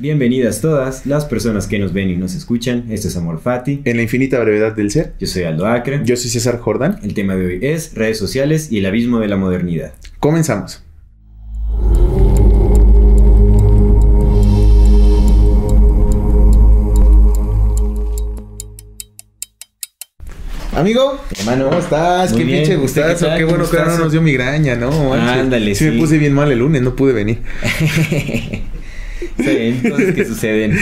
Bienvenidas todas las personas que nos ven y nos escuchan. Esto es Amor Fati. En la infinita brevedad del ser. Yo soy Aldo Acre. Yo soy César Jordán. El tema de hoy es redes sociales y el abismo de la modernidad. Comenzamos. Amigo, Hermano, ¿cómo estás? muy Qué bien. pinche ¿Usted gustazo. qué bueno que ahora no nos dio migraña, ¿no? Ándale, sí. sí. me puse bien mal el lunes, no pude venir. Cosas que suceden.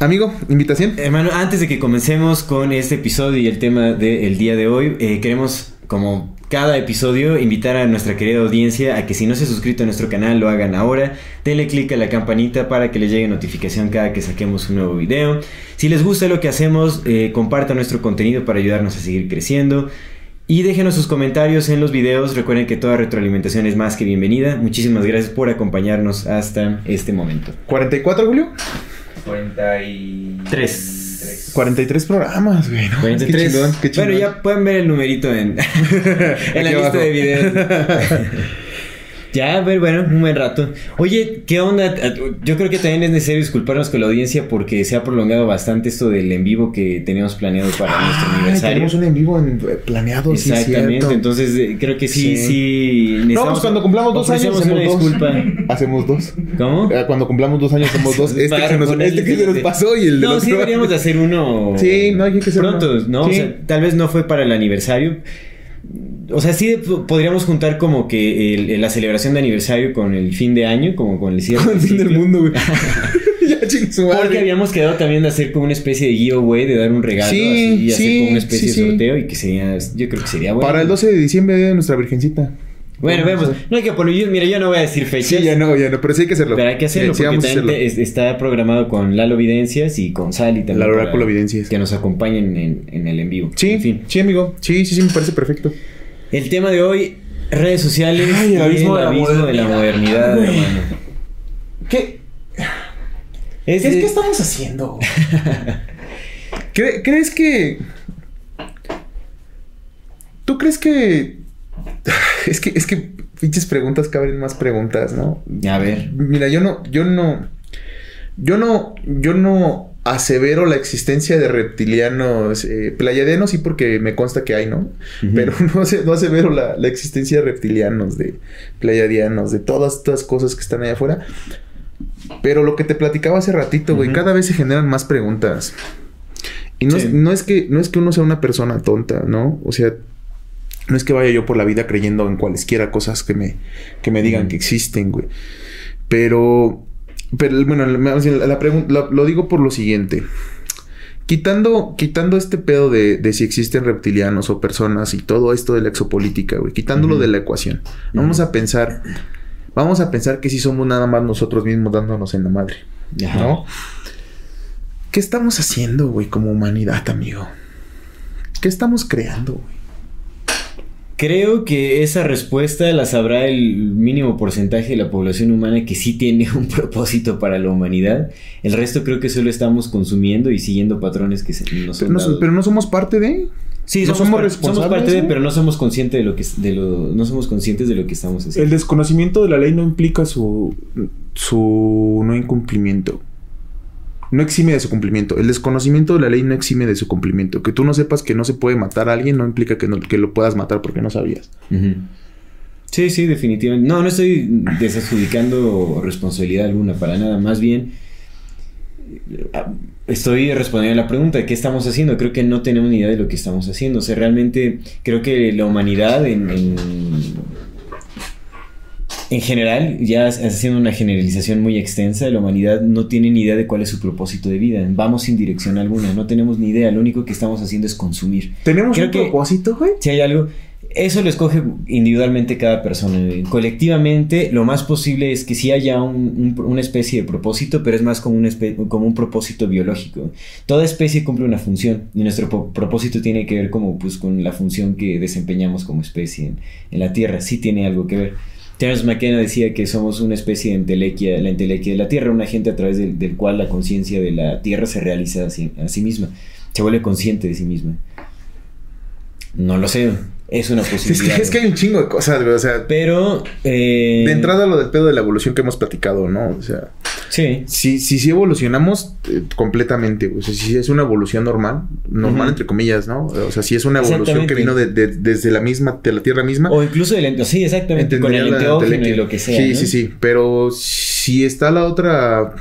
Amigo, invitación. Hermano, antes de que comencemos con este episodio y el tema del día de hoy, eh, queremos, como cada episodio, invitar a nuestra querida audiencia a que si no se ha suscrito a nuestro canal, lo hagan ahora. Denle click a la campanita para que les llegue notificación cada que saquemos un nuevo video. Si les gusta lo que hacemos, eh, compartan nuestro contenido para ayudarnos a seguir creciendo. Y déjenos sus comentarios en los videos. Recuerden que toda retroalimentación es más que bienvenida. Muchísimas gracias por acompañarnos hasta este momento. 44, Julio. 43. 43 programas, güey. ¿no? 43. Qué chingón, qué chingón. Bueno, ya pueden ver el numerito en, en la lista abajo. de videos. ya, pero bueno, un buen rato. Oye, ¿qué onda? Yo creo que también es necesario disculparnos con la audiencia porque se ha prolongado bastante esto del en vivo que teníamos planeado para nuestro Ay, aniversario. Tenemos un en vivo en- eh, planeado, Exactamente, entonces eh, creo que sí, Sí. sí. No, pues cuando cumplamos dos años hacemos una dos. disculpa. Hacemos dos. ¿Cómo? Eh, Cuando cumplamos dos años hacemos dos. Este, que se nos, este que se nos pasó y el de No, los sí deberíamos de hacer uno. Sí, no, hay que hacer pronto, uno. ¿no? Sí. O sea, tal vez no fue para el aniversario. O sea, sí podríamos juntar como que el- la celebración de aniversario con el fin de año, como con el cierre. Con el fin del mundo, güey. Porque habíamos quedado también de hacer como una especie de giveaway, de dar un regalo Sí, así, y hacer como una especie sí, de sorteo y que sería, yo creo que sería bueno. Para el 12 de diciembre de nuestra virgencita. Bueno, vemos. No hay que poner, yo- mira, yo no voy a decir fechas. Sí, ya no, ya no, pero sí hay que hacerlo. Pero hay que hacerlo Sí, porque hacerlo. es- está programado con Lalo Videncias y con Sally también. Lalo Oráculo Videncias. Que nos acompañen en, en el en vivo. Sí, En fin. sí, amigo. Sí, sí, sí, me parece perfecto. El tema de hoy, redes sociales Ay, el abismo de la de la modernidad, güey. hermano. ¿Qué, Es, ¿qué, de- qué estamos haciendo? ¿Cre- ¿Crees que... ¿Tú crees que... Es que, es que pinches preguntas caben más preguntas, ¿no? A ver. Mira, yo no, yo no, yo no, yo no asevero la existencia de reptilianos, eh, playadianos sí porque me consta que hay, ¿no? Pero no, no asevero la, la existencia de reptilianos, de playadianos, de todas estas cosas que están allá afuera. Pero lo que te platicaba hace ratito, güey, cada vez se generan más preguntas. Y no, Sí. es, no es que, no es que uno sea una persona tonta, ¿no? O sea, no es que vaya yo por la vida creyendo en cualesquiera cosas que me, que me digan que existen, güey. Pero, pero bueno, la lo, digo por lo siguiente. Quitando, quitando este pedo de, de si existen reptilianos o personas y todo esto de la exopolítica, güey, quitándolo de la ecuación, vamos a pensar, vamos a pensar que si somos nada más nosotros mismos dándonos en la madre, Ajá. ¿no? ¿Qué estamos haciendo, güey, como humanidad, amigo? ¿Qué estamos creando, güey? Creo que esa respuesta la sabrá el mínimo porcentaje de la población humana que sí tiene un propósito para la humanidad. El resto creo que solo estamos consumiendo y siguiendo patrones que se- nos Pero no, dados. pero no somos parte de... Sí, ¿No somos, somos responsables, somos parte de, güey? pero no somos conscientes de lo que de lo, no somos conscientes de lo que estamos El haciendo. desconocimiento de la ley no implica su, su no incumplimiento. No exime de su cumplimiento. El desconocimiento de la ley no exime de su cumplimiento. Que tú no sepas que no se puede matar a alguien no implica que, no- que lo puedas matar porque no sabías. Sí, sí, definitivamente. No, no estoy desadjudicando responsabilidad alguna para nada. Más bien, eh, estoy respondiendo a la pregunta, ¿qué estamos haciendo? Creo que no tenemos ni idea de lo que estamos haciendo. O sea, realmente creo que la humanidad en, en general, ya haciendo una generalización muy extensa, la humanidad no tiene ni idea de cuál es su propósito de vida. Vamos sin dirección alguna, no tenemos ni idea. Lo único que estamos haciendo es consumir. ¿Tenemos Creo un que- propósito, güey? Si hay algo, Eso lo escoge individualmente cada persona. Colectivamente, lo más posible es que sí haya un- un- una especie de propósito, pero es más como un, como un propósito biológico. Toda especie cumple una función y nuestro propósito tiene que ver como, pues, con la función que desempeñamos como especie en, en la Tierra. Sí tiene algo que ver. Terence McKenna decía que somos una especie de entelequia, la entelequia de la Tierra, un agente a través del, del cual la conciencia de la Tierra se realiza a sí, a sí misma, se vuelve consciente de sí misma. No lo sé, es una Es posibilidad. que, es que hay un chingo de cosas, güey. O sea, Pero... eh, de entrada lo del pedo de la evolución que hemos platicado, ¿no? O sea, Sí. si, si, si evolucionamos eh, completamente, güey. O sea, si es una evolución normal, normal entre comillas, ¿no? O sea, si es una evolución que vino de, de- desde la misma, de la Tierra misma. O incluso el ente- sí, exactamente, con el enteógeno y lo que sea. Sí, ¿no? sí, sí. Pero si está la otra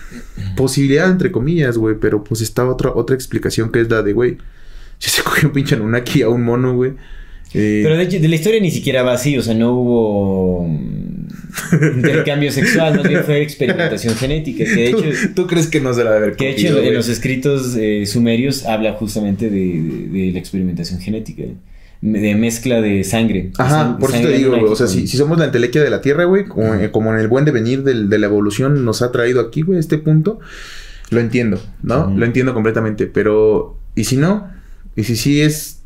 posibilidad, entre comillas, güey. Pero pues está otra, otra explicación que es la de, güey. Se cogió un pinche Anunnaki a un mono, güey. eh, Pero de hecho, de la historia ni siquiera va así, o sea, no hubo mm, intercambio sexual, bien fue experimentación genética, que de ¿tú, hecho... tú crees que no se la debe haber Que de hecho en los escritos eh, sumerios habla justamente de, de- de la experimentación genética, de mezcla de sangre. Ajá, sang- por eso te digo, güey. O sea, si, si somos la entelequia de la Tierra, güey, como, eh, como en el buen devenir del- de la evolución nos ha traído aquí, güey, este punto, lo entiendo, ¿no? Lo entiendo completamente, pero... ¿Y si no? ¿Y si sí es...?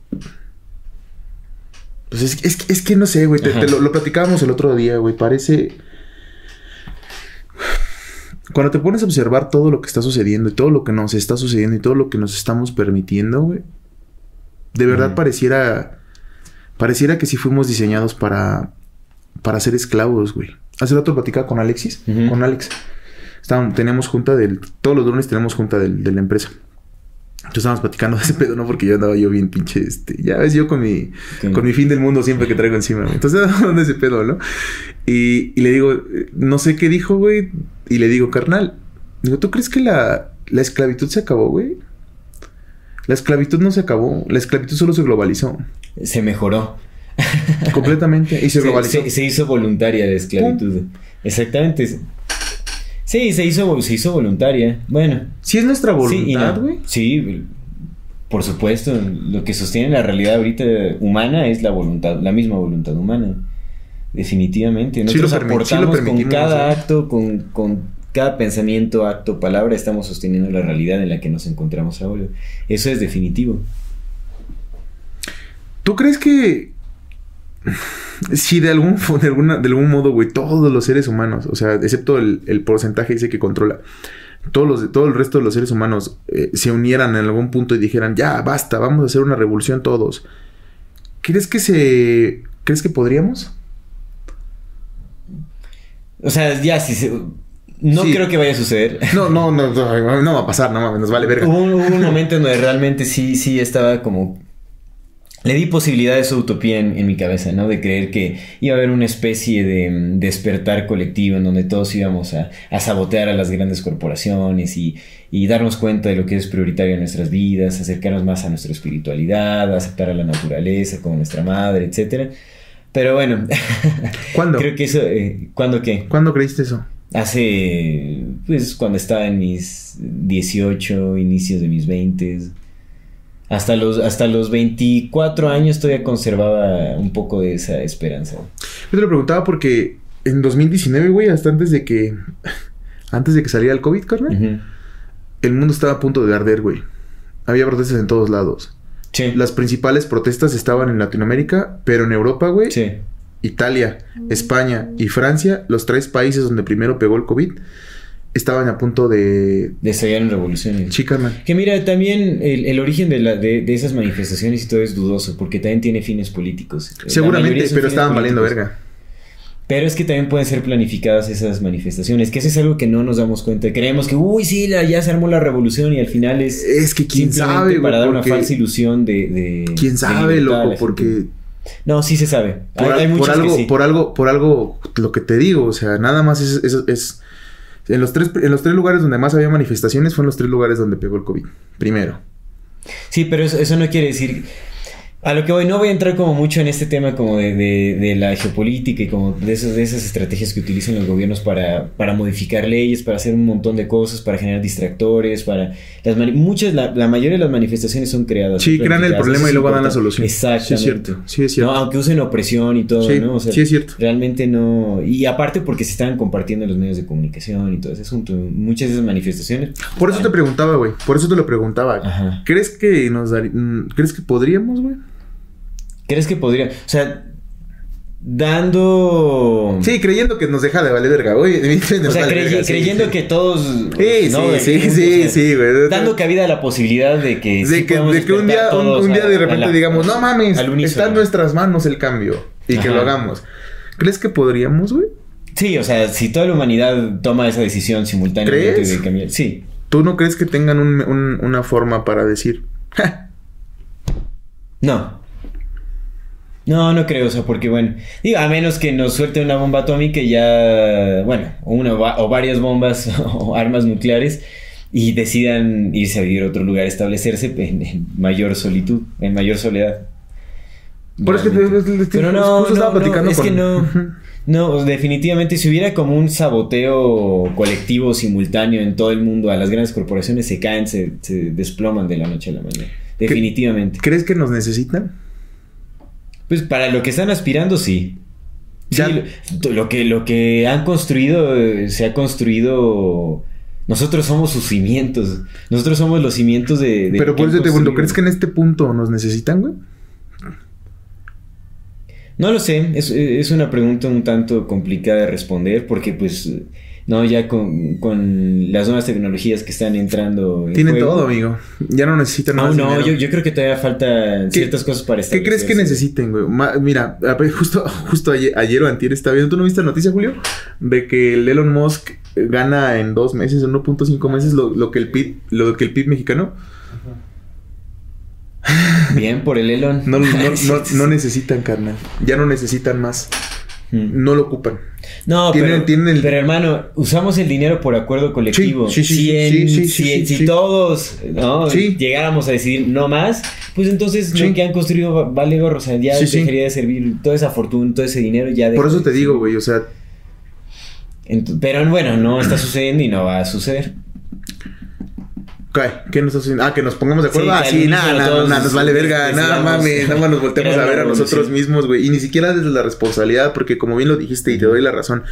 Pues es, es, es que no sé, güey, te- lo, lo platicábamos el otro día, güey, parece... Cuando te pones a observar todo lo que está sucediendo y todo lo que nos está sucediendo y todo lo que nos estamos permitiendo, güey, de verdad pareciera... Pareciera que sí fuimos diseñados para, para ser esclavos, güey. Hace rato platicaba con Alexis, con Alex. Estábamos, teníamos junta del... Todos los lunes tenemos junta del- de la empresa. Entonces estábamos platicando de ese pedo, ¿no? Porque yo andaba yo bien pinche, este... Ya ves, yo con mi... Con mi fin del mundo siempre que traigo encima, güey. Entonces hablando de ese pedo, ¿no? Y, y le digo, eh, no sé qué dijo, güey. Y le digo, carnal, digo, ¿tú crees que la, la esclavitud se acabó, güey? La esclavitud no se acabó. La esclavitud solo se globalizó. Se mejoró. Completamente. Y se globalizó. se- se hizo voluntaria la esclavitud. Exactamente. Sí, se hizo, se hizo voluntaria. Bueno, Si es nuestra sí voluntad, no. güey. Sí, por supuesto. Lo que sostiene la realidad ahorita humana es la voluntad, la misma voluntad humana. Definitivamente. Sí lo Nosotros permi- sí lo aportamos con cada ¿eh? acto, con, con cada pensamiento, acto, palabra, estamos sosteniendo la realidad en la que nos encontramos ahora. Eso es definitivo. ¿Tú crees que si de algún, de alguna, de algún modo, güey, todos los seres humanos, o sea, excepto el, el porcentaje dice que controla, todos los, todo el resto de los seres humanos eh, se unieran en algún punto y dijeran, ya, basta, vamos a hacer una revolución todos. ¿Crees que se... ¿Crees que podríamos? O sea, ya si se- No Sí. creo que vaya a suceder. No, no, no, no, no va a pasar, no mames, nos vale verga. Hubo, hubo un momento en donde realmente sí, sí estaba como... Le di posibilidad de esa utopía en, en mi cabeza, ¿no? De creer que iba a haber una especie de mm, despertar colectivo en donde todos íbamos a, a sabotear a las grandes corporaciones y, y darnos cuenta de lo que es prioritario en nuestras vidas, acercarnos más a nuestra espiritualidad, aceptar a la naturaleza como nuestra madre, etcétera. Pero bueno, ¿Cuándo? creo que eso... Eh, ¿Cuándo qué? ¿Cuándo creíste eso? Hace, pues, cuando estaba en mis 18, inicios de mis 20. Hasta los, hasta los 24 años todavía conservaba un poco de esa esperanza. Yo te lo preguntaba porque en 2019, güey, hasta antes de que... Antes de que saliera el COVID, carnal, Ujú. el mundo estaba a punto de arder, güey. Había protestas en todos lados. Sí. Las principales protestas estaban en Latinoamérica, pero en Europa, güey, Sí. Italia, España y Francia, los tres países donde primero pegó el COVID, estaban a punto de... De estallar en revoluciones. Carnal. Que mira, también el, el origen de, la, de, de esas manifestaciones y todo es dudoso, porque también tiene fines políticos. Seguramente, pero estaban valiendo verga. Pero es que también pueden ser planificadas esas manifestaciones, que eso es algo que no nos damos cuenta. Creemos que, uy, sí, la- ya se armó la revolución y al final es Es que quién simplemente sabe, para dar una falsa ilusión de... de Quién sabe, loco, porque No, sí se sabe. por, hay, hay por muchos que algo, sí. por algo, por algo, lo que te digo, o sea, nada más es, es, es- en los tres, en los tres lugares donde más había manifestaciones, fueron los tres lugares donde pegó el COVID. Primero. Sí, pero eso, eso no quiere decir... A lo que voy, no voy a entrar como mucho en este tema como de, de- de la geopolítica y como de, esos, de esas estrategias que utilizan los gobiernos para, para modificar leyes, para hacer un montón de cosas, para generar distractores, para... Las muchas, la, la mayoría de las manifestaciones son creadas. Sí, crean el problema y luego dan la solución. Exactamente. Sí, es cierto. Sí, es cierto. No, aunque usen opresión y todo, Sí, ¿no? O sea, sí, es cierto. Realmente no... Y aparte porque se están compartiendo en los medios de comunicación y todo ese asunto. Muchas de esas manifestaciones... Por eso te preguntaba, güey. Por eso te lo preguntaba. Ajá. ¿Crees que nos dar... mm, ¿Crees que podríamos, güey? ¿Crees que podría? O sea, dando... Sí, creyendo que nos deja de valer verga, güey. O sea, crey- creyendo que todos... Sí, ¿no? sí, sí, sí, sí, güey. Dando cabida a la posibilidad de que... sí De que, podemos de que un día, un, día de repente la- digamos, no mames, al unísono". está en nuestras manos el cambio. Y que lo hagamos. ¿Crees que podríamos, güey? Sí, o sea, si toda la humanidad toma esa decisión simultáneamente ¿Crees? de cambiar... Sí. ¿Tú no crees que tengan un- un- una forma para decir, "Ja, No. No, no creo, o sea, porque bueno, digo, a menos que nos suelte una bomba atómica y ya, bueno, una o va- o varias bombas o armas nucleares y decidan irse a vivir a otro lugar, establecerse en, en mayor solitud, en mayor soledad. Por eso que te- Realmente. te- te- Pero no, no, estaba no, platicando es con- que no, no, definitivamente si hubiera como un saboteo colectivo simultáneo en todo el mundo, a las grandes corporaciones se caen, se, se desploman de la noche a la mañana. Definitivamente. ¿Crees que nos necesitan? Pues para lo que están aspirando, sí. Ya- Sí, lo, lo que, lo que han construido, eh, se ha construido. Nosotros somos sus cimientos. Nosotros somos los cimientos de. de Pero por eso te pregunto. ¿crees que en este punto nos necesitan, güey? No lo sé. Es, es una pregunta un tanto complicada de responder porque, pues. No, ya con, con las nuevas tecnologías que están entrando. en Tienen juego. todo, amigo. Ya no necesitan No, más no, dinero. yo, yo creo que todavía falta ¿Qué- ciertas cosas para ¿Qué crees que necesiten, güey? Ma- mira, justo, justo ayer, ayer o antier estaba viendo, ¿tú no viste la noticia, Julio? De que el Elon Musk gana en dos meses, en 1.5 meses, lo, lo que el PIB, lo que el PIB mexicano. Bien, por el Elon. No, no, no, no necesitan, carnal. Ya no necesitan más. No lo ocupan. No, Tienen- pero, tienen el- pero hermano, usamos el dinero por acuerdo colectivo. Sí, sí, sí, si en- todos ¿no? Sí. llegáramos a decir no más, pues entonces lo que han construido va- vale gorro. O sea, ya dejaría de servir toda esa fortuna, todo ese dinero ya Por dejó eso de te digo, güey, o sea, pero bueno, no está sucediendo y no va a suceder. ¿Qué? ¿Qué nos haciendo? Ah, que nos pongamos de acuerdo. Ah, sí, nada, nada, nada, nos vale verga, nada mames, nada más nos volteamos a ver a nosotros mismos, güey. Y ni siquiera desde la responsabilidad, porque como bien lo dijiste y te doy la razón,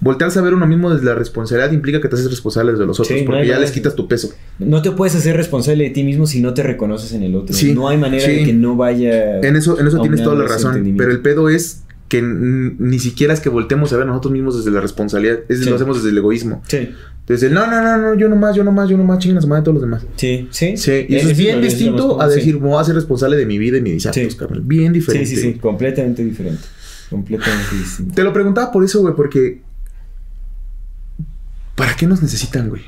voltearse a ver uno mismo desde la responsabilidad implica que te haces responsable de los otros, Sí, porque ya manera. les quitas tu peso. No te puedes hacer responsable de ti mismo si no te reconoces en el otro. Sí, no hay manera sí. de que no vaya. En eso, en eso tienes toda la razón, pero el pedo es que ni siquiera es que volteemos a ver nosotros mismos desde la responsabilidad, es Sí. lo hacemos desde el egoísmo. Sí, Desde el no, no, no, no, yo nomás, yo nomás, yo nomás, su madre todos los demás. sí, sí. Sí, y eso es bien distinto a común, sí. decir, me voy a ser responsable de mi vida y mis actos, Sí. carnal. Bien Sí, diferente. sí, sí, completamente diferente. Completamente distinto. Te lo preguntaba por eso, güey, porque. ¿Para qué nos necesitan, güey?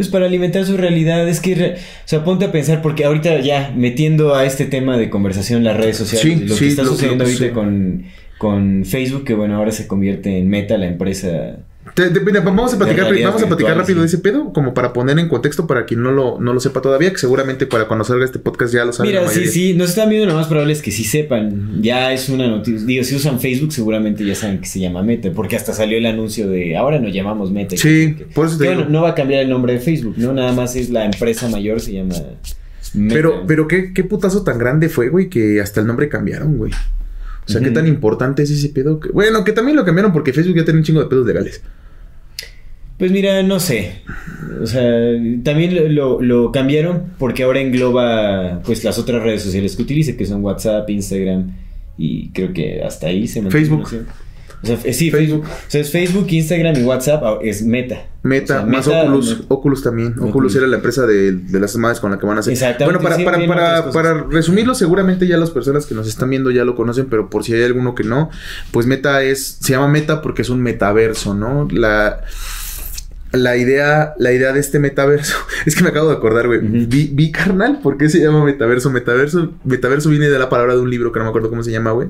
Pues para alimentar su realidad, es que, re- o sea, ponte a pensar, porque ahorita ya metiendo a este tema de conversación las redes sociales, Sí, lo sí, que está lo- sucediendo ahorita sí. con, con Facebook, que bueno, ahora se convierte en Meta, la empresa. Te- te- mira, vamos a platicar, vamos a platicar rápido de ese pedo, como para poner en contexto para quien no lo, no lo sepa todavía, que seguramente para cuando salga este podcast ya lo saben. Mira, sí, sí, nos están viendo, lo más probable es que sí sepan. Ya es una noticia. Digo, si usan Facebook, seguramente ya saben que se llama Meta, porque hasta salió el anuncio de ahora nos llamamos Meta. Sí, Que- por eso te digo. bueno, no va a cambiar el nombre de Facebook, ¿no? Nada más es la empresa mayor, se llama Meta. Pero, pero ¿qué, qué putazo tan grande fue, güey, que hasta el nombre cambiaron, güey. O sea, qué tan importante es ese pedo. que- Bueno, que también lo cambiaron porque Facebook ya tiene un chingo de pedos legales. Pues mira, no sé. O sea, también lo, lo- cambiaron porque ahora engloba pues las otras redes sociales que utilice, que son WhatsApp, Instagram y creo que hasta ahí se mantiene, Facebook. O sea, eh, sí, Facebook. O sea, es Facebook, Instagram y WhatsApp ah, es Meta. Meta, O sea, más Meta, Oculus. Oculus también. Oculus, Oculus. era la empresa de, de las madres con la que van a hacer. Exactamente, Bueno, para, para, para, para resumirlo, seguramente ya las personas que nos están viendo ya lo conocen, pero por si hay alguno que no, pues Meta es, se llama Meta porque es un metaverso, ¿no? La, la idea, la idea de este metaverso, es que me acabo de acordar, güey. Vi, vi carnal, ¿por qué se llama metaverso? Metaverso, metaverso viene de la palabra de un libro que no me acuerdo cómo se llama, güey.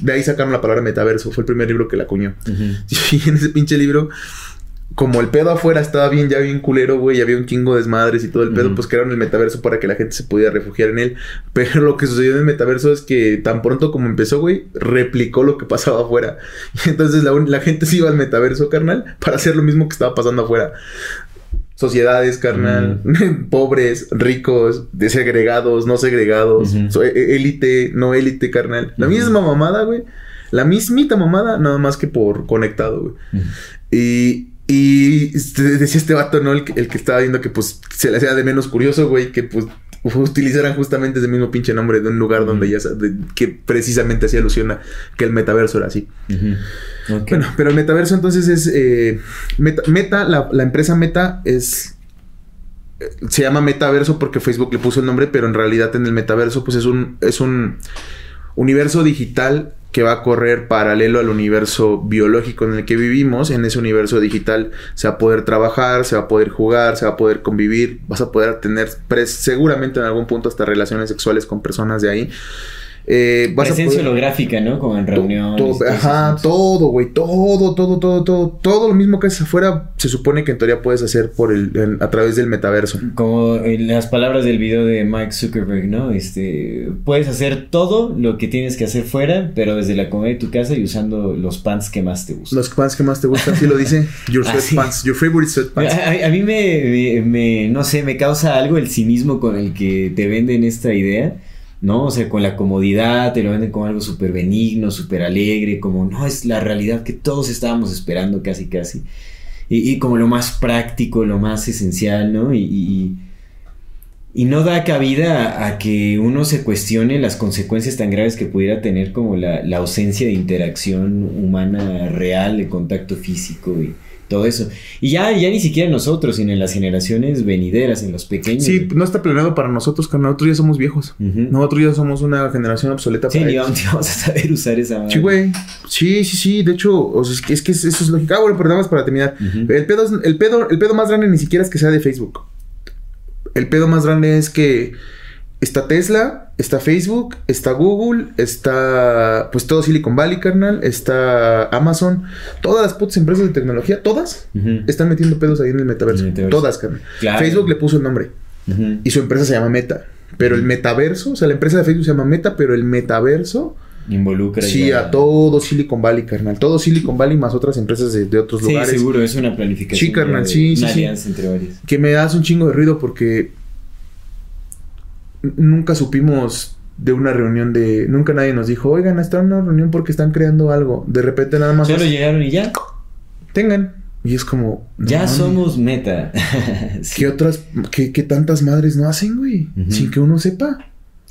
De ahí sacaron la palabra metaverso, fue el primer libro que la acuñó. ujú. Y en ese pinche libro como el pedo afuera estaba bien, ya bien culero, güey, y había un chingo de desmadres y todo el pedo, Ujú. pues crearon el metaverso para que la gente se pudiera refugiar en él. Pero lo que sucedió en el metaverso es que tan pronto como empezó, güey, replicó lo que pasaba afuera. Y entonces la, gente se iba al metaverso, carnal, para hacer lo mismo que estaba pasando afuera. Sociedades, carnal, pobres, ricos, desegregados, no segregados, so- e- élite, no élite, carnal. La misma mamada, güey. La mismita mamada, nada más que por conectado, güey. Y, y este, decía este vato, ¿no? El, que- el que estaba viendo que pues se le hacía de menos curioso, güey, que pues utilizaran justamente ese mismo pinche nombre de un lugar donde ya de- que precisamente hacía alusión a que el metaverso era así. Bueno, pero el metaverso entonces es eh, Meta, Meta, la, la empresa Meta es eh, se llama metaverso porque Facebook le puso el nombre, pero en realidad en el metaverso pues es un es un universo digital que va a correr paralelo al universo biológico en el que vivimos. En ese universo digital se va a poder trabajar, se va a poder jugar, se va a poder convivir, vas a poder tener seguramente en algún punto hasta relaciones sexuales con personas de ahí. Eh, vas a Presencia poder- holográfica, ¿no? Como en To- to- ajá, todo, güey, todo, todo, todo, todo, todo lo mismo que haces afuera se supone que en teoría puedes hacer por el, a través del metaverso. Como en las palabras del video de Mike Zuckerberg, ¿no? Este, puedes hacer todo lo que tienes que hacer fuera, pero desde la comodidad de tu casa y usando los pants que más te gustan. Los pants que más te gustan, sí lo dice. Your Ah, sweatpants, your favorite sweatpants. A, a- a mí me, me- me- no sé, me causa algo el cinismo con el que te venden esta idea, ¿no? O sea, con la comodidad, te lo venden como algo súper benigno, súper alegre, como no es la realidad que todos estábamos esperando casi, casi. Y, como lo más práctico, lo más esencial, ¿no? Y, y- y no da cabida a, que uno se cuestione las consecuencias tan graves que pudiera tener como la, la ausencia de interacción humana real, de contacto físico todo eso. Y ya, ya ni siquiera nosotros, sino en las generaciones venideras, en los pequeños. Sí, no está planeado para nosotros, que nosotros ya somos viejos. Ujú. Nosotros ya somos una generación obsoleta Sí, para ni vamos, a saber usar esa. Sí, güey. Sí, sí, sí. De hecho, o sea, es, que, es que eso es lógico. Ah, bueno, pero nada más para terminar. El, pedo es- el, pedo, el pedo más grande ni siquiera es que sea de Facebook. El pedo más grande es que está Tesla, está Facebook, está Google, está pues todo Silicon Valley, carnal, está Amazon. Todas las putas empresas de tecnología, todas, están metiendo pedos ahí en el metaverso. En el metaverso. Todas, carnal. Claro. Facebook le puso el nombre. Y su empresa se llama Meta. Pero el metaverso, o sea, la empresa de Facebook se llama Meta, pero el metaverso Involucra Sí, ya- a todo Silicon Valley, carnal. Todo Silicon Valley más otras empresas de, de otros Sí, lugares. seguro, es una planificación. Sí, carnal, de- sí, sí, Una sí. alianza entre varias. Que me das un chingo de ruido porque nunca supimos de una reunión de... Nunca nadie nos dijo, oigan, está en una reunión porque están creando algo. De repente nada más... Solo llegaron y ya. Tengan. Y es como... no Ya somos meta. Sí. ¿Qué otras... Qué, qué tantas madres no hacen, güey? Ujú. Sin que uno sepa.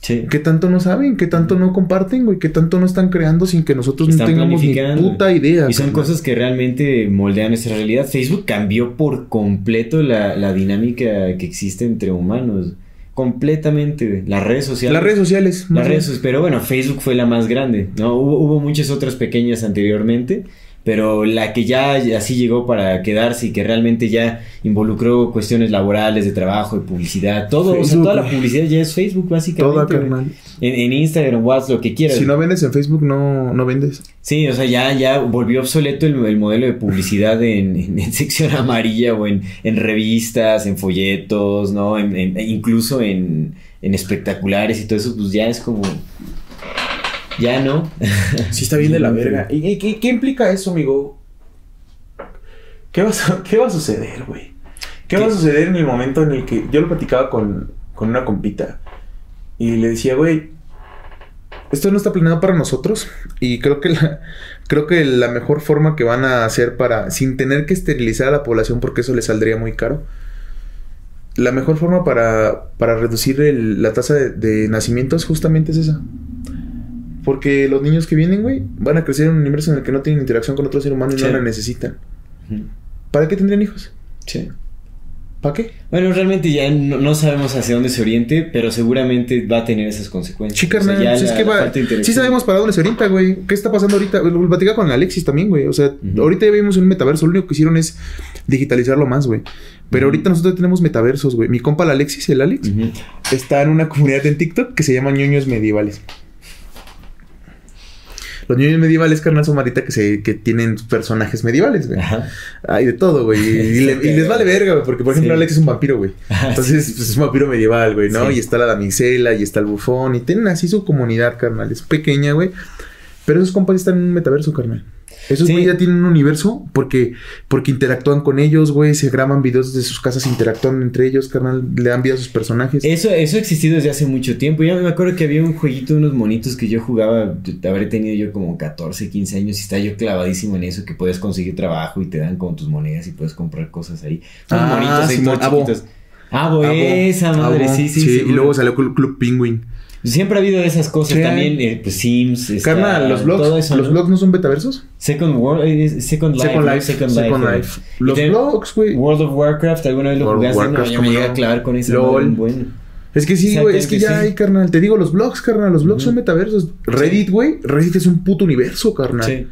Sí. ¿Qué tanto no saben? ¿Qué tanto no comparten, güey? ¿Qué tanto no están creando sin que nosotros no Están tengamos ni puta idea? Y son carnal? cosas que realmente moldean nuestra realidad. Facebook cambió por completo la, la dinámica que existe entre humanos. Completamente. Las redes sociales. Las redes sociales. Las redes. Pero bueno, Facebook fue la más grande. ¿no? Hubo, hubo muchas otras pequeñas anteriormente. Pero la que ya así llegó para quedarse y que realmente ya involucró cuestiones laborales, de trabajo, de publicidad, todo, o sea, toda la publicidad ya es Facebook básicamente. Toda, carnal. En, en Instagram, WhatsApp, lo que quieras. Si no vendes en Facebook, no, no vendes. Sí, o sea, ya, ya volvió obsoleto el, el modelo de publicidad en, en- en sección amarilla o en, en revistas, en folletos, ¿no? En, en- incluso en, en espectaculares y todo eso, pues ya es como... Ya no. Sí, está bien de la verga. ¿Y, y qué, qué implica eso, amigo? ¿Qué va a, qué va a suceder, güey? ¿Qué, va a suceder en el momento en el que yo lo platicaba con, con una compita y le decía, güey, esto no está planeado para nosotros y creo que la, creo que la mejor forma que van a hacer para, sin tener que esterilizar a la población porque eso les saldría muy caro, la mejor forma para, para reducir el- la tasa de, de nacimientos justamente es esa. Porque los niños que vienen, güey, van a crecer en un universo en el que no tienen interacción con otro ser humano y Sí. no la necesitan. ¿Para qué tendrían hijos? Sí. ¿Para qué? Bueno, realmente ya no, no sabemos hacia dónde se oriente, pero seguramente va a tener esas consecuencias. Sí, O sea, carnal, sí, es que va- sí sabemos para dónde se orienta, güey. ¿Qué está pasando ahorita? Lo platicaba con Alexis también, güey. O sea, ahorita ya vimos un metaverso. Lo único que hicieron es digitalizarlo más, güey. Pero ahorita nosotros tenemos metaversos, güey. Mi compa el Alexis, el Alex, está en una comunidad en TikTok que se llama ñoños medievales. Los niños medievales, carnal, son marita que se que tienen personajes medievales, güey. Ajá. Hay de todo, güey. Y, le- y les vale verga, güey. Porque, por ejemplo, Sí. Alex es un vampiro, güey. Ajá, Entonces, pues, es un vampiro medieval, güey, ¿no? Sí. Y está la damisela y está el bufón. Y tienen así su comunidad, carnal. Es pequeña, güey. Pero esos compas están en un metaverso, carnal. Esos Sí. güey ya tienen un universo porque, porque interactúan con ellos, güey. Se graban videos de sus casas, interactúan entre ellos, carnal. Le dan vida a sus personajes. Eso, eso ha existido desde hace mucho tiempo. Ya me acuerdo que había un jueguito de unos monitos que yo jugaba, habré tenido yo como 14, 15 años y estaba yo clavadísimo en eso, que puedes conseguir trabajo y te dan como tus monedas y puedes comprar cosas ahí. Unos Ah, monitos ahí Simón, todos Abo. chiquitos. Abo, Abo, esa madre, Abo. sí, sí. Y luego salió Club Penguin. Siempre ha habido de esas cosas Sí. también, eh, pues Sims. está Carnal, los todo blogs, eso, los ¿no? blogs no son metaversos. Second World, eh, Second Life. Second ¿no? Life. Second Second Life. Life. eh. Los blogs, güey. World of Warcraft, ¿alguna vez lo World jugaste? Warcraft, no, yo ¿cómo me llegué no? a clavar con ese. LOL. Bueno. Es que sí, güey, es que ya sí. hay, carnal. Te digo, los blogs, carnal. Los blogs son metaversos. Reddit, güey. Reddit es un puto universo, carnal. Sí.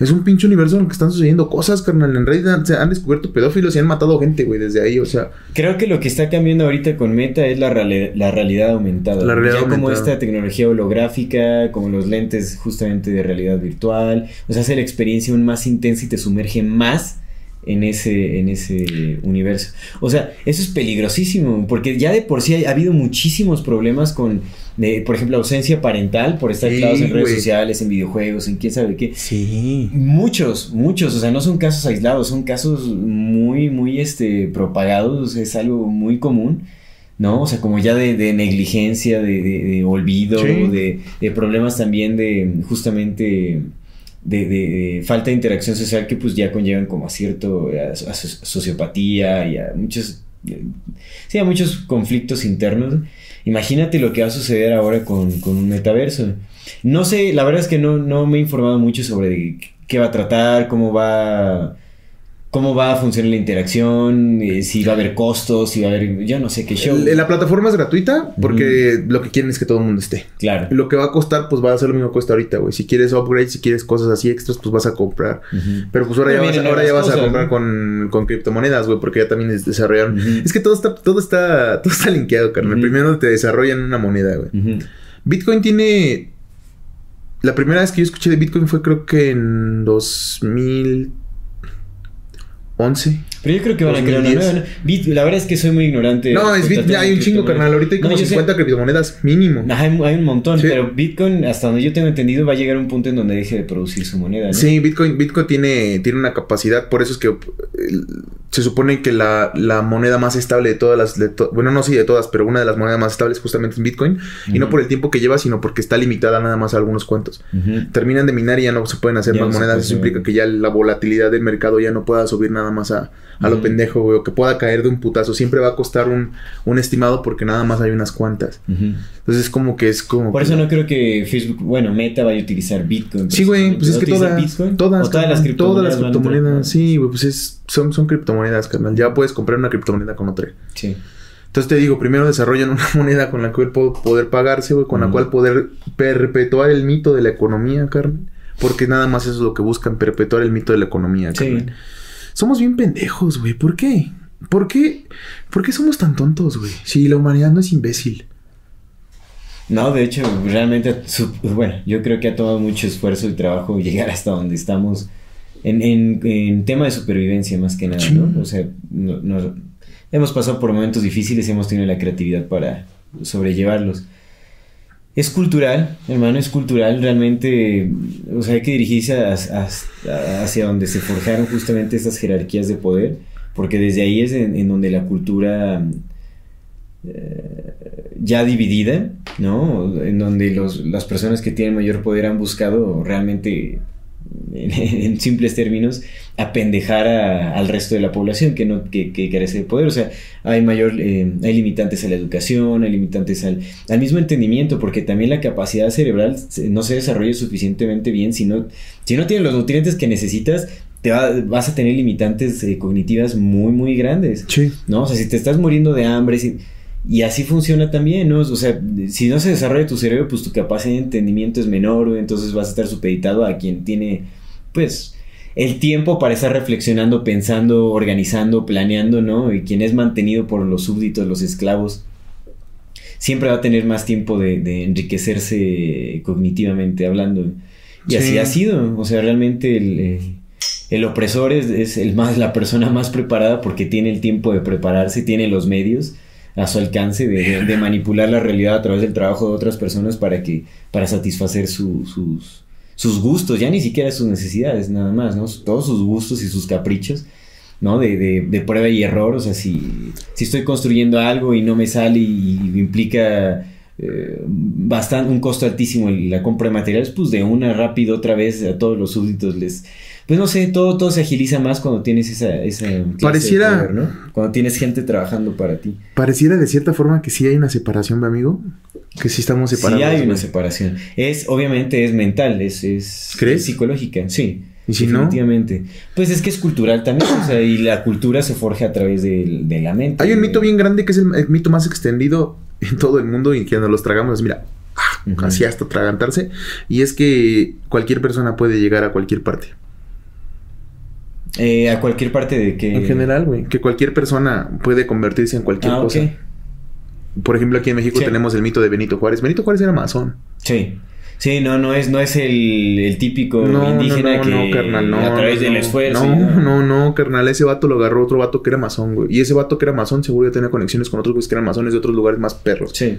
Es un pinche universo en el que están sucediendo cosas, carnal. En Reddit han, se han descubierto pedófilos y han matado gente, güey, desde ahí. O sea, Creo que lo que está cambiando ahorita con Meta es la, reali- la realidad aumentada. La realidad ya como esta tecnología holográfica, como los lentes justamente de realidad virtual, o sea, hace la experiencia aún más intensa y te sumerge más en ese, en ese universo. O sea, eso es peligrosísimo, porque ya de por sí ha, ha habido muchísimos problemas con, de, por ejemplo, ausencia parental por estar Sí, clavados en redes sociales, en videojuegos, en quién sabe qué. sí. Muchos, muchos, o sea, no son casos aislados, son casos muy, muy, este, propagados, es algo muy común, ¿no? O sea, como ya de, de negligencia, de, de- de olvido, Sí. de, de problemas también de, justamente, de, de- falta de interacción social que pues ya conllevan como a cierto, a, a so- sociopatía y a muchos, eh, sí, a muchos conflictos internos. Imagínate lo que va a suceder ahora con, con un metaverso. No sé, la verdad es que no, no me he informado mucho sobre qué va a tratar, cómo va, cómo va a funcionar la interacción, eh, si va a haber costos, si va a haber, yo no sé qué show. El- La plataforma es gratuita porque lo que quieren es que todo el mundo esté. Claro. Lo que va a costar, pues va a ser lo mismo que cuesta ahorita, güey. Si quieres upgrade, si quieres cosas así extras, pues vas a comprar. Pero pues ahora ya vas, vienen ahora ya nuevas vas a comprar ¿no? con, con criptomonedas, güey, porque ya también des- desarrollaron. Es que todo está, todo está, todo está linkeado, carnal. Ujú. Primero te desarrollan una moneda, güey. Bitcoin tiene. La primera vez que yo escuché de Bitcoin fue creo que en 2011. Pero yo creo que van a crear una 2010. nueva. ¿no? Bit- la verdad es que soy muy ignorante. No, es respecto a Bit, temas hay un chingo, carnal. Ahorita hay No, como sé- 50 criptomonedas mínimo. Hay, hay un montón, Sí. pero Bitcoin, hasta donde yo tengo entendido, va a llegar a un punto en donde deje de producir su moneda. ¿no? Sí, Bitcoin, Bitcoin tiene, tiene una capacidad, por eso es que eh, se supone que la, la moneda más estable de todas las, de to- bueno, no sí de todas, pero una de las monedas más estables justamente es Bitcoin, y no por el tiempo que lleva, sino porque está limitada nada más a algunos cuantos. Terminan de minar y ya no se pueden hacer Ya más no monedas, eso implica que ya la volatilidad del mercado ya no pueda subir nada más a, a lo pendejo, güey, o que pueda caer de un putazo, siempre va a costar un, un estimado porque nada más hay unas cuantas. Ujú. Entonces es como que es como... Por que- eso no creo que Facebook, bueno, Meta vaya a utilizar Bitcoin. Sí, güey, pues es que ¿Utilizar todas, Bitcoin? todas, ¿O todas las carnal, criptomonedas. todas las entrar? criptomonedas, sí, güey, pues es, son, son criptomonedas, carnal. Ya puedes comprar una criptomoneda con otra. Sí. Entonces te digo, primero desarrollan una moneda con la cual po- poder pagarse, güey, con la cual poder perpetuar el mito de la economía, carnal. Porque nada más eso es lo que buscan, perpetuar el mito de la economía, Sí. Somos bien pendejos, güey. ¿Por qué? ¿Por qué? ¿Por qué somos tan tontos, güey? Si la humanidad no es imbécil. No, de hecho, realmente, bueno, yo creo que ha tomado mucho esfuerzo y trabajo llegar hasta donde estamos en, en, en tema de supervivencia más que nada. ¿no? O sea, no- no- hemos pasado por momentos difíciles y hemos tenido la creatividad para sobrellevarlos. Es cultural, hermano, es cultural, realmente, o sea, hay que dirigirse hacia donde se forjaron justamente estas jerarquías de poder, porque desde ahí es en, en donde la cultura eh, ya dividida, ¿no? En donde los, las personas que tienen mayor poder han buscado realmente, en, simples términos, apendejar a- al resto de la población que no que, que carece de poder. O sea, hay mayor, eh, hay limitantes a la educación, hay limitantes al, al mismo entendimiento, porque también la capacidad cerebral no se desarrolla suficientemente bien si no, si no tienes los nutrientes que necesitas. Te va- vas a tener limitantes eh, cognitivas muy, muy grandes. Sí. ¿no? O sea, si te estás muriendo de hambre, si- y así funciona también, ¿no? O sea, si no se desarrolla tu cerebro, pues tu capacidad de entendimiento es menor, entonces vas a estar supeditado a quien tiene, pues, el tiempo para estar reflexionando, pensando, organizando, planeando, ¿no? Y quien es mantenido por los súbditos, los esclavos, siempre va a tener más tiempo de, de enriquecerse cognitivamente hablando. Y así Sí. ha sido. O sea, realmente el, eh, el opresor es, es el más, la persona más preparada porque tiene el tiempo de prepararse, tiene los medios a su alcance de, manipular la realidad a través del trabajo de otras personas para que para satisfacer su- sus, sus gustos, ya ni siquiera sus necesidades, nada más, ¿no? Todos sus gustos y sus caprichos. ¿no? De, de- prueba y error, o sea, si, si estoy construyendo algo y no me sale y, implica eh, bastante, un costo altísimo el- la compra de materiales, pues de una rápido otra vez a todos los súbditos les... Pues no sé, todo, todo se agiliza más cuando tienes esa... esa de Pareciera- poder, ¿no? Cuando tienes gente trabajando para ti. Pareciera de cierta forma que sí hay una separación, mi amigo. Que sí estamos Sí separados. hay una güey. separación. Es, obviamente, es mental, es, es, ¿Crees? es psicológica, sí. ¿Y si no? definitivamente. Pues es que es cultural también, o sea, y la cultura se forja a través de, de la mente. Hay un mito bien grande que es el, el mito más extendido en todo el mundo y que nos los tragamos, mira, Ujú. así hasta tragantarse. Y es que cualquier persona puede llegar a cualquier parte. Eh, a cualquier parte de que... En general, güey. Que cualquier persona puede convertirse en cualquier Ah, cosa. Por ejemplo, aquí en México Sí. tenemos el mito de Benito Juárez. Benito Juárez era masón. Sí. Sí, no, no es, no es el, el típico No, no, indígena no, que no, carnal, no. a través no, del no. esfuerzo. No, no, no, carnal. Ese vato lo agarró otro vato que era masón, güey. Y ese vato que era masón seguro ya tenía conexiones con otros güeyes que eran masones de otros lugares más perros. Sí.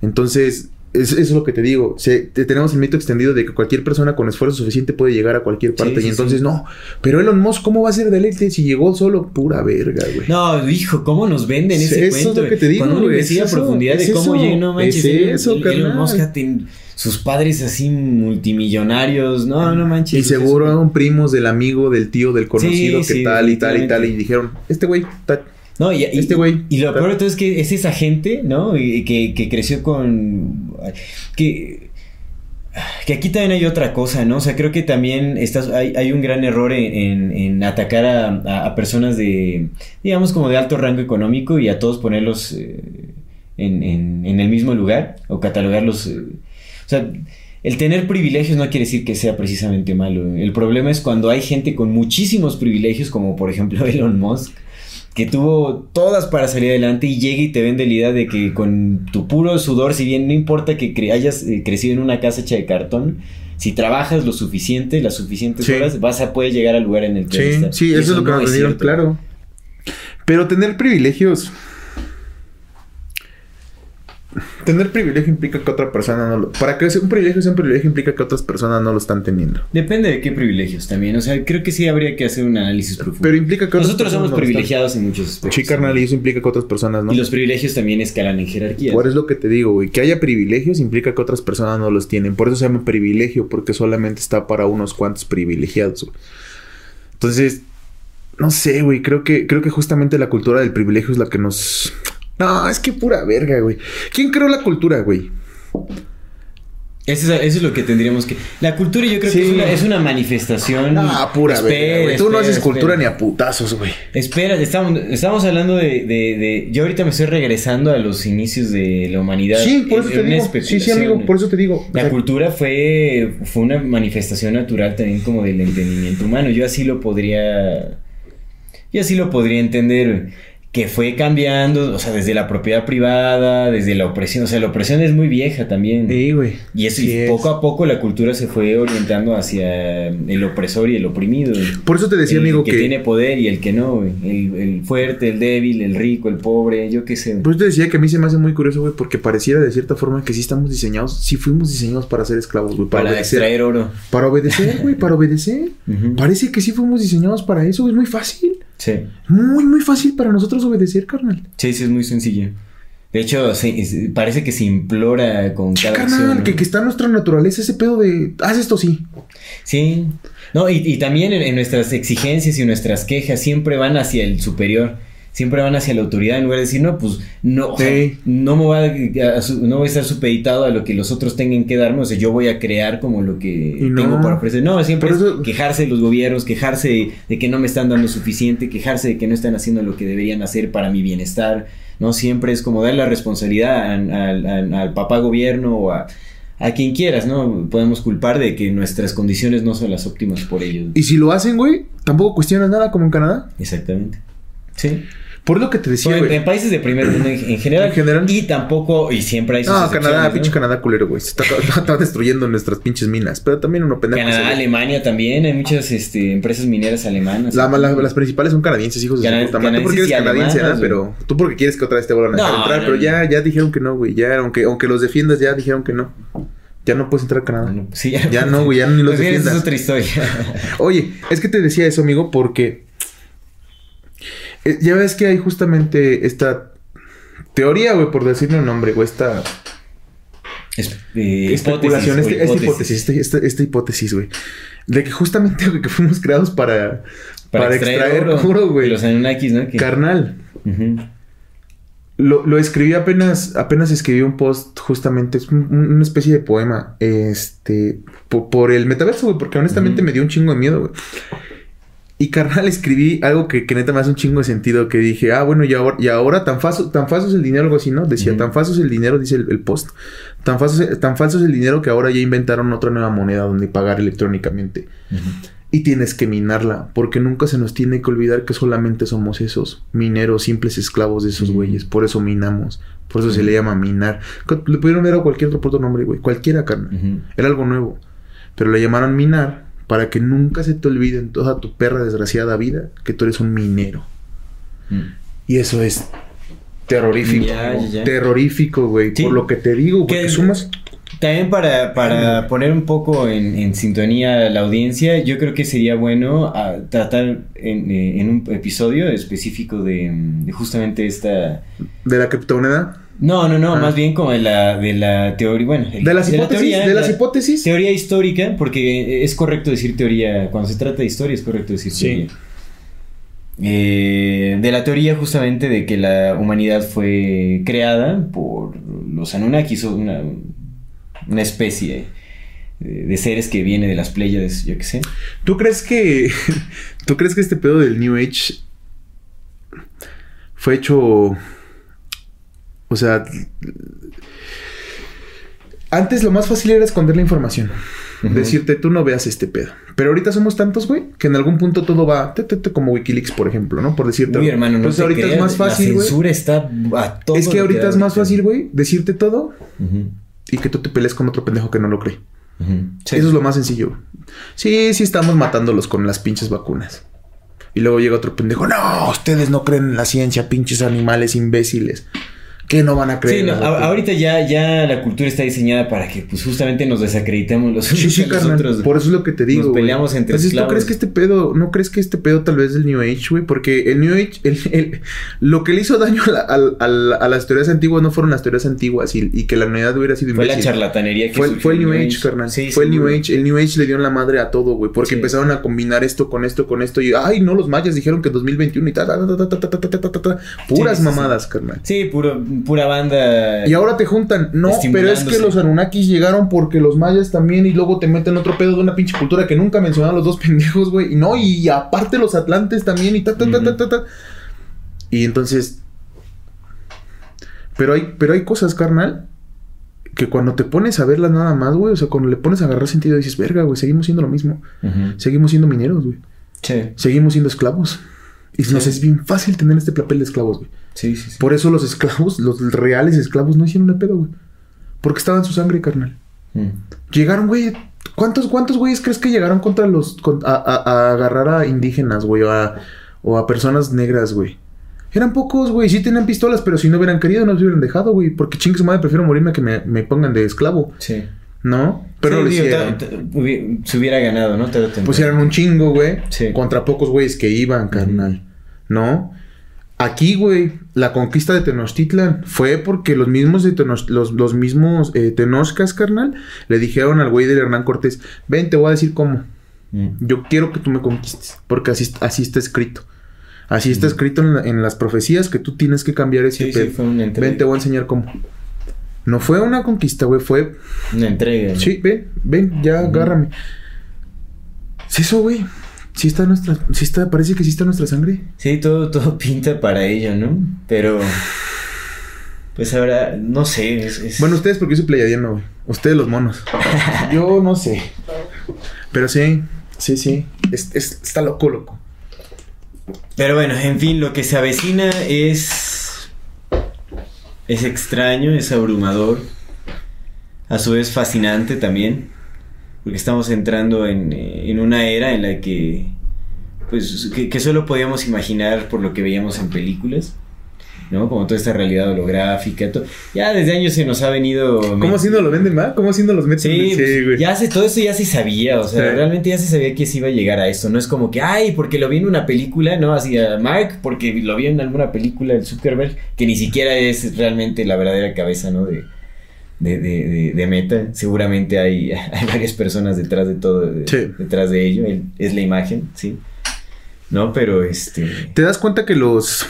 Entonces, es- eso es lo que te digo. Se- te- tenemos el mito extendido de que cualquier persona con esfuerzo suficiente puede llegar a cualquier parte. Sí, sí, y entonces, sí. no. Pero Elon Musk, ¿cómo va a ser de élite si llegó solo? Pura verga, güey. No, hijo, ¿cómo nos venden ese eso es cuento? lo que te digo, Cuando uno investiga es a profundidad de es cómo eso, llega, no manches. es Elon- eso, Elon. Musk ten- sus padres así multimillonarios. No, no manches. Y seguro es- eran primos del amigo, del tío, del conocido, que tal y tal y tal. Y dijeron, este güey, ta- No, y, Este güey. Y lo peor de todo es que es esa gente, ¿no? Y que, que creció con. Que. Que aquí también hay otra cosa, ¿no? O sea, creo que también estás, hay, hay un gran error en, en- en atacar a, a- a personas de, digamos, como de alto rango económico y a todos ponerlos eh, en, en- en el mismo lugar o catalogarlos. eh, o sea, el tener privilegios no quiere decir que sea precisamente malo. El problema es cuando hay gente con muchísimos privilegios, como por ejemplo Elon Musk, que tuvo todas para salir adelante y llega y te vende la idea de que con tu puro sudor, si bien no importa que cre- hayas eh, crecido en una casa hecha de cartón, si trabajas lo suficiente, las suficientes Sí. horas, vas a poder llegar al lugar en el que Sí, estás. sí, eso, es lo que no nos cierto. claro. Pero tener privilegios. Tener privilegio implica que otra persona no lo. Para que un privilegio sea un privilegio implica que otras personas no lo están teniendo. Depende de qué privilegios también. O sea, creo que sí habría que hacer un análisis profundo. Pero implica que otras Nosotros somos no lo están- privilegiados en muchos aspectos. Sí, carnal, y eso implica que otras personas no. Y los privilegios también escalan en jerarquía. Por eso es lo que te digo, güey. Que haya privilegios implica que otras personas no los tienen. Por eso se llama privilegio, porque solamente está para unos cuantos privilegiados, güey. Entonces, no sé, güey. Creo que, creo que justamente la cultura del privilegio es la que nos. No, es que pura verga, güey. ¿Quién creó la cultura, güey? Eso es, eso es lo que tendríamos que. La cultura, yo creo Sí. que es una, es una manifestación. Ah, pura Espera, verga. Tú no haces espera. cultura ni a putazos, güey. Espera, estamos, estamos hablando de, de- de- Yo ahorita me estoy regresando a los inicios de la humanidad. Sí, por eso Es te digo. Sí, sí, amigo, por eso te digo. O La sea, cultura fue, fue una manifestación natural también como del entendimiento humano. Yo así lo podría. Yo así lo podría entender. Que fue cambiando, o sea, desde la propiedad privada, desde la opresión. O sea, la opresión es muy vieja también. Sí, güey. Y eso, Sí y es. poco a poco la cultura se fue orientando hacia el opresor y el oprimido. Por eso te decía, el amigo, que, que. tiene poder y el que no, güey. El, el fuerte, el débil, el rico, el pobre, yo qué sé. Por eso te decía que a mí se me hace muy curioso, güey, porque pareciera de cierta forma que sí estamos diseñados, sí fuimos diseñados para ser esclavos, güey, para, para obedecer. extraer oro. Para obedecer, güey, para obedecer. Parece que sí fuimos diseñados para eso, es muy fácil. Sí. Muy, muy fácil para nosotros obedecer, carnal. Sí, sí, es muy sencillo. De hecho, se- parece que se implora con Sí, cada carnal, acción, ¿no? que, que está en nuestra naturaleza ese pedo de, haz esto sí. Sí. No, y, y también en, en nuestras exigencias y nuestras quejas siempre van hacia el superior. Siempre van hacia la autoridad en lugar de decir, no, pues no, Sí. no me voy a, a su- no voy a estar supeditado a lo que los otros tengan que darme, o sea, yo voy a crear como lo que no. tengo para ofrecer. No, siempre es quejarse de los gobiernos, quejarse de, de que no me están dando suficiente, quejarse de que no están haciendo lo que deberían hacer para mi bienestar, ¿no? Siempre es como dar la responsabilidad al papá gobierno o a, a quien quieras, ¿no? Podemos culpar de que nuestras condiciones no son las óptimas por ellos. Y si lo hacen, güey, tampoco cuestionas nada como en Canadá. Exactamente. Sí. Por lo que te decía, güey. en países de primer mundo en, en general. En general. Y tampoco, y siempre hay sus No, Canadá, ¿no? pinche Canadá culero, güey. Se está, está- está destruyendo nuestras pinches minas. Pero también uno pendejo. Canadá. Alemania también. Hay muchas este, empresas mineras alemanas. La- la- las principales son canadienses, hijos de su puta madre. Tú porque eres canadiense, ¿verdad? güey. Pero tú porque quieres que otra vez te vuelvan a dejar No, entrar. no, pero no. ya, ya dijeron que no, güey. Ya, aunque, aunque los defiendas, ya dijeron que no. Ya no puedes entrar a Canadá. Sí, Ya no, güey, ya ni los Pues esa es defiendas. otra historia. Oye, es que te decía eso, amigo, porque eh, ya ves que hay justamente esta teoría, güey, por decirle un nombre, güey, esta Es- eh, especulación, hipótesis, este- esta hipótesis, este- esta, esta hipótesis, güey, de que justamente güey, que fuimos creados para, para, extraer, oro, güey, Los Anunnakis, ¿no? Que- carnal. Lo, lo escribí apenas, apenas escribí un post justamente, es un- un- una especie de poema, este, po- por, el metaverso, güey, porque honestamente me dio un chingo de miedo, güey. Y carnal, escribí algo que, que neta me hace un chingo de sentido, que dije, ah, bueno, y ahora, y ahora tan, falso, tan falso es el dinero, algo así, ¿no? Decía, tan falso es el dinero, dice el, el post, tan falso, es- tan falso es el dinero que ahora ya inventaron otra nueva moneda donde pagar electrónicamente. Y tienes que minarla, porque nunca se nos tiene que olvidar que solamente somos esos mineros, simples esclavos de esos güeyes. Por eso minamos. Por eso se le llama minar. Le pudieron ver a cualquier otro puto nombre, güey. Cualquiera, carnal. Era algo nuevo. Pero le llamaron minar para que nunca se te olvide en toda tu perra desgraciada vida que tú eres un minero. Mm. Y eso es terrorífico. Terrorífico, güey. Sí. Por lo que te digo, güey. Sumas. También para, para poner un poco en, en sintonía a la audiencia, yo creo que sería bueno ah, tratar en, eh, en un episodio específico de, de justamente esta... De la criptomoneda. No, no, no, Ah. más bien como de la, de la teoría, bueno... el- De las la hipótesis. teoría, de las la hipótesis. Teoría histórica, porque es correcto decir teoría, cuando se trata de historia es correcto decir Sí. teoría. Eh, de la teoría justamente de que la humanidad fue creada por los Anunnakis, o una, una especie de, de seres que viene de las Pléyades, yo qué sé. ¿Tú crees que. ¿Tú crees que este pedo del New Age fue hecho. O sea. Antes lo más fácil era esconder la información. Decirte, tú no veas este pedo. Pero ahorita somos tantos, güey, que en algún punto todo va. te, te, te, como Wikileaks, por ejemplo, ¿no? Por decirte. Uy, hermano, no Entonces ahorita es más fácil, La güey. censura está a todo Es que ahorita es más fácil, güey, decirte todo y que tú te pelees con otro pendejo que no lo cree. Sí. Eso es lo más sencillo. Sí, sí estamos matándolos con las pinches vacunas. Y luego llega otro pendejo. No, ustedes no creen en la ciencia, pinches animales imbéciles. ¿Qué no van a creer? Sí, no, a- ahorita ya, ya la cultura está diseñada para que pues justamente nos desacreditemos los Sí, unos sí, los carnal. otros. Por eso es lo que te digo. Nos güey. peleamos entre Entonces, ¿tú esclavos. crees que este pedo, no crees que este pedo tal vez del New Age, güey? Porque el New Age, el, el- lo que le hizo daño a, la- a las teorías antiguas no fueron las teorías antiguas y, y que la humanidad hubiera sido Fue la imbécil. charlatanería que Fue, fue el New Age, carnal. Sí, fue el New. Age. El New Age le dio en la madre a todo, güey. Porque Sí. empezaron a combinar esto con esto, con esto. Y, ay, no, los mayas dijeron que 2021 y ta, ta, ta, ta, ta, ta, ta, ta, ta, ta. Puras Sí, sí, sí. mamadas, carnal. Sí, puro, pura banda. Y ahora te juntan. No, pero es que los Anunnakis llegaron porque los mayas también. Y luego te meten otro pedo de una pinche cultura que nunca mencionaron los dos pendejos, güey. Y no, y aparte los atlantes también. Y ta, ta, ta, ta, ta, ta. Y entonces. Pero hay, pero hay cosas, carnal. Que cuando te pones a verlas nada más, güey. O sea, cuando le pones a agarrar sentido, dices, verga, güey, seguimos siendo lo mismo. Seguimos siendo mineros, güey. Sí, Seguimos siendo esclavos. Y nos Sí. es bien fácil tener este papel de esclavos, güey. Sí, sí. sí. Por eso los esclavos, los reales esclavos, no hicieron el pedo, güey. Porque estaba en su sangre, carnal. Mm. Llegaron, güey. ¿Cuántos, cuántos güeyes crees que llegaron contra los. con- a, a- a agarrar a indígenas, güey? O a, o a personas negras, güey. Eran pocos, güey. Sí tenían pistolas, pero si no hubieran querido, no los hubieran dejado, güey. Porque chingue su madre, prefiero morirme a que me, me pongan de esclavo, Sí. ¿no? Pero Sí, no lo digo, hicieron. ta- ta- hubi- se hubiera ganado, ¿no? Tarde o temprano. Pusieron un chingo, güey. Sí. Contra pocos güeyes que iban, carnal. ¿No? Aquí, güey, la conquista de Tenochtitlan fue porque los mismos de Tenoch- los, los mismos eh, Tenochcas, carnal, le dijeron al güey del Hernán Cortés, ven, te voy a decir cómo. Mm. Yo quiero que tú me conquistes. Porque así, así está escrito. Así está escrito en, la- en las profecías que tú tienes que cambiar este Sí, sí, pedo. Ven, te voy a enseñar cómo. No fue una conquista, güey, fue Una entrega. Sí, ven, ven, ya agárrame. Es eso, güey. Sí está nuestra, sí está, parece que sí está nuestra sangre. Sí, todo, todo pinta para ello, ¿no? Pero. Pues ahora, no sé. Es, es- Bueno, ustedes porque yo soy pleiadiano, güey. Ustedes los monos. yo no sé. Pero sí, sí, sí. Es- es- está loco, loco. Pero bueno, en fin, lo que se avecina es. Es extraño, es abrumador. A su vez fascinante también. Porque estamos entrando en, en una era en la que. Pues que, que solo podíamos imaginar por lo que veíamos en películas. ¿no? Como toda esta realidad holográfica. to- Ya desde años se nos ha venido. ¿Cómo haciendo lo venden más? ¿Cómo haciendo los meten? Sí, pues, güey. ya se, todo eso ya se sabía, o sea, Sí. realmente ya se sabía que se iba a llegar a esto, no es como que, ay, porque lo vi en una película, no, así a Mark, porque lo vi en alguna película del Zuckerberg, que ni siquiera es realmente la verdadera cabeza, ¿no? De, de, de, de- de Meta, seguramente hay, hay varias personas detrás de todo, Sí. detrás de ello, él- es la imagen, sí, ¿no? Pero este... ¿Te das cuenta que los...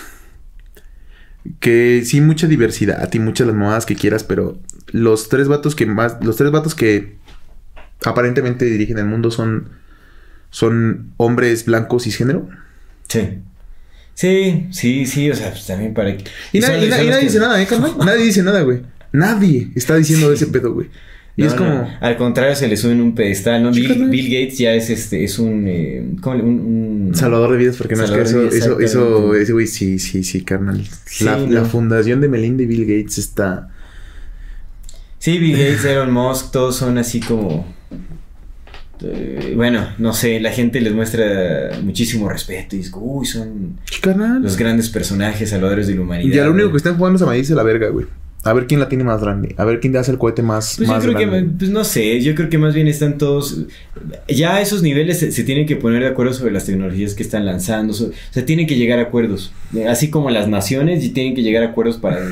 Que sí, mucha diversidad y muchas las mamadas que quieras, pero los tres vatos que más... Los tres vatos que aparentemente dirigen el mundo son... Son hombres blancos cisgénero. Sí. Sí, sí, sí, o sea, pues también para. Y, nadie- y na- son y los nadie que- dice nada, ¿eh, carnal? Nadie dice nada, güey. Nadie está diciendo de ese pedo, güey. Y No, es no, como... al contrario, se le sube en un pedestal, ¿no? Bill, Gates ya es este, es un, eh, ¿cómo le- un, un- Salvador de vidas, porque no es que eso, eso, eso, ese güey, sí, sí, sí, carnal. Sí, la, no. la fundación de Melinda y Bill Gates está. Sí, Bill Gates, Elon Musk, todos son así como... eh, bueno, no sé, la gente les muestra muchísimo respeto y es uy, son los grandes personajes salvadores de la humanidad. Ya lo único que están jugando es a medirse la verga, güey. A ver quién la tiene más grande. A ver quién hace el cohete más, Pues yo creo que, pues no sé, yo creo que más bien están todos, ya a esos niveles se, se tienen que poner de acuerdo sobre las tecnologías que están lanzando, o sea, tienen que llegar a acuerdos, Eh, así como las naciones y tienen que llegar a acuerdos para eh,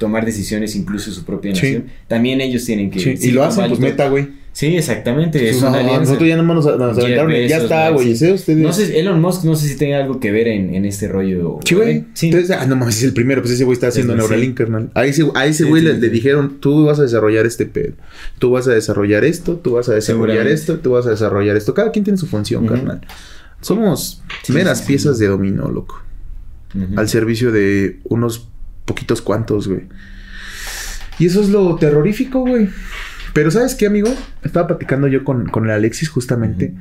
tomar decisiones incluso su propia Sí. nación, también ellos tienen que... Sí, y lo hacen, pues meta, güey. Sí, exactamente, es Pues, una no, alianza. Nosotros ya nomás nos, aventaron. el, Ya Bezos, está, güey. No sé, Elon Musk no sé si tenga algo que ver en, en este rollo. Sí, güey. Sí. Entonces, ah, no mames, es el primero. Pues ese güey está haciendo sí. Neuralink, carnal. A ese, a ese Sí, güey le, dijeron: Tú vas a desarrollar este pedo. Tú vas a desarrollar esto. Tú vas a desarrollar esto. Tú vas a desarrollar esto. Cada quien tiene su función, carnal. Somos meras piezas de dominó, loco. Al servicio de unos poquitos cuantos, güey. Y eso es lo terrorífico, güey. Pero ¿sabes qué, amigo? Estaba platicando yo con, con el Alexis justamente.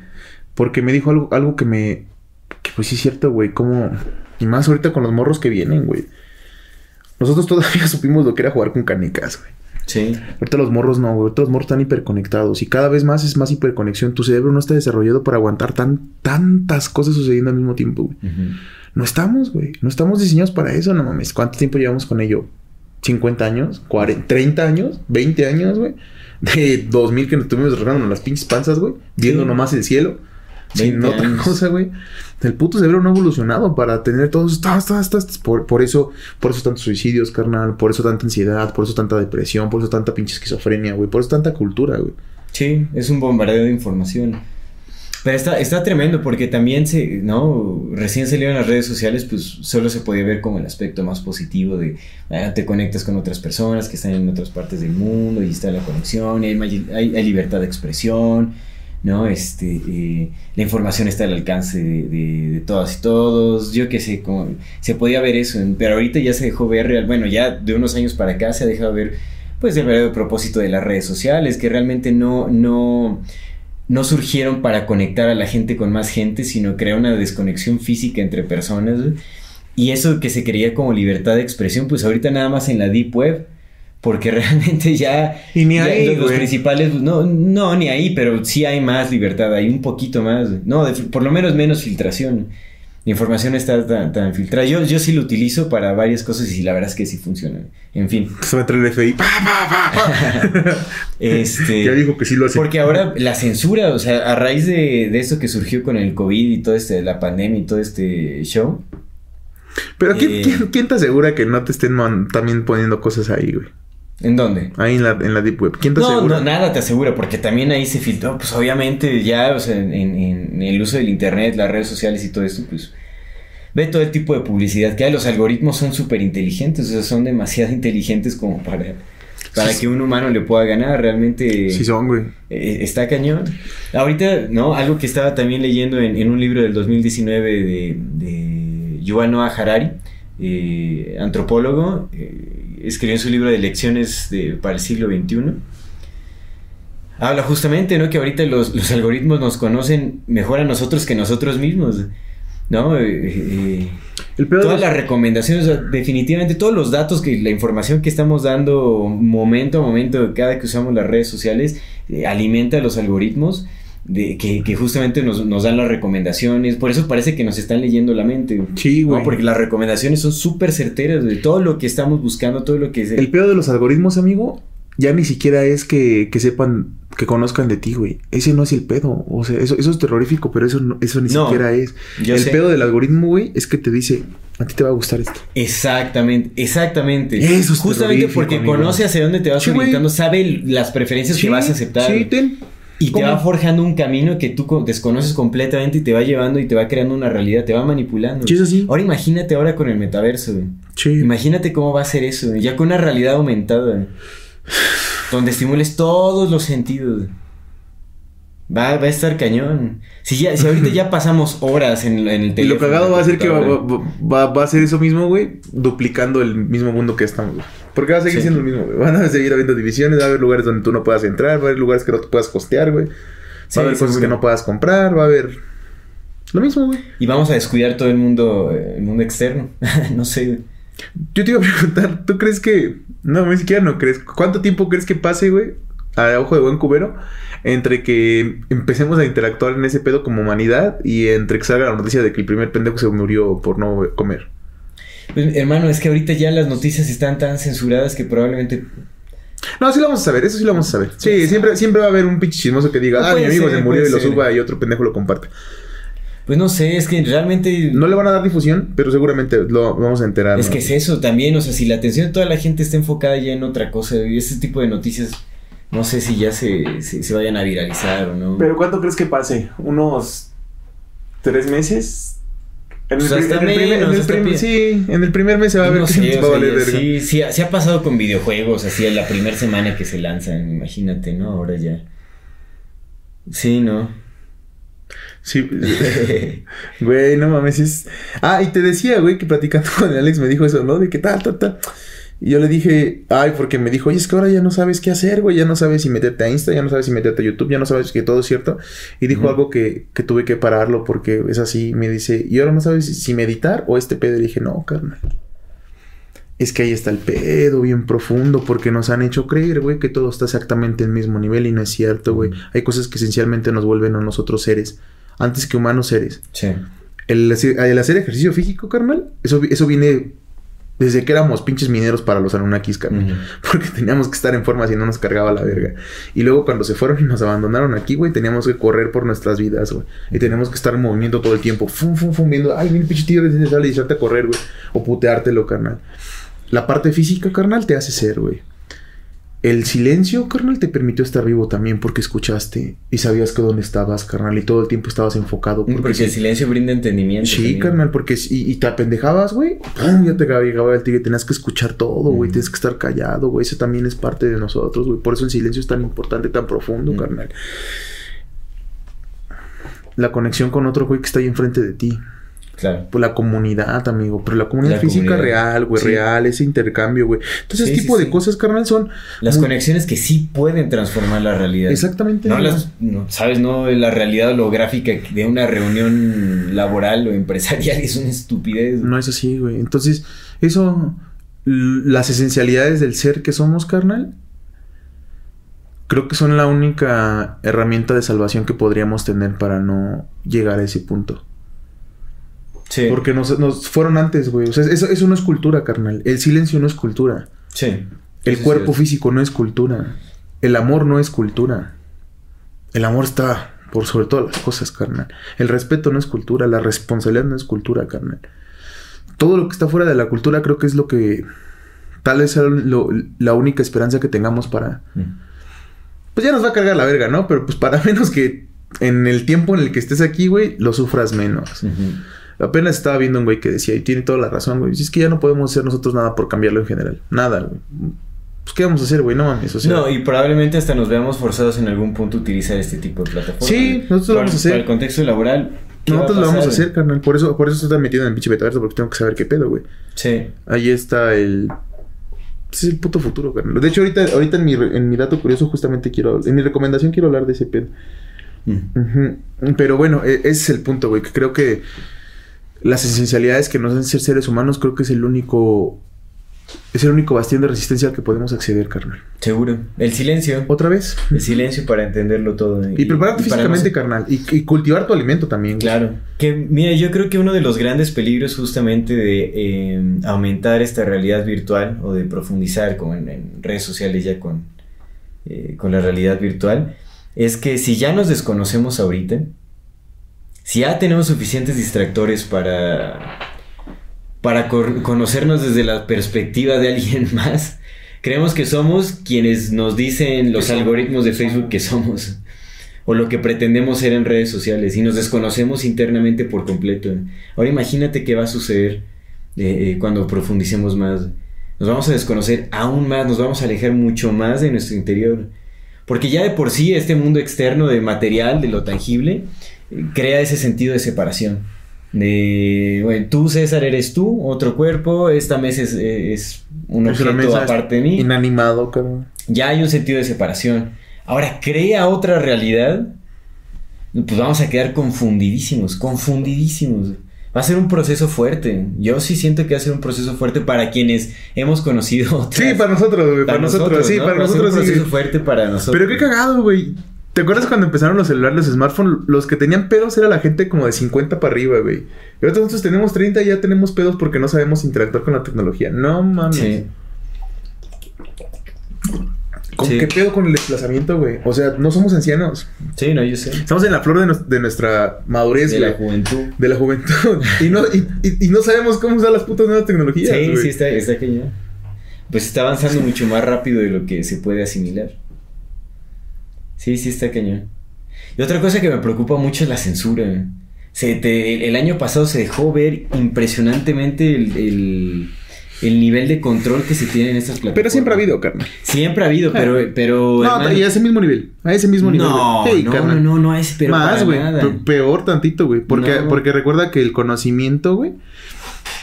Porque me dijo algo, algo que me... Que pues sí es cierto, güey. Como... Y más ahorita con los morros que vienen, güey. Nosotros todavía supimos lo que era jugar con canicas, güey. Sí. Ahorita los morros no, güey. Ahorita los morros están hiperconectados. Y cada vez más es más hiperconexión. Tu cerebro no está desarrollado para aguantar tan, tantas cosas sucediendo al mismo tiempo, güey. No estamos, güey. No estamos diseñados para eso, no mames. ¿Cuánto tiempo llevamos con ello? ¿50 años? ¿40, ¿30 años? ¿20 años, güey? De 2000 que nos estuvimos arreglando las pinches panzas, güey. Viendo Sí. nomás el cielo. Sin 20 otra años. cosa, güey. El puto cerebro no ha evolucionado para tener todos estas, estas, estas. Por, por eso, por eso tantos suicidios, carnal. Por eso tanta ansiedad. Por eso tanta depresión. Por eso tanta pinche esquizofrenia, güey. Por eso tanta cultura, güey. Sí, es un bombardeo de información. Pero está, está tremendo porque también se, ¿no? Recién salieron las redes sociales, pues solo se podía ver como el aspecto más positivo de ah, te conectas con otras personas que están en otras partes del mundo y está la conexión, hay, hay, hay libertad de expresión, ¿no? Este, eh, la información está al alcance de, de- de todas y todos, yo qué sé, como, se podía ver eso, en- pero ahorita ya se dejó ver real, bueno, ya de unos años para acá se ha dejado ver pues el verdadero propósito de las redes sociales, que realmente no, no, no surgieron para conectar a la gente con más gente, sino crear una desconexión física entre personas. Y eso que se creía como libertad de expresión, pues ahorita nada más en la Deep Web, porque realmente ya... Y ni ya ahí, los, principales, pues, no, no, ni ahí, pero sí hay más libertad, hay un poquito más. No, de- por lo menos menos filtración. La información está tan, tan filtrada. Yo, yo sí lo utilizo para varias cosas y la verdad es que sí funciona. En fin. Se va a el FBI. ¡Pa, pa, pa, pa! Este, ya dijo que sí lo hace. Porque ahora la censura, o sea, a raíz de, de esto que surgió con el COVID y todo este, la pandemia y todo este show. Pero ¿quién, Eh. quién- quién te asegura que no te estén man- también poniendo cosas ahí, güey? ¿En dónde? Ahí en la, en la Deep Web. ¿Quién te No, asegura? no, nada te asegura, porque también ahí se filtró, pues obviamente ya, o sea, en, en el uso del internet, las redes sociales y todo esto, pues ve todo el tipo de publicidad que hay. Los algoritmos son súper inteligentes, o sea, son demasiado inteligentes como para, para Sí. que un humano le pueda ganar. Realmente Sí son, güey. Eh, está cañón. Ahorita, ¿no? Algo que estaba también leyendo en, en un libro del 2019 de, de Yuval Noah Harari, eh, antropólogo, eh, escribió en su libro de lecciones de, para el siglo XXI. Habla justamente, ¿no? Que ahorita los, los algoritmos nos conocen mejor a nosotros que nosotros mismos. ¿no? Eh, eh, El todas las recomendaciones, definitivamente todos los datos que la información que estamos dando momento a momento cada que usamos las redes sociales eh, alimenta los algoritmos de, que, que justamente nos, nos dan las recomendaciones. Por eso parece que nos están leyendo la mente. Sí, ¿no? güey. Porque las recomendaciones son súper certeras de todo lo que estamos buscando, todo lo que es... El pedo de los algoritmos, amigo, ya ni siquiera es que, que sepan, que conozcan de ti, güey. Ese no es el pedo. O sea, eso, eso es terrorífico, pero eso, no- eso ni No, siquiera es. el sé. pedo del algoritmo, güey, es que te dice, a ti te va a gustar esto. Exactamente, exactamente. Eso es Justamente porque amigo. conoce hacia dónde te vas Sí, sabe las preferencias que vas a aceptar. Sí, ten. Y te va forjando un camino que tú co- desconoces completamente y te va llevando y te va creando una realidad, te va manipulando. Sí, así. Ahora imagínate ahora con el metaverso, güey. Sí. Imagínate cómo va a ser eso, güey. ya con una realidad aumentada, güey. donde estimules todos los sentidos. güey. Va, va a estar cañón. Si ya, si ahorita ya pasamos horas en, en el Y lo teléfono. cagado va a ser que va, va, va- a ser eso mismo, güey, duplicando el mismo mundo que estamos, güey. Porque va a seguir Sí. siendo el mismo, güey. Van a seguir habiendo divisiones, va a haber lugares donde tú no puedas entrar, va a haber lugares que no te puedas costear, güey. Va Sí, a haber cosas que no puedas comprar, va a haber lo mismo, güey. Y vamos a descuidar todo el mundo, eh, el mundo externo. no sé, güey. Yo te iba a preguntar, ¿tú crees que... No, ni siquiera no crees. ¿Cuánto tiempo crees que pase, güey? A ojo de buen cubero. Entre que empecemos a interactuar en ese pedo como humanidad y entre que salga la noticia de que el primer pendejo se murió por no comer. Pues, hermano, es que ahorita ya las noticias están tan censuradas que probablemente No, sí lo vamos a saber, eso sí lo vamos a saber. Sí, siempre, siempre va a haber un pinche chismoso que diga, No ah, mi amigo ser, se murió y lo ser. suba y otro pendejo lo comparte. Pues no sé, es que realmente... No le van a dar difusión, pero seguramente lo vamos a enterar. es ¿no? que es eso también, o sea, si la atención de toda la gente está enfocada ya en otra cosa, y ese tipo de noticias, no sé si ya se, se, se vayan a viralizar o no. Pero ¿cuánto crees que pase? ¿Unos tres meses? En el primer- menos, en el hasta primer- pi- sí, en el primer mes se va a ver no sé, o va a sea, ya sí, sí, ha- sí ha pasado con videojuegos, así, en la primera semana que se lanzan, imagínate, ¿no? Ahora ya. Sí, ¿no? Sí. güey, no mames, es... Ah, y te decía, güey, que platicando con Alex me dijo eso, ¿no? De que tal, tal, tal. Y yo le dije, ay, porque me dijo, oye, es que ahora ya no sabes qué hacer, güey, ya no sabes si meterte a Insta, ya no sabes si meterte a YouTube, ya no sabes que todo es cierto. Y dijo algo que, que tuve que pararlo porque es así, me dice, y ahora no sabes si meditar o este pedo. Y le dije, no, carnal. Es que ahí está el pedo bien profundo porque nos han hecho creer, güey, que todo está exactamente al mismo nivel y no es cierto, güey. Hay cosas que esencialmente nos vuelven a nosotros seres, antes que humanos seres. Sí. El, hacer- el hacer ejercicio físico, carnal, eso, eso viene desde que éramos pinches mineros para los Anunnakis, carnal. Ujú. Porque teníamos que estar en forma si no nos cargaba la verga. Y luego cuando se fueron y nos abandonaron aquí, güey, teníamos que correr por nuestras vidas, güey. Y teníamos que estar en movimiento todo el tiempo. Fum, fum, fum, viendo, ay, viene el pinche recién sale y echarte a correr, güey. O puteártelo, carnal. La parte física, carnal, te hace ser, güey. El silencio, carnal, te permitió estar vivo también porque escuchaste y sabías que dónde estabas, carnal, y todo el tiempo estabas enfocado. Porque, el silencio brinda entendimiento. Sí, también. carnal, porque si- y, y te apendejabas, güey. ¡pum! Ya te llegaba el tigre. Tenías que escuchar todo, güey. Mm. Tienes que estar callado, güey. Eso también es parte de nosotros, güey. Por eso el silencio es tan importante, tan profundo, Mm. carnal. La conexión con otro güey que está ahí enfrente de ti. Claro. Pues la comunidad, amigo. Pero la comunidad La física comunidad. real, güey. Sí. Real, ese intercambio, güey. Entonces, ese sí, tipo de cosas, carnal, son. Las muy- conexiones que sí pueden transformar la realidad. Exactamente. No las, no, sabes, no la realidad holográfica de una reunión laboral o empresarial es una estupidez. No es así, güey. Entonces, eso, las esencialidades del ser que somos, carnal, creo que son la única herramienta de salvación que podríamos tener para no llegar a ese punto. Sí. Porque nos, nos fueron antes, güey. O sea, eso, eso no es cultura, carnal. El silencio no es cultura. Sí. El cuerpo sí físico no es cultura. El amor no es cultura. El amor está por sobre todas las cosas, carnal. El respeto no es cultura. La responsabilidad no es cultura, carnal. Todo lo que está fuera de la cultura creo que es lo que tal vez sea lo- la única esperanza que tengamos para... Mm. Pues ya nos va a cargar la verga, ¿no? Pero pues para menos que en el tiempo en el que estés aquí, güey, lo sufras menos. Ujú. Apenas estaba viendo un güey que decía, y tiene toda la razón, güey. Si es que ya no podemos hacer nosotros nada por cambiarlo en general. Nada, güey. Pues, ¿qué vamos a hacer, güey? No mames, o sea. no, y probablemente hasta nos veamos forzados en algún punto a utilizar este tipo de plataformas. Sí, nosotros lo vamos a hacer. Para el contexto laboral. ¿qué va nosotros lo vamos a hacer, carnal. Por eso, por eso estoy metido en el pinche metaverso, porque tengo que saber qué pedo, güey. Sí. Ahí está el. pues, Es el puto futuro, carnal. De hecho, ahorita, ahorita en, mi, en mi dato curioso, justamente quiero. En mi recomendación quiero hablar de ese pedo. Mm. Pero bueno, e- ese es el punto, güey. Que creo que las esencialidades que nos hacen ser seres humanos, creo que es el único es el único bastión de resistencia al que podemos acceder, carnal. Seguro. El silencio. Otra vez. El silencio para entenderlo todo. Y, prepararte y físicamente, carnal. Y, y cultivar tu alimento también. Claro. Que mira, yo creo que uno de los grandes peligros justamente de eh, aumentar esta realidad virtual o de profundizar como en, en redes sociales ya con, eh, con la realidad virtual es que si ya nos desconocemos ahorita, si ya tenemos suficientes distractores para, para conocernos desde la perspectiva de alguien más, creemos que somos quienes nos dicen los algoritmos de Facebook que somos o lo que pretendemos ser en redes sociales y nos desconocemos internamente por completo. Ahora imagínate qué va a suceder eh, eh, cuando profundicemos más. Nos vamos a desconocer aún más, nos vamos a alejar mucho más de nuestro interior. Porque ya de por sí este mundo externo de material, de lo tangible, crea ese sentido de separación. De, bueno, tú César eres tú, otro cuerpo, esta mesa es, eh, es un Es una objeto aparte de mí Inanimado, carnal. ya hay un sentido de separación. Ahora crea otra realidad, pues vamos a quedar confundidísimos, confundidísimos. Va a ser un proceso fuerte. Yo sí siento que va a ser un proceso fuerte para quienes hemos conocido. otras- Sí, para nosotros, güey. Para, nosotros, sí, ¿no? para Va a ser nosotros un sí. proceso fuerte para nosotros. Pero qué cagado, güey. ¿Te acuerdas cuando empezaron los celulares, los smartphones? Los que tenían pedos era la gente como de 50 para arriba, güey. Y ahora nosotros tenemos 30 y ya tenemos pedos porque no sabemos interactuar con la tecnología. No mames. Sí. ¿Con Sí. qué pedo con el desplazamiento, güey? O sea, no somos ancianos. Sí, no, yo sé. Estamos en la flor de, nuestra madurez, De güey. la juventud. De la juventud. y, no, y, y- y no sabemos cómo usar las putas nuevas tecnologías. Sí, güey. sí, está, está cañón. Pues está avanzando mucho más rápido de lo que se puede asimilar. Sí, sí, está cañón. Y otra cosa que me preocupa mucho es la censura. Se te- el, año pasado se dejó ver impresionantemente el, el- el nivel de control que se tiene en estas plataformas. Pero siempre ha habido, carnal. Siempre ha habido, pero... pero No, hermano, y a ese mismo nivel. A ese mismo nivel. no. Hey, no, carnal. no, no, no es pero Más, güey. Peor tantito, güey. Porque, No. porque recuerda que el conocimiento, güey,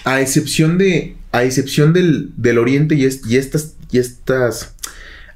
a excepción de. A excepción del, del oriente y, es- y estas. Y estas.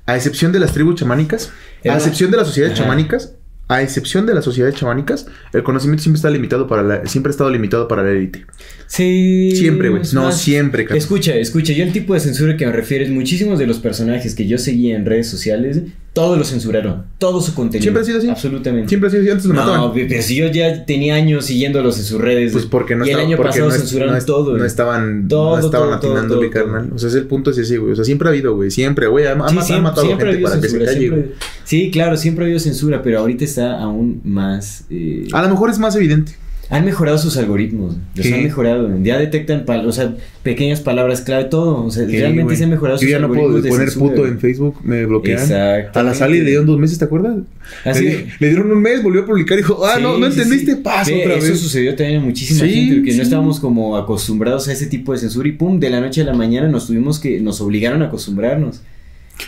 A excepción de las tribus chamánicas. A excepción de las sociedades Ajá. chamánicas. A excepción de las sociedades chamánicas, el conocimiento siempre está limitado para la, siempre ha estado limitado para la élite. Sí. Siempre, güey. No, más- siempre, carnal. Escucha, escucha, yo el tipo de censura que me refiero es muchísimos de los personajes que yo seguía en redes sociales, todos lo censuraron, todo su contenido. Siempre ha sido así. Absolutamente. Siempre ha sido así, antes lo No, mataban. pero si yo ya tenía años siguiéndolos en sus redes. Pues porque no Y el estaba- año porque pasado no es- censuraron no es- todo. No estaban, Todo, no estaban todo, todo, atinándole, todo, carnal. todo. O sea, es el punto es ese, güey. O sea, siempre ha habido, güey. Siempre, güey. Ha, Sí, ha siempre, matado siempre gente para que se censura. calle, siempre-. Sí, claro, siempre ha habido censura, pero ahorita está aún más. eh, A lo mejor es más evidente. Han mejorado sus algoritmos, los han mejorado. Ya detectan, o sea, pequeñas palabras clave, todo. O sea, realmente güey. se han mejorado Yo sus ya no puedo algoritmos poner censura, puto en Facebook, me bloquean. A la Sally le dieron dos meses, ¿te acuerdas? Así le, di- le dieron un mes, volvió a publicar y dijo, ah, Sí, no, no sí, entendiste, sí. paso Ve, otra Eso vez. sucedió también a muchísima gente, que no estábamos como acostumbrados a ese tipo de censura y pum, de la noche a la mañana nos tuvimos que, nos obligaron a acostumbrarnos.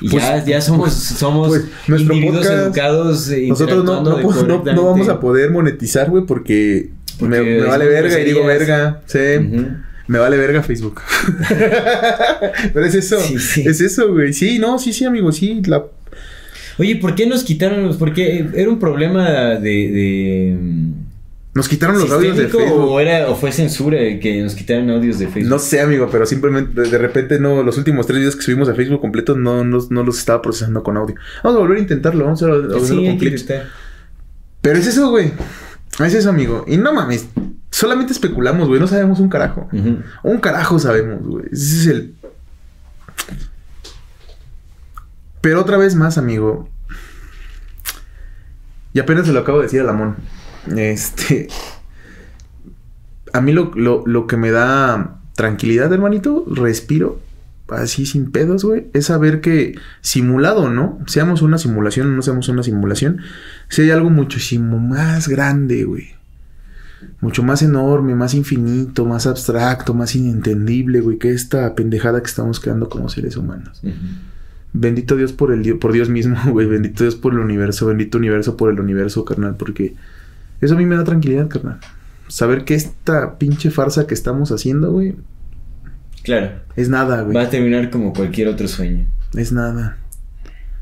Y Pues- ya, ya somos, somos pues, nuestro podcast, educados. eh, Nosotros no, no, no- vamos a poder monetizar, güey, Porque me, me vale verga y digo verga. Sí. Me vale verga Facebook. Pero es eso. Sí, sí. Es eso, güey. Sí, no, sí, sí, amigo. Sí, la, Oye, ¿por qué nos quitaron los? Porque era un problema de. de Nos quitaron los audios de Facebook. O, era, o fue censura el que nos quitaron audios de Facebook. No sé, amigo, pero simplemente de, repente no, los últimos tres videos que subimos a Facebook completos no, no, no los estaba procesando con audio. Vamos a volver a intentarlo, vamos a a hacerlo sí, hay con clips. Pero es eso, güey. Es eso, amigo. Y no mames, solamente especulamos, güey, no sabemos un carajo. Un carajo sabemos, güey. Ese es el. Pero otra vez más, amigo. Y apenas se lo acabo de decir a Lamón. Este. A mí lo, lo- lo que me da tranquilidad, hermanito, respiro. Así sin pedos, güey. Es saber que simulado no, seamos una simulación o no seamos una simulación, si hay algo muchísimo más grande, güey mucho más enorme, más infinito, más abstracto, más inentendible, güey, que esta pendejada que estamos creando como seres humanos. Bendito Dios por el por Dios mismo, güey, bendito Dios por el universo, bendito universo por el universo, carnal, porque eso a mí me da tranquilidad, carnal. Saber que esta pinche farsa que estamos haciendo, güey, Claro. es nada, güey. Va a terminar como cualquier otro sueño. Es nada.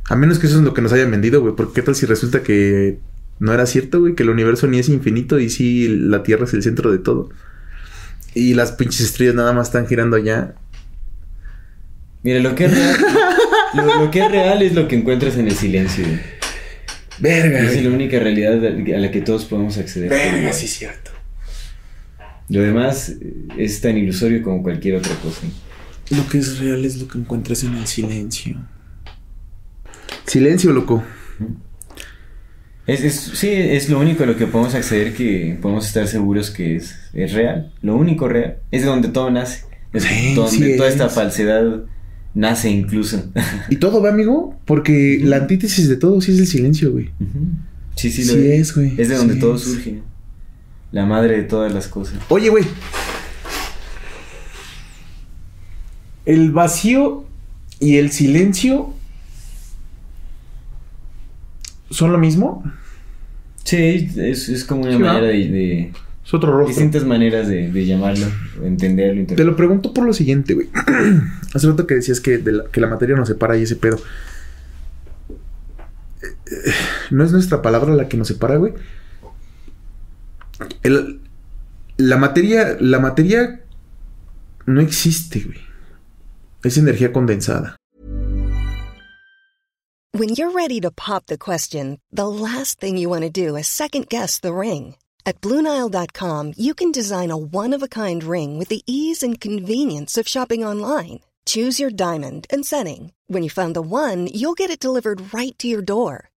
A menos que eso es lo que nos hayan vendido, güey, porque qué tal si resulta que no era cierto, güey, que el universo ni es infinito y sí la Tierra es el centro de todo. y las pinches estrellas nada más están girando allá. Mira, lo que es real, lo, lo que es real es lo que encuentras en el silencio. güey. Verga, Es güey. la única realidad a la que todos podemos acceder. Verga, sí es cierto. Lo demás eh, es tan ilusorio como cualquier otra cosa. Lo que es real es lo que encuentras en el silencio. Silencio, loco. Es, es- sí, es lo único a lo que podemos acceder que podemos estar seguros que es, es real. Lo único real. Es de donde todo nace. Es Sí, donde sí toda es. esta falsedad nace incluso. Y todo va, amigo, porque la antítesis de todo sí es el silencio, güey. sí, sí, lo Sí es, güey. Es de donde Sí todo es. surge. La madre de todas las cosas. Oye, güey. El vacío y el silencio son lo mismo. Sí, es, es como una manera de, de- Es otro rostro. distintas maneras de, de llamarlo, entenderlo, Te lo pregunto por lo siguiente, güey. Hace rato que decías que, de la, que la materia nos separa y ese pedo. Eh, eh, ¿No es nuestra palabra la que nos separa, güey? La materia, la materia no existe, güey. Es energía condensada. When you're ready to pop the question, the last thing you want to do is second guess the ring. At Bluenile.com, you can design a one of a kind ring with the ease and convenience of shopping online. Choose your diamond and setting. When you find the one, you'll get it delivered right to your door.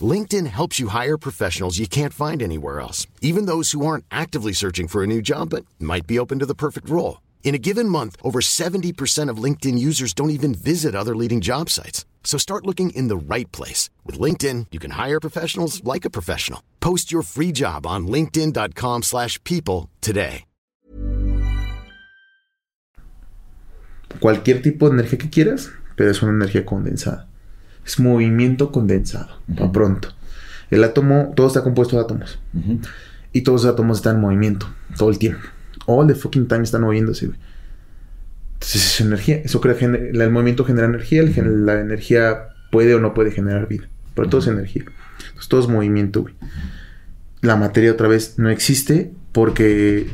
LinkedIn helps you hire professionals you can't find anywhere else, even those who aren't actively searching for a new job but might be open to the perfect role. In a given month, over 70% of LinkedIn users don't even visit other leading job sites. So start looking in the right place. With LinkedIn, you can hire professionals like a professional. Post your free job on linkedin.com/people slash people today. Cualquier tipo de energía que quieras, pero es una energía condensada. Es movimiento condensado, pa' pronto. El átomo, todo está compuesto de átomos. Y todos los átomos están en movimiento todo el tiempo. All the fucking time están moviéndose, güey. Entonces es energía. Eso crea el movimiento genera energía. el la energía puede o no puede generar vida. Pero todo es energía. Entonces todo es movimiento, güey. La materia otra vez no existe porque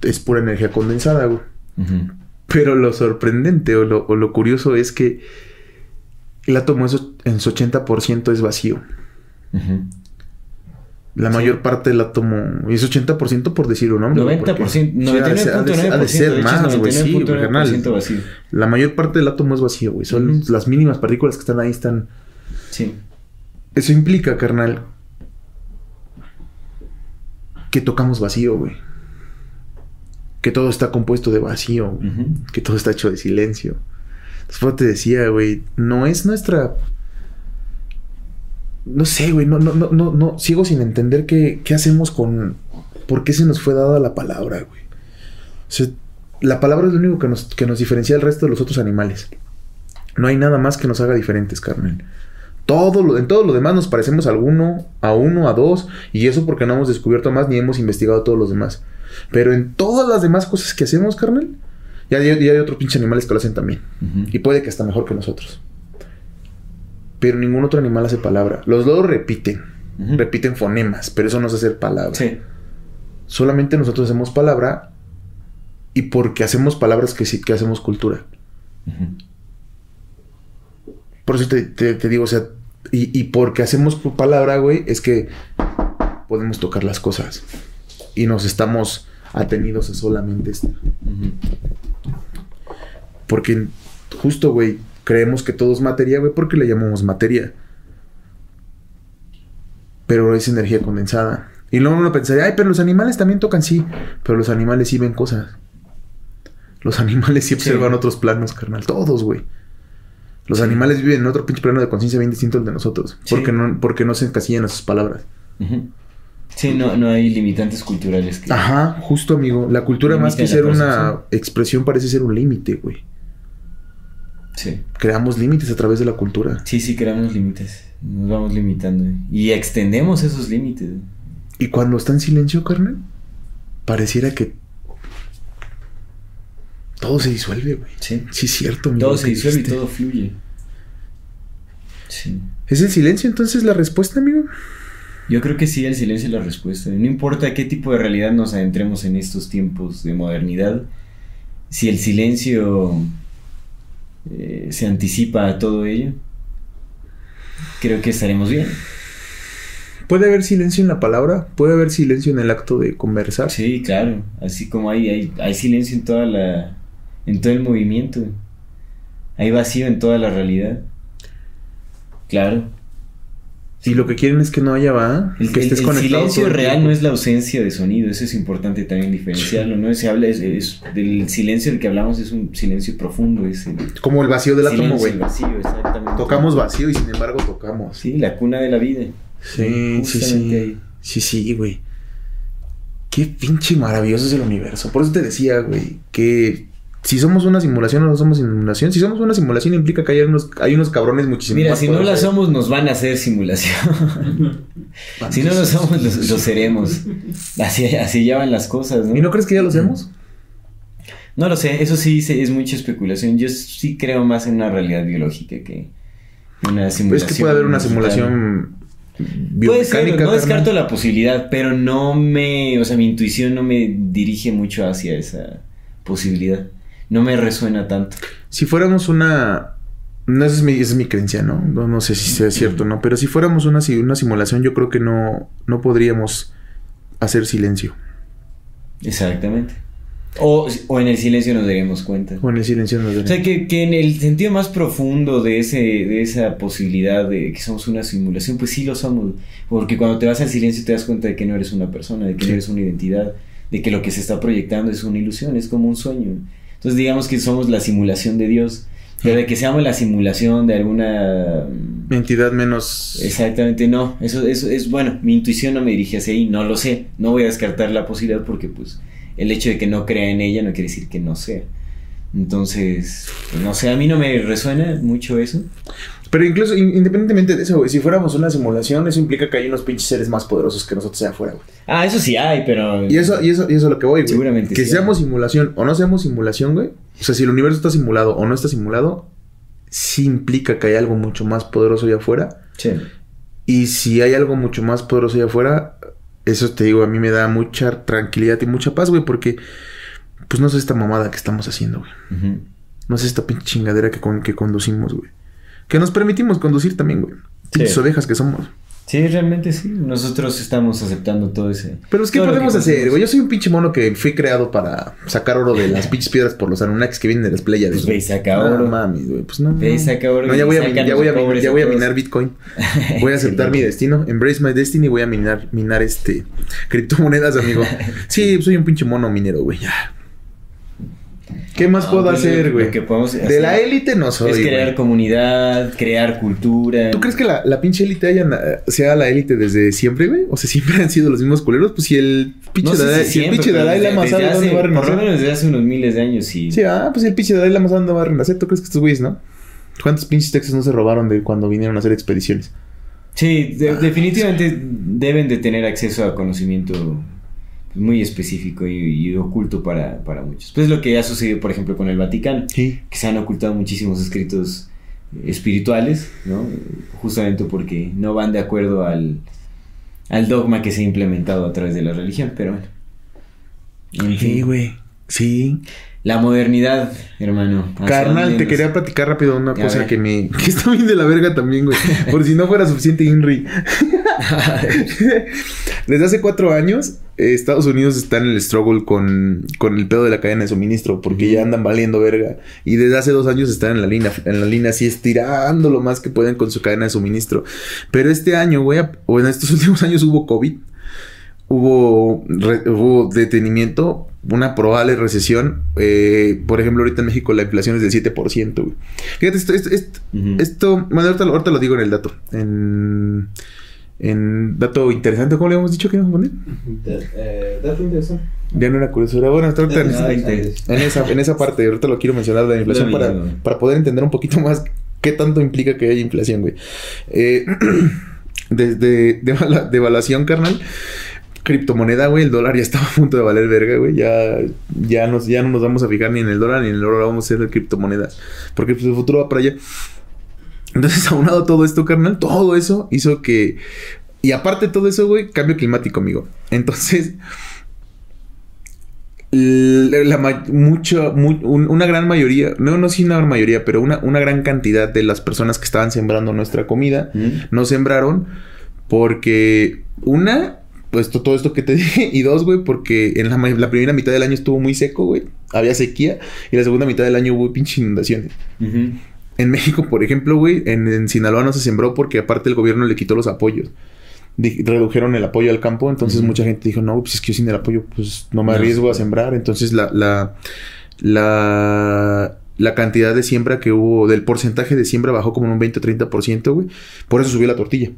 es pura energía condensada, güey. Ujú. Pero lo sorprendente o lo, o lo curioso es que el átomo es en su 80% es vacío. Ujú. La mayor parte del átomo. Y es 80% por decir un nombre. güey, 90%, porque- Sí, ha de ser- ha de ser- ha de ser 99.9%, más, güey. Sí, güey, carnal. 99.9% vacío. La mayor parte del átomo es vacío, güey. Son Ujú. las mínimas partículas que están ahí, están. Sí. Eso implica, carnal, que tocamos vacío, güey. Que todo está compuesto de vacío, güey. Ujú. que todo está hecho de silencio. Después te decía, güey, no es nuestra. No sé, güey, no, no, no, no, no, sigo sin entender qué, qué hacemos con. ¿Por qué se nos fue dada la palabra, güey? O la palabra es lo único que nos, que nos diferencia del resto de los otros animales. No hay nada más que nos haga diferentes, carnal. Todo lo, en todo lo demás nos parecemos a alguno, a uno, a dos, y eso porque no hemos descubierto más ni hemos investigado todos los demás. Pero en todas las demás cosas que hacemos, carnal, ya, hay- hay otros pinches animales que lo hacen también. Y puede que hasta mejor que nosotros. Pero ningún otro animal hace palabra. Los loros repiten. Repiten fonemas, pero eso no es hacer palabra. Sí. Solamente nosotros hacemos palabra y porque hacemos palabras que sí que hacemos cultura. Por eso te, te- te digo, o sea, y, y porque hacemos palabra, güey, es que podemos tocar las cosas. Y nos estamos atenidos a solamente esto. Porque justo, güey, creemos que todo es materia, güey, porque le llamamos materia. Pero es energía condensada. Y luego uno pensaría, ay, pero los animales también tocan, sí. Pero los animales sí ven cosas. Los animales sí observan Sí. otros planos, carnal. Todos, güey. Los animales viven en otro pinche plano de conciencia bien distinto al de nosotros. Sí. Porque, no, porque no se encasillan a sus palabras. Ujú. Sí, no, no hay limitantes culturales que... Ajá, justo, amigo. La cultura, más que ser una expresión, parece ser un límite, güey. Sí. Creamos límites a través de la cultura. Sí, sí, creamos límites. Nos vamos limitando. Y extendemos esos límites. Y cuando está en silencio, carnal, pareciera que todo se disuelve, güey. Sí. Sí, es cierto, Todo se disuelve y todo fluye. Sí. ¿Es el silencio entonces la respuesta, amigo? Yo creo que sí, el silencio es la respuesta. No importa qué tipo de realidad nos adentremos en estos tiempos de modernidad, si el silencio eh, se anticipa a todo ello, creo que estaremos bien. ¿Puede haber silencio en la palabra? ¿Puede haber silencio en el acto de conversar? Sí, claro. Así como hay, hay, hay silencio en toda la. en todo el movimiento. Hay vacío en toda la realidad. Claro. Y lo que quieren es que no haya va, El, que el- estés el conectado. silencio el real no es la ausencia de sonido, eso es importante también diferenciarlo, ¿no? Se habla es, es- del silencio del que hablamos es un silencio profundo, es el Como el vacío del átomo, güey. el vacío, exactamente. Tocamos vacío y sin embargo tocamos. Sí, la cuna de la vida. Sí, sí, sí. ahí. Sí, sí, güey. Qué pinche maravilloso es el universo. Por eso te decía, güey, que si somos una simulación o no somos simulación, si somos una simulación implica que hay unos, hay unos cabrones muchísimo Mira, más si no la somos, nos van a hacer simulación. si no lo somos, lo, lo seremos. Así, así ya van las cosas, ¿no? ¿Y no crees que ya lo hacemos? No lo sé, eso sí es mucha especulación. Yo sí creo más en una realidad biológica que una simulación. Es que puede haber una simulación Puede ser, no descarto la posibilidad, pero no me, o sea, mi intuición no me dirige mucho hacia esa posibilidad. No me resuena tanto. Si fuéramos una... No, esa es mi, esa es mi creencia, ¿no? ¿no? no sé si sea cierto o no. Pero si fuéramos una, una simulación, yo creo que no, no podríamos hacer silencio. Exactamente. O, o en el silencio nos daríamos cuenta. O en el silencio no O sea, que, que en el sentido más profundo de, ese, de esa posibilidad de que somos una simulación, pues sí lo somos. Porque cuando te vas al silencio te das cuenta de que no eres una persona, de que Sí. no eres una identidad, de que lo que se está proyectando es una ilusión, es como un sueño. Entonces digamos que somos la simulación de Dios, pero de que seamos la simulación de alguna... Entidad menos... Exactamente, no. Eso, eso es bueno. Mi intuición no me dirige hacia ahí, no lo sé. No voy a descartar la posibilidad porque, pues, el hecho de que no crea en ella no quiere decir que no sea. Entonces, pues, no sé, a mí no me resuena mucho eso. Pero incluso, in- independientemente de eso, güey, si fuéramos una simulación, eso implica que hay unos pinches seres más poderosos que nosotros allá afuera, güey. Ah, eso sí hay, pero. Y eso, y eso, y eso es lo que voy, güey. Seguramente Que sí seamos simulación o no seamos simulación, güey. O sea, si el universo está simulado o no está simulado, sí implica que hay algo mucho más poderoso allá afuera. Sí. Y si hay algo mucho más poderoso allá afuera, eso te digo, a mí me da mucha tranquilidad y mucha paz, güey, porque pues no es esta mamada que estamos haciendo, güey. No es esta pinche chingadera que, con, que conducimos, güey. Que nos permitimos conducir también, güey. Pinches ovejas que somos. Sí, realmente sí. Nosotros estamos aceptando todo ese. Pero es que podemos hacer, güey. Yo soy un pinche mono que fui creado para sacar oro de las pinches piedras por los Anunnakis que vienen de las Pleiades. Pues ve y saca No oro. mames, güey. Pues no. Ve y saca oro No, ya voy a, ya voy a, a min- pobres ya voy a minar Bitcoin. Voy a aceptar mi destino. Embrace my destiny. Voy a minar, minar este criptomonedas, amigo. Sí, soy un pinche mono minero, güey. Ya. ¿Qué más No, puedo pues, hacer, güey? que podemos De la élite no soy. es crear comunidad, crear cultura. ¿Tú crees que la, la pinche élite haya, sea la élite desde siempre, güey? O sea, siempre han sido los mismos culeros. Pues si el pinche No sé Dalai, si si Dalai Lama sabe dónde va a Por lo renacer. menos desde hace unos miles de años, sí. Sí, ah, pues el pinche Dalai Lama sabe dónde va a renacer. ¿Tú crees que estos güeyes, no? ¿Cuántos pinches textos no se robaron de cuando vinieron a hacer expediciones? Sí, de- definitivamente deben de tener acceso a conocimiento muy específico y, y oculto para, para muchos. Pues lo que ha sucedido, por ejemplo, con el Vaticano, Sí. que se han ocultado muchísimos escritos espirituales, ¿no? Justamente porque no van de acuerdo al, al dogma que se ha implementado a través de la religión, pero bueno. En Sí, güey. Sí. la modernidad, hermano. ¿hacia Carnal, te quería platicar rápido una cosa que me... Que está bien de la verga también, güey. Por si no fuera suficiente Inri. Desde hace cuatro años, eh, Estados Unidos está en el struggle con, con el pedo de la cadena de suministro, porque ya andan valiendo verga. Y desde hace dos años están en la línea, en la línea así estirando lo más que pueden con su cadena de suministro. Pero este año, güey, o en estos últimos años hubo COVID, hubo, re- hubo detenimiento, una probable recesión. Eh, por ejemplo, ahorita en México la inflación es del 7%, güey. Fíjate, esto, esto, esto, esto- bueno, ahorita, ahorita lo digo en el dato. En, En dato interesante, ¿cómo le habíamos dicho que íbamos a poner? dato interesante. Ya no era curiosura. Bueno, está en, esa, en esa parte, ahorita lo quiero mencionar de la inflación para, para poder entender un poquito más qué tanto implica que haya inflación, güey. Eh, desde devaluación, carnal. Criptomoneda, güey, el dólar ya estaba a punto de valer verga, güey. Ya, ya, nos, ya no nos vamos a fijar ni en el dólar ni en el oro, vamos a hacer de criptomonedas. Porque pues, el futuro va para allá. Entonces, aunado todo esto, carnal, todo eso hizo que. Y aparte de todo eso, güey, cambio climático, amigo. Entonces, la, la ma- mucho, mu- un- una gran mayoría, no, no sí una gran mayoría, pero una, una gran cantidad de las personas que estaban sembrando nuestra comida Mm. no sembraron porque una, pues to- todo esto que te dije, y dos, güey, porque en la, la primera mitad del año estuvo muy seco, güey, había sequía, y la segunda mitad del año hubo pinche inundaciones. En México, por ejemplo, güey, en, en Sinaloa no se sembró porque aparte el gobierno le quitó los apoyos. Di- redujeron el apoyo al campo, entonces mucha gente dijo, no, pues es que yo sin el apoyo, pues no me arriesgo a sembrar. Entonces la, la, la, la cantidad de siembra que hubo, del porcentaje de siembra bajó como en un 20 o 30%, güey. Por eso subió la tortilla.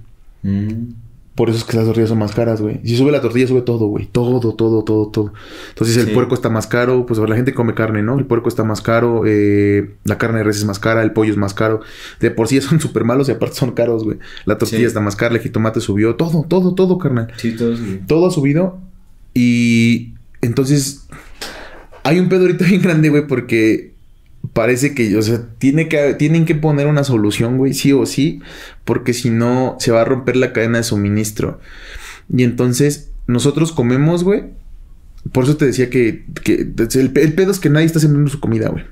Mm. Por eso es que las tortillas son más caras, güey. Si sube la tortilla, sube todo, güey. Todo, todo, todo, todo. Entonces el Sí. puerco está más caro. Pues la gente come carne, ¿no? El puerco está más caro. eh, la carne de res es más cara. El pollo es más caro. De por sí son súper malos y aparte son caros, güey. La tortilla Sí. está más cara. El jitomate subió. Todo, todo, todo, carnal. Sí, todos. sí. Todo ha subido. Y entonces hay un pedo ahorita bien grande, güey, porque parece que, o sea, tiene que, tienen que poner una solución, güey, sí o sí, porque si no se va a romper la cadena de suministro. Y entonces nosotros comemos, güey. Por eso te decía que, que el, el pedo es que nadie está sembrando su comida, güey.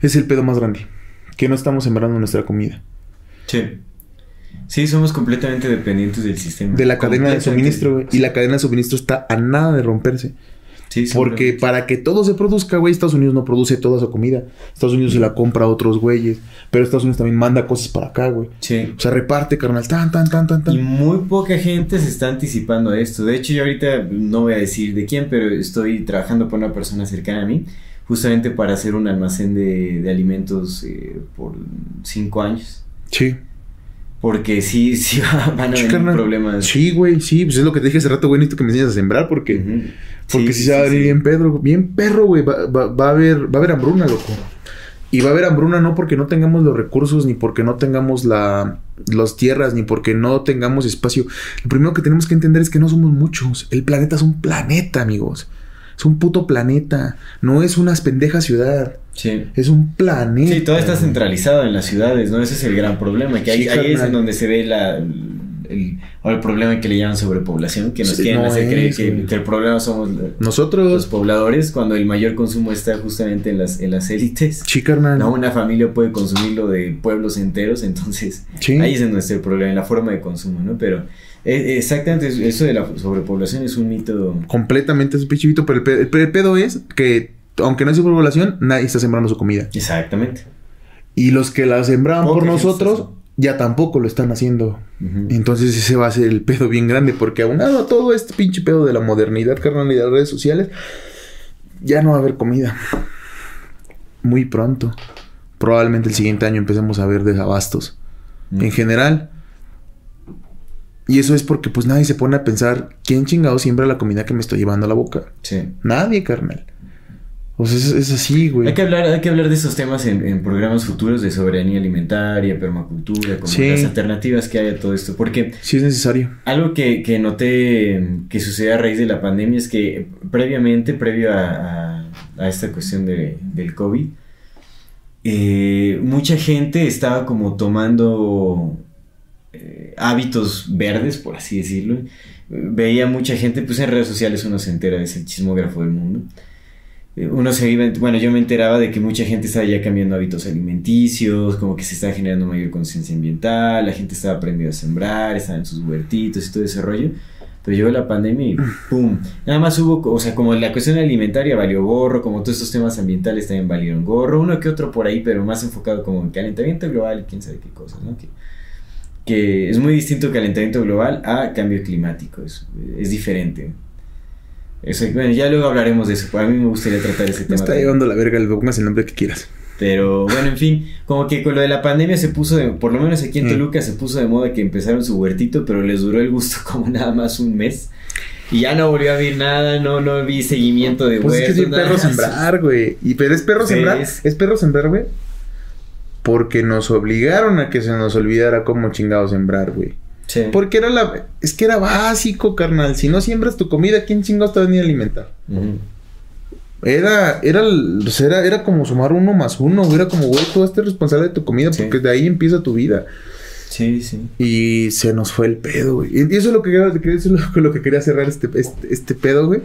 Es el pedo más grande. Que no estamos sembrando nuestra comida. Sí. Sí, somos completamente dependientes del sistema. De la cadena de suministro, güey. Y la cadena de suministro está a nada de romperse. Sí, Porque para que todo se produzca, güey, Estados Unidos no produce toda su comida. Estados Unidos se la compra a otros güeyes. Pero Estados Unidos también manda cosas para acá, güey. Sí. O sea, reparte, carnal. Tan, tan, tan, tan, tan. Y muy poca gente se está anticipando a esto. De hecho, yo ahorita no voy a decir de quién, pero estoy trabajando con una persona cercana a mí, justamente para hacer un almacén de, de alimentos eh, por cinco años. Sí. Porque sí, sí va- van a Sí, venir problemas. Sí, güey. Sí, pues es lo que te dije hace rato, güey. Necesito que me enseñes a sembrar porque... Porque si se va a venir sí. bien Pedro, bien perro, güey. Va, va- va a haber, va a haber hambruna, loco. Y va a haber hambruna no porque no tengamos los recursos, ni porque no tengamos la, las tierras, ni porque no tengamos espacio. Lo primero que tenemos que entender es que no somos muchos. El planeta es un planeta, amigos. Es un puto planeta. No es una pendeja ciudad. Sí. Es un planeta. Sí, todo está centralizado en las ciudades, ¿no? Ese es el gran problema, que ahí, Sí, ahí es en donde se ve la, el, o el problema que le llaman sobrepoblación, que nos Sí, quieren no hacer creer que, el problema somos los Nosotros... pobladores, cuando el mayor consumo está justamente en las, en las élites. Sí, carnal. No, una familia puede consumirlo de pueblos enteros, entonces Sí. ahí es donde está el problema, en la forma de consumo, ¿no? Pero eh, exactamente eso de la sobrepoblación es un mito. Completamente es un pichivito. Pero el pe- el pe- el pedo es que, aunque no hay superpoblación, nadie está sembrando su comida. Exactamente. Y los que la sembraban por nosotros ya tampoco lo están haciendo. Entonces ese va a ser el pedo bien grande. Porque aunado a todo este pinche pedo de la modernidad, carnal, y de las redes sociales, ya no va a haber comida. Muy pronto. Probablemente el siguiente año empecemos a ver desabastos. En general. Y eso es porque pues nadie se pone a pensar, ¿quién chingado siembra la comida que me estoy llevando a la boca? Sí. Nadie, carnal. O sea, es, es así, güey. Hay que hablar, hay que hablar de esos temas en, en programas futuros de soberanía alimentaria, permacultura, como Sí. las alternativas que hay a todo esto. Porque Sí es necesario. algo que, que noté que sucedió a raíz de la pandemia es que previamente, previo a, a- a esta cuestión de- del COVID, eh, mucha gente estaba como tomando eh, hábitos verdes, por así decirlo. Veía mucha gente, pues en redes sociales uno se entera, es el chismógrafo del mundo. Uno se iba, bueno, yo me enteraba de que mucha gente estaba ya cambiando hábitos alimenticios, como que se estaba generando mayor conciencia ambiental, la gente estaba aprendiendo a sembrar, estaba en sus huertitos y todo ese rollo. Pero llegó la pandemia y ¡pum! Nada más hubo, o sea, como la cuestión alimentaria valió gorro, como todos estos temas ambientales también valieron gorro, uno que otro por ahí, pero más enfocado como en calentamiento global y quién sabe qué cosas, ¿no? Que, que es muy distinto calentamiento global a cambio climático, es, es diferente. Eso, bueno, ya luego hablaremos de eso, a mí me gustaría tratar ese Me tema. está llevando la verga, le pongas el nombre que quieras. Pero bueno, en fin, como que con lo de la pandemia se puso, de, por lo menos aquí en Mm. Toluca se puso de moda que empezaron su huertito, pero les duró el gusto como nada más un mes. Y ya no volvió a ver nada, no, no vi seguimiento de Pues es que nada perro sembrar, güey. Y pero es perro Sí, sembrar. es- Es perro sembrar, güey. Porque nos obligaron a que se nos olvidara cómo chingado sembrar, güey. Sí. Porque era la. Es que era básico, carnal. Si no siembras tu comida, ¿quién chingados te va a venir a alimentar? Ujú. Era, era, sea, era, era como sumar uno más uno. Era como, güey, tú eres responsable de tu comida Sí. porque de ahí empieza tu vida. Sí, sí. Y se nos fue el pedo, güey. Y eso es lo que, eso es lo que quería cerrar este, este, este pedo, güey.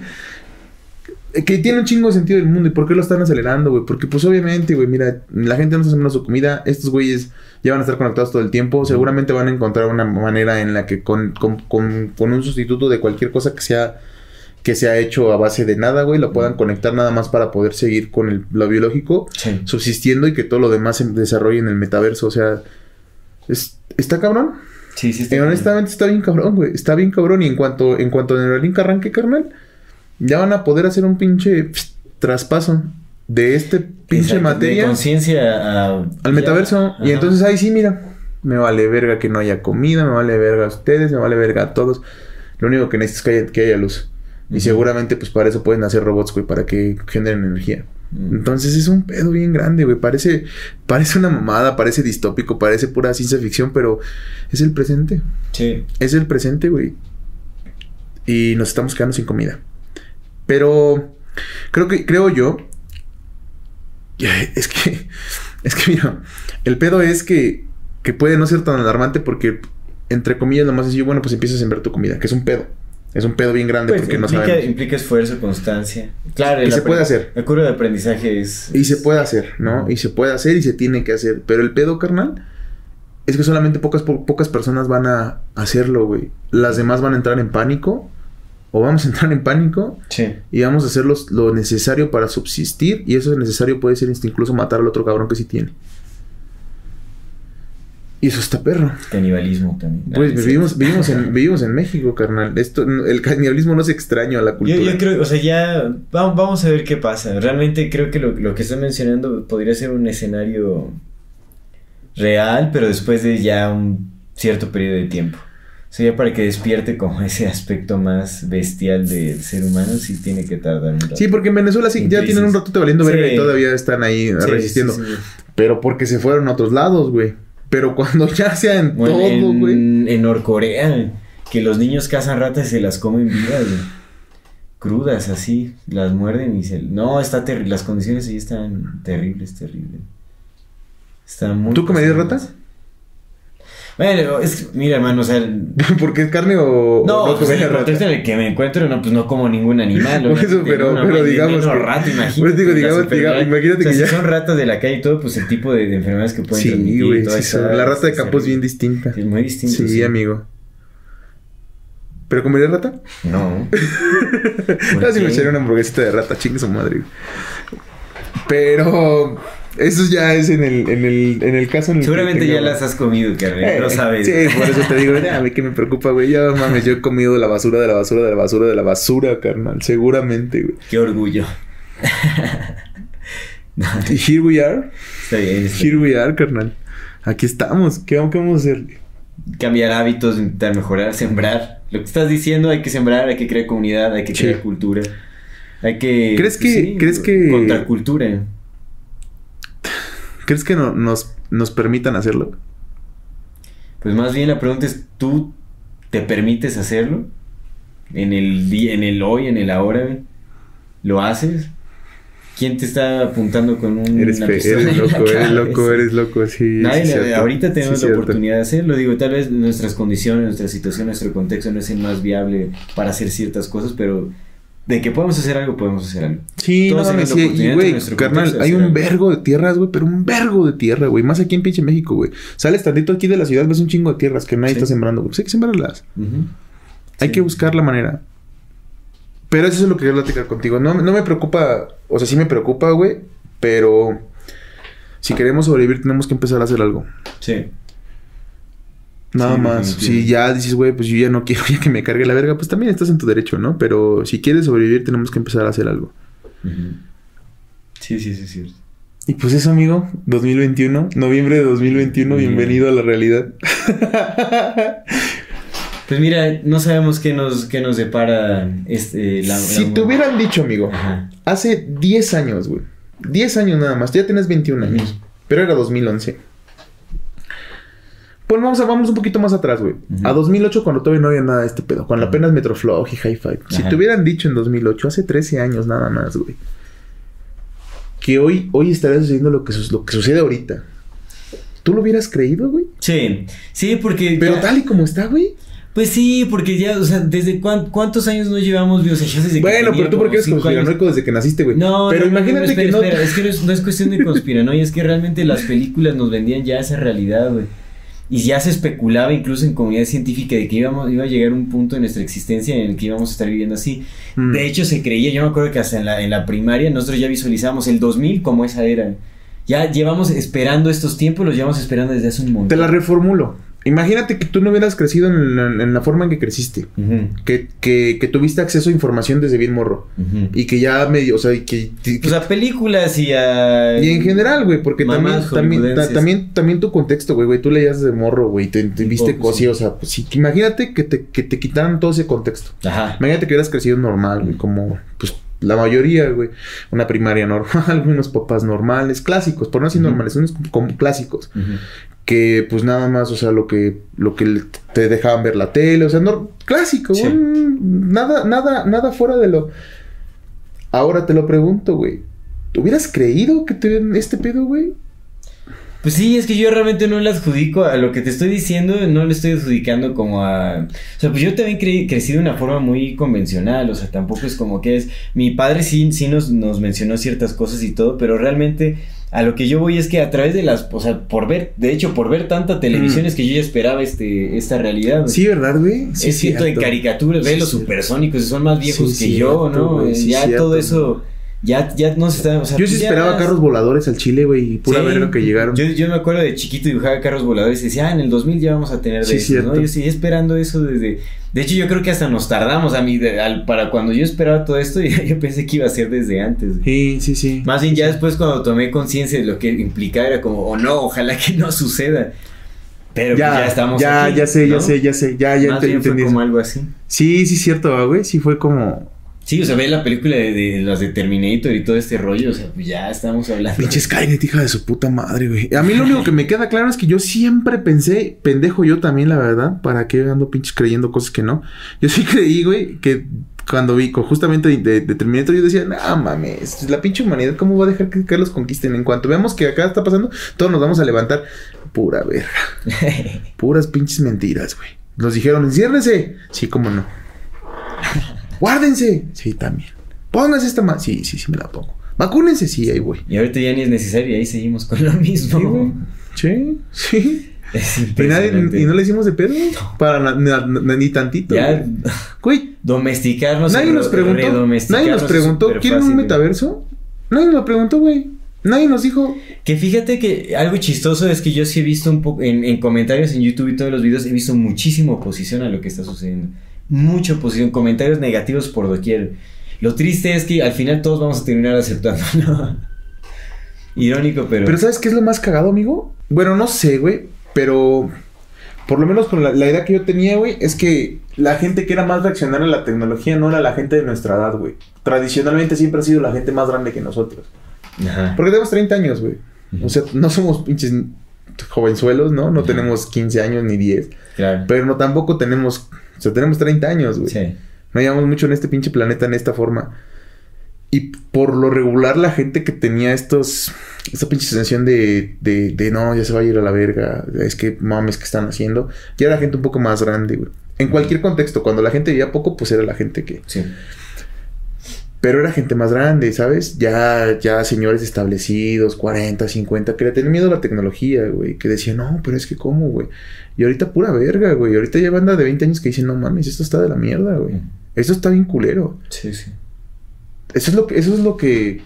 Eh, Que tiene un chingo de sentido del mundo. ¿Y por qué lo están acelerando, güey? Porque, pues, obviamente, güey, mira, la gente no está sembrando su comida. Estos güeyes ya van a estar conectados todo el tiempo. Seguramente van a encontrar una manera en la que con, con, con, con un sustituto de cualquier cosa que sea que se ha hecho a base de nada, güey, lo puedan conectar nada más para poder seguir con el, lo biológico Sí. subsistiendo y que todo lo demás se desarrolle en el metaverso. O sea, es- está cabrón. Sí, sí. está Y bien. honestamente está bien cabrón, güey. Está bien cabrón. Y en cuanto, en cuanto Neuralink arranque, carnal, ya van a poder hacer un pinche traspaso de este pinche Exacto, De materia conciencia al metaverso. Y entonces ahí sí, mira, me vale verga que no haya comida, me vale verga a ustedes, me vale verga a todos. Lo único que necesito es que haya, que haya luz. Y seguramente, pues para eso pueden hacer robots, güey, para que generen energía. Mm. Entonces es un pedo bien grande, güey. Parece, parece una mamada, parece distópico, parece pura ciencia ficción, pero es el presente. Sí. Es el presente, güey. Y nos estamos quedando sin comida. Pero creo que, creo yo. Es que, es que mira, el pedo es que, que puede no ser tan alarmante porque, entre comillas, lo más sencillo, bueno, pues empiezas a sembrar tu comida, que es un pedo. Es un pedo bien grande Pues, porque no sabemos. implica esfuerzo, constancia. Claro, Y el se puede hacer. La curva de aprendizaje es. Y se puede hacer, ¿no? Y se puede hacer y se tiene que hacer. Pero el pedo, carnal, es que solamente pocas, po- pocas personas van a hacerlo, güey. Las demás van a entrar en pánico. O vamos a entrar en pánico. Sí. Y vamos a hacer los- lo necesario para subsistir. Y eso es necesario puede ser incluso matar al otro cabrón que sí tiene. Y eso está perro. Canibalismo también. Pues Ah, sí. vivimos, vivimos, en, vivimos en México, carnal. Esto, el canibalismo no es extraño a la cultura. yo creo, o sea, ya va- vamos a ver qué pasa. Realmente creo que lo, lo que estás mencionando podría ser un escenario real, pero después de ya un cierto periodo de tiempo. Ya para que despierte como ese aspecto más bestial del ser humano, sí tiene que tardar un rato. Sí, porque en Venezuela sí, En ya tienen un ratito valiendo verga Sí. y todavía están ahí Sí, resistiendo. sí. Pero porque se fueron a otros lados, güey. Pero cuando ya sea en Bueno, todo, en, güey. en Norcorea, que los niños cazan ratas y se las comen vivas, güey. Crudas, así, las muerden y se... No, está terrible, las condiciones ahí están terribles, terribles. Están muy... ¿Tú comerías ratas? Bueno, es mira, hermano, o sea... ¿Porque es carne o o No, pues el contexto en el que me encuentro, no, pues no como ningún animal. Por eso, pero- no, no, digamos que- rato, imagínate. Pues digo, digamos, imagínate O sea, que si ya- son ratas de la calle y todo, pues el tipo de, de enfermedades que pueden Sí, transmitir. güey. toda sí esa- la rata de campo es bien distinta. Sí, muy distinto. Sí, amigo. ¿Pero comerías rata? No. No, si me echaría una hamburguesita de rata, chingue su madre. Pero eso ya es en el, en el, en el caso en el que Seguramente ya tengamos- las has comido, carnal. no Eh, sabes. Sí, por eso te digo, a mí que me preocupa, güey. Ya mames, yo he comido la basura de la basura de la basura de la basura, carnal. Seguramente, güey. Qué orgullo. No, here we are. está bien. está Here bien. we are, carnal. Aquí estamos. ¿Qué, qué vamos a hacer? Cambiar hábitos, intentar mejorar, sembrar. Lo que estás diciendo, hay que sembrar, hay que crear comunidad, hay que Sí. crear cultura. Hay que. ¿Crees que- crees que- Contracultura. ¿Crees que no, nos, nos permitan hacerlo? Pues más bien la pregunta es: ¿tú te permites hacerlo? En el día, en el hoy, en el ahora? ¿Lo haces? ¿Quién te está apuntando con un Eres, una fe- pistola eres en la loco, eres loco, eres loco. Sí, Nadie sí, ahorita tenemos Sí, la oportunidad de hacerlo. Digo, tal vez nuestras condiciones, nuestra situación, nuestro contexto no es el más viable para hacer ciertas cosas, pero de que podemos hacer algo, podemos hacer algo. Sí, Todos no mames, sí, güey, carnal, hay un vergo de tierras, güey, pero un vergo de tierra, güey, más aquí en pinche México, güey. Sales tantito aquí de la ciudad, ves un chingo de tierras que nadie Sí. está sembrando, güey. Pues hay que sembrarlas. Hay Sí. que buscar la manera. Pero eso es lo que quiero platicar contigo. No, no me preocupa, o sea, sí me preocupa, güey, pero si queremos sobrevivir tenemos que empezar a hacer algo. Sí. Nada Sí, más. Si ya dices, güey, pues yo ya no quiero ya que me cargue la verga, pues también estás en tu derecho, ¿no? Pero si quieres sobrevivir tenemos que empezar a hacer algo. Sí, sí, sí, sí. Y pues eso, amigo, 2021, noviembre de 2021, Bien. bienvenido a la realidad. Pues mira, no sabemos qué nos, qué nos depara este, la, si la- te hubieran dicho, amigo, Ajá. hace 10 años, güey. 10 años nada más, tú ya tienes 21 años, Ujú. pero era 2011. Pues vamos, a, vamos un poquito más atrás, güey. Ujú. A 2008 cuando todavía no había nada de este pedo. Cuando apenas Metroflog y Hi-Fi. Si te hubieran dicho en 2008, hace 13 años nada más, güey. Que hoy, hoy estaría sucediendo lo que, su- lo que sucede ahorita. ¿Tú lo hubieras creído, güey? Sí, sí, porque... Pero ya- tal y como está, güey. Pues sí, porque ya, o sea, ¿desde cuán- cuántos años no llevamos? O sea, ya desde que Bueno, pero tú porque eres conspiranoico desde que naciste, güey. No, pero no, no, imagínate no, espera, que no. espera, es que no es, no es cuestión de conspiranoia, es que realmente las películas nos vendían ya esa realidad, güey. Y ya se especulaba incluso en comunidad científica de que íbamos, iba a llegar un punto en nuestra existencia en el que íbamos a estar viviendo así. Mm. De hecho, se creía, yo me acuerdo que hasta en la, en la primaria nosotros ya visualizamos el 2000 como esa era. Ya llevamos esperando estos tiempos, los llevamos esperando desde hace un montón. Te la reformulo. Imagínate que tú no hubieras crecido en la, en la forma en que creciste. Que, que, que tuviste acceso a información desde bien morro. Y que ya medio, o sea, que... que- Pues a películas y a... y en general, güey, porque también, Mamás también, ta- también, también tu contexto, güey, güey, tú leías de morro, güey, te, te viste sí. o sea, pues sí, imagínate que te, que te quitaran todo ese contexto. Ajá. Imagínate que hubieras crecido normal, güey, como, pues, la mayoría, güey, una primaria normal, unos papás normales, clásicos, por no decir Ujú. normales, unos como clásicos, Ujú. Que, pues, nada más, o sea, lo que, lo que te dejaban ver la tele, o sea, no, clásico, Sí. güey, nada, nada, nada fuera de lo... Ahora te lo pregunto, güey, ¿hubieras creído que te este pedo, güey? Pues sí, es que yo realmente no le adjudico a lo que te estoy diciendo, no le estoy adjudicando como a... O sea, pues yo también cre- crecí de una forma muy convencional, o sea, tampoco es como que es... Mi padre sí, sí nos, nos mencionó ciertas cosas y todo, pero realmente a lo que yo voy es que a través de las... O sea, por ver, de hecho, por ver tanta televisión Mm. es que yo ya esperaba este, esta realidad. güey. Sí, ¿verdad, güey? Sí, es cierto, en caricaturas, ve los supersónicos, son más viejos Sí, que yo, ¿no? güey, sí, ya cierto, todo eso, ya, ya no se está... O sea, Yo sí pues ya- esperaba carros voladores al Chile, güey, y pura Sí. verga que llegaron. Yo, yo me acuerdo de chiquito dibujaba carros voladores y decía, ah, en el 2000 ya vamos a tener de Sí, esos, cierto. ¿no? Yo seguí esperando eso desde... De hecho, yo creo que hasta nos tardamos a mí, de- al- para cuando yo esperaba todo esto, yo, yo pensé que iba a ser desde antes. Sí, sí, sí. Más bien ya después cuando tomé conciencia de lo que implicaba era como, oh no, ojalá que no suceda. Pero pues, ya, estamos ya, aquí, ya sé, ya sé, ya sé, ya, ya Más ent- bien fue entendí. como algo así. Sí, sí, cierto, güey, sí fue como... Sí, o sea, ve la película de, de las de Terminator y todo este rollo, o sea, pues ya estamos hablando. Pinche Skynet, hija de su puta madre, güey. A mí lo único que me queda claro es que yo siempre pensé, pendejo yo también, la verdad, ¿para qué ando pinches creyendo cosas que no? Yo sí creí, güey, que cuando vi justamente de, de Terminator, yo decía, no mames, la pinche humanidad, ¿cómo va a dejar que, que los conquisten? En cuanto veamos que acá está pasando, todos nos vamos a levantar. Pura verga. Puras pinches mentiras, güey. Nos dijeron, enciérrense. Sí, cómo no. Guárdense. Sí, también. Pónganse esta más. Sí, sí, sí, me la pongo. Vacúnense. Sí, ahí voy. Y ahorita ya ni es necesario, y ahí seguimos con lo mismo. Sí. Sí, Y, nadie, impresionante. y no le hicimos de pedo. Para na- na- na- ni tantito. Ya güey. Güey, domesticarnos. nadie nos re- preguntó. Nadie nos preguntó. ¿Quieren un metaverso? Nadie nos lo preguntó, güey. Nadie nos dijo. Que fíjate que algo chistoso es que yo sí he visto un poco en, en comentarios en YouTube y todos los videos, he visto muchísima oposición a lo que está sucediendo. Mucha oposición, comentarios negativos por doquier. Lo triste es que al final todos vamos a terminar aceptando, ¿no? Irónico, pero. Pero ¿sabes qué es lo más cagado, amigo? Bueno, no sé, güey. Pero por lo menos con la, la idea que yo tenía, güey, es que la gente que era más reaccionaria a la tecnología no era la gente de nuestra edad, güey. Tradicionalmente siempre ha sido la gente más grande que nosotros. Ajá. Porque tenemos 30 años, güey. O sea, no somos pinches jovenzuelos, ¿no? No Ajá. tenemos 15 años ni 10. Claro. Pero no tampoco tenemos... O sea, tenemos 30 años, güey. Sí. No llevamos mucho en este pinche planeta en esta forma. Y por lo regular, la gente que tenía estos. Esta pinche sensación de, de, de no, ya se va a ir a la verga. Es que mames, que están haciendo? Ya era gente un poco más grande, güey. En cualquier contexto, cuando la gente vivía poco, pues era la gente que. Sí. Pero era gente más grande, ¿sabes? Ya, ya señores establecidos, 40, 50, que le tenían miedo a la tecnología, güey. Que decían, no, pero es que cómo, güey. Y ahorita pura verga, güey. Ahorita ya banda de 20 años que dicen, no mames, esto está de la mierda, güey. Esto está bien culero. Sí, sí. Eso es lo que, eso es lo que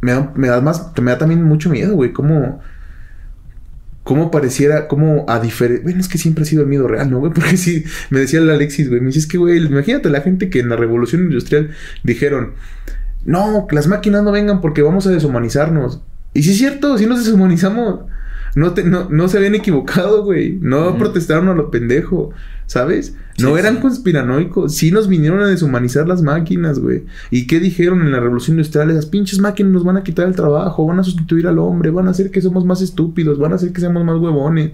me da, me da más, me da también mucho miedo, güey. Cómo, cómo pareciera, cómo a diferencia. Bueno, es que siempre ha sido el miedo real, ¿no, güey? Porque sí, me decía el Alexis, güey. Me dice, es que, güey, imagínate la gente que en la revolución industrial dijeron, no, que las máquinas no vengan porque vamos a deshumanizarnos. Y sí es cierto, sí nos deshumanizamos. No, te- no, no se habían equivocado, güey. No protestaron a lo pendejo, ¿sabes? No Sí, eran sí. conspiranoicos. Sí nos vinieron a deshumanizar las máquinas, güey. ¿Y qué dijeron en la revolución industrial? Esas pinches máquinas nos van a quitar el trabajo, van a sustituir al hombre, van a hacer que somos más estúpidos, van a hacer que seamos más huevones.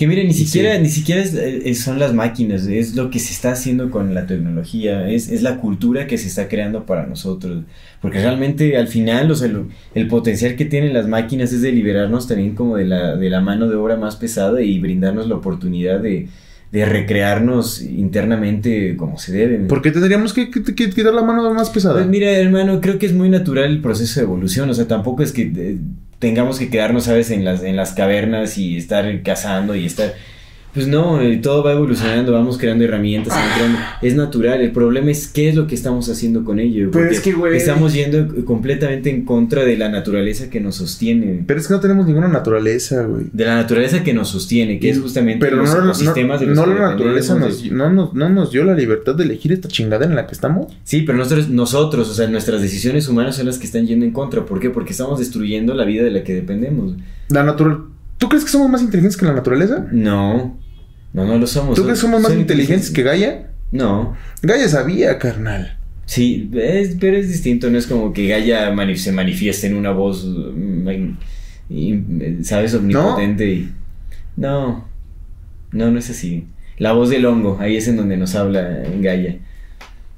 Que mire, ni Sí. siquiera, ni siquiera es- es- son las máquinas, es lo que se está haciendo con la tecnología, es, es la cultura que se está creando para nosotros. Porque realmente al final, o sea, el potencial que tienen las máquinas es de liberarnos también como de la, de la mano de obra más pesada y brindarnos la oportunidad de, de recrearnos internamente como se debe. Porque tendríamos que, que- que quitar la mano más pesada. Pues mira, hermano, creo que es muy natural el proceso de evolución. O sea, tampoco es que eh, tengamos que quedarnos, ¿sabes?, en las, en las cavernas y estar cazando y estar. Pues no, eh, todo va evolucionando, vamos creando herramientas, creando- es natural. El problema es qué es lo que estamos haciendo con ello. Pero es que, güey- Estamos yendo completamente en contra de la naturaleza que nos sostiene. Pero es que no tenemos ninguna naturaleza, güey. De la naturaleza que nos sostiene, que es justamente Pero los no, no, ecosistemas de los no que la naturaleza nos, de- no, nos, no nos dio la libertad de elegir esta chingada en la que estamos. Sí, pero nosotros, nosotros, o sea, nuestras decisiones humanas son las que están yendo en contra. ¿Por qué? Porque estamos destruyendo la vida de la que dependemos. La natural. ¿Tú crees que somos más inteligentes que la naturaleza? No, no, no lo somos. ¿Tú crees que somos más inteligentes que Gaia? No. Gaia sabía, carnal. Sí, es- pero es distinto, no es como que Gaia mani- se manifieste en una voz, mm, ¿sabes? Omnipotente. y- No, no, no es así. La voz del hongo, ahí es en donde nos habla Gaia.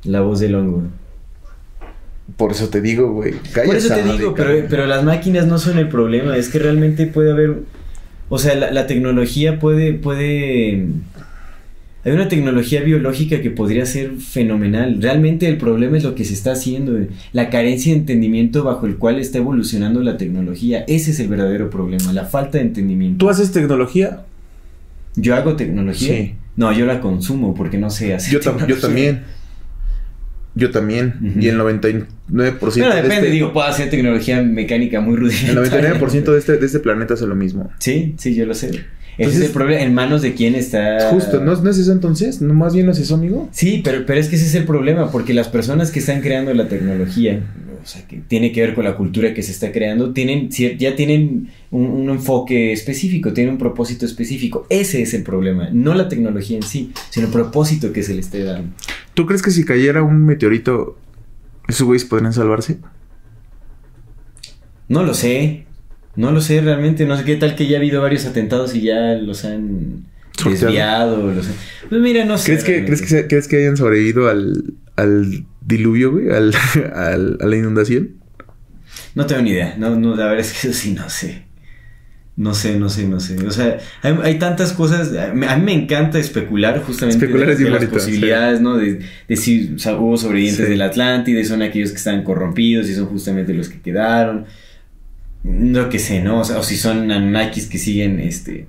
La voz del hongo. Por eso te digo, güey. Por eso te digo, pero, pero las máquinas no son el problema, es que realmente puede haber, o sea, la, la tecnología puede, puede, hay una tecnología biológica que podría ser fenomenal, realmente el problema es lo que se está haciendo, eh, la carencia de entendimiento bajo el cual está evolucionando la tecnología, ese es el verdadero problema, la falta de entendimiento. ¿Tú haces tecnología? ¿Yo hago tecnología? Sí. No, yo la consumo porque no sé hacer Yo, tam- yo tecnología. también. Yo también. Ujú. Y el 99% Pero de depende, este, digo, puedo hacer tecnología mecánica muy el rudimentaria. 99% de este, de este planeta hace lo mismo. Sí, sí, yo lo sé. Ese es el problema. ¿En manos de quién está? Justo, ¿no, ¿no es eso entonces? ¿No más bien no es eso, amigo? Sí, pero, pero es que ese es el problema, porque las personas que están creando la tecnología, o sea, que tiene que ver con la cultura que se está creando, tienen, ya tienen un, un enfoque específico, tienen un propósito específico. Ese es el problema, no la tecnología en sí, sino el propósito que se le esté dando. ¿Tú crees que si cayera un meteorito, esos güeyes podrían salvarse? No lo sé, no lo sé realmente, no sé qué tal que ya ha habido varios atentados y ya los han Sorteado. desviado. Los han- Pues mira, no sé. ¿Crees que, realmente. ¿crees, que, se- ¿Crees que hayan sobrevivido al, al diluvio, güey? Al, al- a la inundación. No tengo ni idea. No, no, la verdad es que eso sí no sé. No sé, no sé, no sé. O sea, hay, hay tantas cosas. A mí a mí me encanta especular justamente Especular de, es bien de las bonito, posibilidades, ¿no? De, de si o sea, hubo sobrevivientes Sí. del Atlántida y son aquellos que están corrompidos y son justamente los que quedaron. No que sé, ¿no? O, sea, o si son Anunnakis que siguen, este...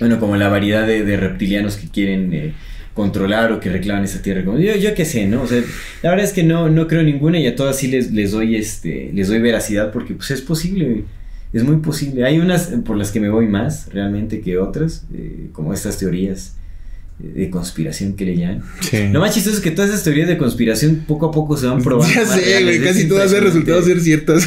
Bueno, como la variedad de, de reptilianos que quieren eh, controlar o que reclaman esa tierra. Como, yo, yo qué sé, ¿no? O sea, la verdad es que no, no creo ninguna y a todas sí les, les doy este les doy veracidad porque pues es posible, es muy posible. Hay unas por las que me voy más realmente que otras, eh, como estas teorías eh, de conspiración que le llaman. Sí. Lo más chistoso es que todas esas teorías de conspiración poco a poco se van probando. Ya sé, güey. Casi todas han resultado ser ciertas.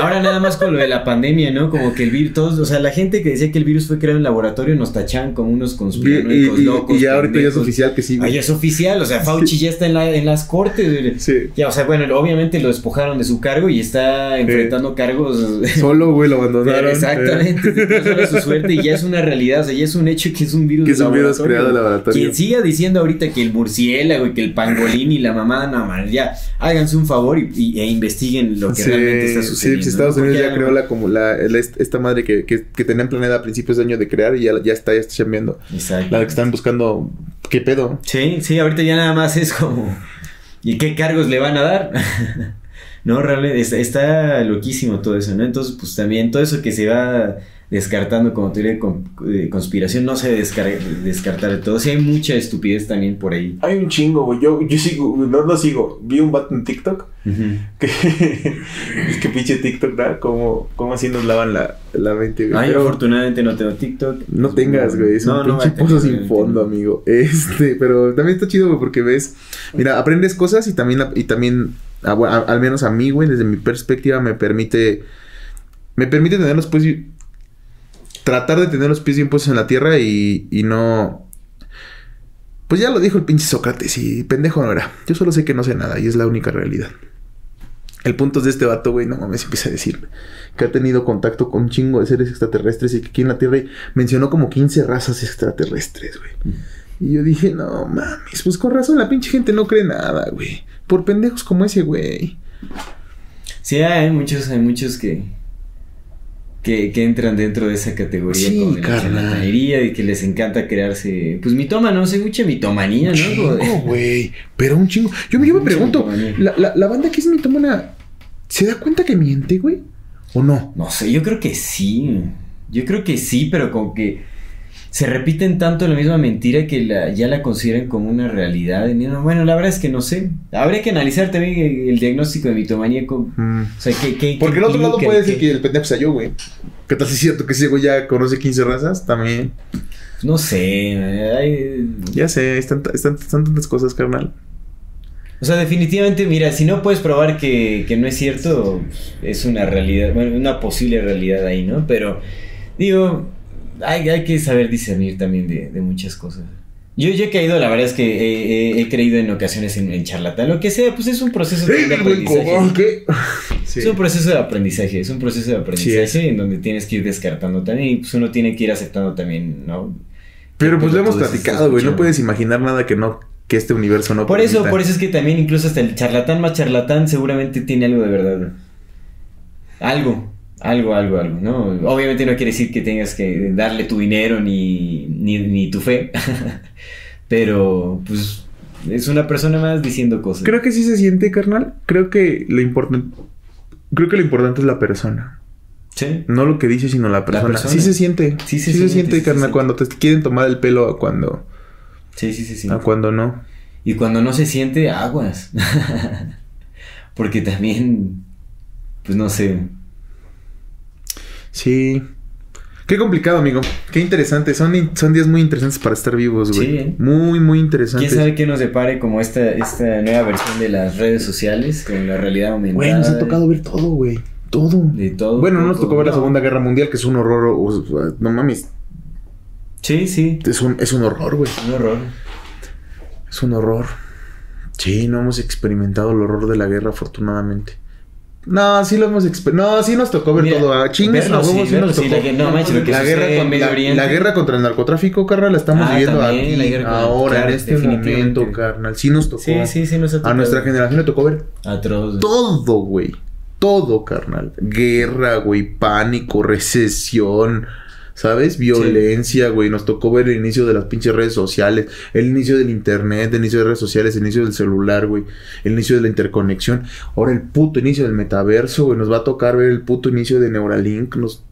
Ahora nada más con lo de la pandemia, ¿no? Como que el virus, todos, o sea, la gente que decía que el virus fue creado en laboratorio nos tachaban como unos Y, y- conspiranoicos y- locos. y ya ahorita ya es oficial que sí, Ah, ya es oficial, o sea, Fauci ya está en, la- en las cortes. güey. Sí. Ya, o sea, bueno, obviamente lo despojaron de su cargo y está enfrentando cargos. Solo, güey, lo abandonaron. Exactamente, Eh. solo su suerte y ya es una realidad, o sea, ya es un hecho que es un virus Que es un virus creado en laboratorio. Quien siga diciendo ahorita que el murciélago y que el pangolín y la mamada, no, ya háganse un favor y, y- e investiguen lo que Sí, realmente está sí, pues Estados. Unidos ya creó la, como la, la- esta madre que, que, que tenían planeada a principios de año de crear y ya, ya está, ya está chambeando. Exacto. La que están buscando, ¿qué pedo? Sí, sí, ahorita ya nada más es como. ¿Y qué cargos le van a dar? no, realmente está, está loquísimo todo eso, ¿no? Entonces, pues también todo eso que se va descartando como teoría de de conspiración no descar- descartar de todo. Sí, hay mucha estupidez también por ahí. Hay un chingo, güey. Yo, yo sigo, no lo sigo. Vi un vato en TikTok que es que pinche TikTok, ¿verdad? Como, como así nos lavan la, la mente, güey. Ay, Pero afortunadamente no tengo TikTok. no tengas, güey. Es No, un no pinche pozo sin fondo, amigo. Este, pero también está chido, güey, porque ves, mira, aprendes cosas y también, y también, a- a- al menos a mí, güey, desde mi perspectiva, me permite me permite tener los pies... Tratar de tener los pies bien puestos en la tierra y, y no... Pues ya lo dijo el pinche Sócrates y pendejo no era. Yo solo sé que no sé nada y es la única realidad. El punto es de este vato, güey, no mames, empieza a decir que ha tenido contacto con un chingo de seres extraterrestres y que aquí en la Tierra mencionó como 15 razas extraterrestres, güey. Y yo dije, no mames, pues con razón la pinche gente no cree nada, güey. Por pendejos como ese, güey. Sí, hay muchos, hay muchos que, que, que entran dentro de esa categoría Sí, de la charlatanería y que les encanta crearse, pues mitómanos, hay mucha mitomanía, ¿no? De- Chingo, güey. Pero un chingo. Yo, me- yo me pregunto, la, la, la banda que es mitómana, ¿se da cuenta que miente, güey? ¿O no? No sé, yo creo que sí. Yo creo que sí, pero como que se repiten tanto la misma mentira que la- ya la consideran como una realidad. Bueno, la verdad es que no sé. Habría que analizar también el, diagnóstico de mitomanía. con- Mm. O sea, ¿qué, qué, Porque el otro lado puede ¿Qué- que el pendejo sea yo, güey. ¿Qué tal si es cierto que ese güey ya conoce 15 razas? También. No sé. hay- Ya sé, están, están, están tantas cosas, carnal. O sea, definitivamente, mira, si no puedes probar que, que no es cierto, es una realidad, bueno, una posible realidad ahí, ¿no? Pero, digo, hay, hay que saber discernir también de, de muchas cosas. Yo, yo he caído, la verdad es que he, he- he creído en ocasiones en, en charlatán, lo que sea, pues es un proceso de ¡Eh, aprendizaje. Es un proceso de aprendizaje, es un proceso de aprendizaje Sí, en donde tienes que ir descartando también y pues uno tiene que ir aceptando también, ¿no? Pero pues lo hemos platicado, güey. No puedes imaginar nada que no que este universo no Por eso, permita. por eso es que también incluso hasta el charlatán más charlatán seguramente tiene algo de verdad. Algo, algo, algo, algo, ¿no? Obviamente no quiere decir que tengas que darle tu dinero ni, ni, ni tu fe, pero pues es una persona más diciendo cosas. Creo que sí se siente, carnal. Creo que lo importante. Creo que lo importante es la persona. Sí. No lo que dice, sino la persona. persona. Sí se siente. Sí Sí se se, siente, siente, sí se carnal. siente. Cuando te quieren tomar el pelo a cuando, Sí, sí, sí, sí. a cuando no. Y cuando no se siente, aguas. Porque también, pues no sé. Sí. Qué complicado, amigo. Qué interesante. Son, son días muy interesantes para estar vivos, güey. Sí, ¿eh? Muy, muy interesantes. ¿Quién sabe qué nos depare como esta, esta nueva versión de las redes sociales con la realidad aumentada? Güey, nos ha tocado ver todo, güey. Todo. De todo. Bueno, no nos tocó ver la. Segunda Guerra Mundial, que es un horror. o- no mames. Sí, sí. Es un, es un horror, güey. Un horror. Es un horror. Sí, no hemos experimentado el horror de la guerra, afortunadamente. No, sí lo hemos. No, sí nos tocó ver Mira, todo. A chingues, verlo, a huevo, sí, sí, verlo, nos sí, tocó. la que- no manches, lo que la, guerra con- la- guerra contra el narcotráfico, carnal, la estamos Ah, viviendo también, aquí, la ahora, claro, en este momento, carnal. Sí nos tocó. Sí, sí, sí nos ha A nuestra generación le tocó ver Atroz. todo, güey. Todo, carnal. Guerra, güey. Pánico, recesión. ¿Sabes? Violencia, güey. Nos tocó ver el inicio de las pinches redes sociales. El inicio del internet, el inicio de redes sociales, el inicio del celular, güey. El inicio de la interconexión. Ahora el puto inicio del metaverso, güey. Nos va a tocar ver el puto inicio de Neuralink. Nos...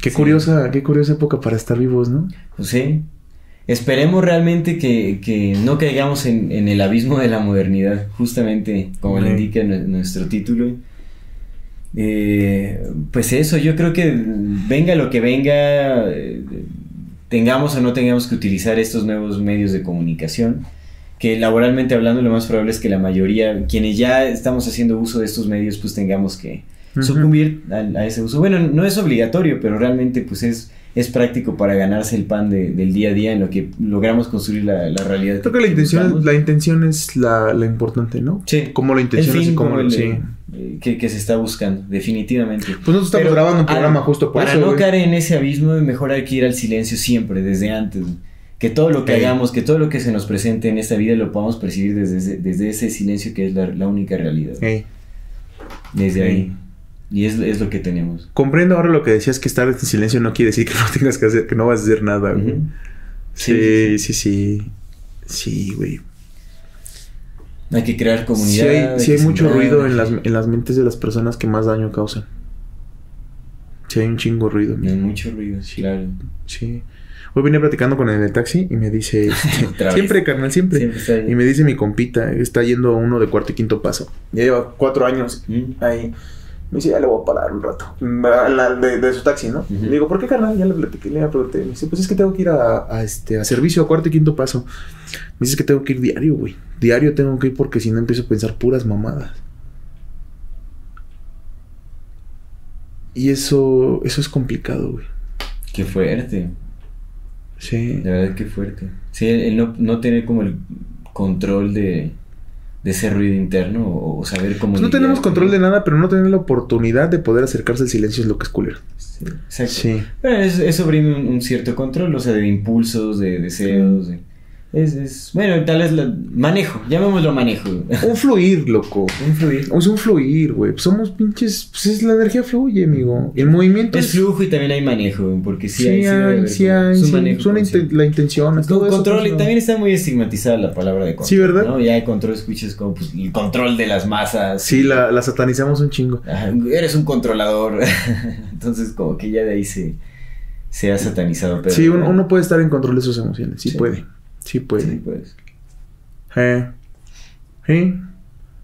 Qué Sí. curiosa, qué curiosa época para estar vivos, ¿no? Pues sí. Esperemos realmente que, que no caigamos en, en el abismo de la modernidad, justamente como le Mm. indica nu- nuestro título. Eh, pues eso, yo creo que venga lo que venga, eh, tengamos o no tengamos que utilizar estos nuevos medios de comunicación, que laboralmente hablando lo más probable es que la mayoría, quienes ya estamos haciendo uso de estos medios, pues tengamos que sucumbir a, a ese uso. Bueno, no es obligatorio, pero realmente pues es, es práctico para ganarse el pan de- del día a día en lo que logramos construir la, la realidad. Creo que la intención, buscamos. la intención es la, la importante, ¿no? Sí. Cómo la el intención fin y cómo como el, sí. Eh, que, que se está buscando, definitivamente. Pues nosotros estamos Pero, grabando un programa justo por para eso. no güey. caer en ese abismo, mejor hay que ir al silencio siempre, desde antes. Que todo lo que hagamos, que todo lo que se nos presente en esta vida lo podamos percibir desde ese, desde ese silencio que es la, la única realidad. Desde ahí. Y es, es lo que tenemos. Comprendo ahora lo que decías que estar en silencio no quiere decir que no tengas que hacer, que no vas a hacer nada, güey. Ujú. Sí, sí, sí. Sí, güey. Hay que crear Sí comunidad. hay, sí hay mucho ruido en las, en las mentes de las personas que más daño causan. Sí hay un chingo de ruido. Hay mucho ruido, claro. Sí. Hoy venía platicando con el del taxi y me dice... este, siempre, carnal, siempre. Y me dice mi compita, está yendo a uno de cuarto y quinto paso. Ya lleva cuatro años Mm. ahí. Me dice, ya le voy a parar un rato. La- De, de su taxi, ¿no? Le digo, ¿por qué, carnal? Ya le platiqué, le pregunté. Me dice, pues es que tengo que ir a, a, este, a servicio a cuarto y quinto paso. Me dice que tengo que ir diario, güey. Diario tengo que ir porque si no empiezo a pensar puras mamadas. Y eso, eso es complicado, güey. Qué fuerte. Sí. De verdad, qué fuerte. Sí, el, el no, no tener como el control de, de ese ruido interno o, o saber cómo. Pues no tenemos con control de nada, pero no tener la oportunidad de poder acercarse al silencio es lo que es culero. Sí, exacto. Sí. Bueno, eso, eso brinda un, un cierto control, o sea, de impulsos, de deseos. de- es, es, bueno, tal vez la- manejo, llamémoslo manejo. Un fluir, loco. un fluir. Es un fluir, güey. Somos pinches. Pues es la energía fluye, amigo. El movimiento Es flujo y también hay manejo, porque sí, Sí, hay, sí hay, sí hay. es sí. manejo Suena la intención. Todo eso, control, y también está muy estigmatizada la palabra de control. Sí, ¿verdad? ¿no? Ya hay control, escuchas como pues, el control de las masas. Sí, la, la satanizamos un chingo. Ajá, eres un controlador. Entonces, como que ya de ahí se, se ha satanizado. Pero, sí, uno, uno puede estar en control de sus emociones. Sí. puede. Sí puede. Sí, pues. Eh. Sí.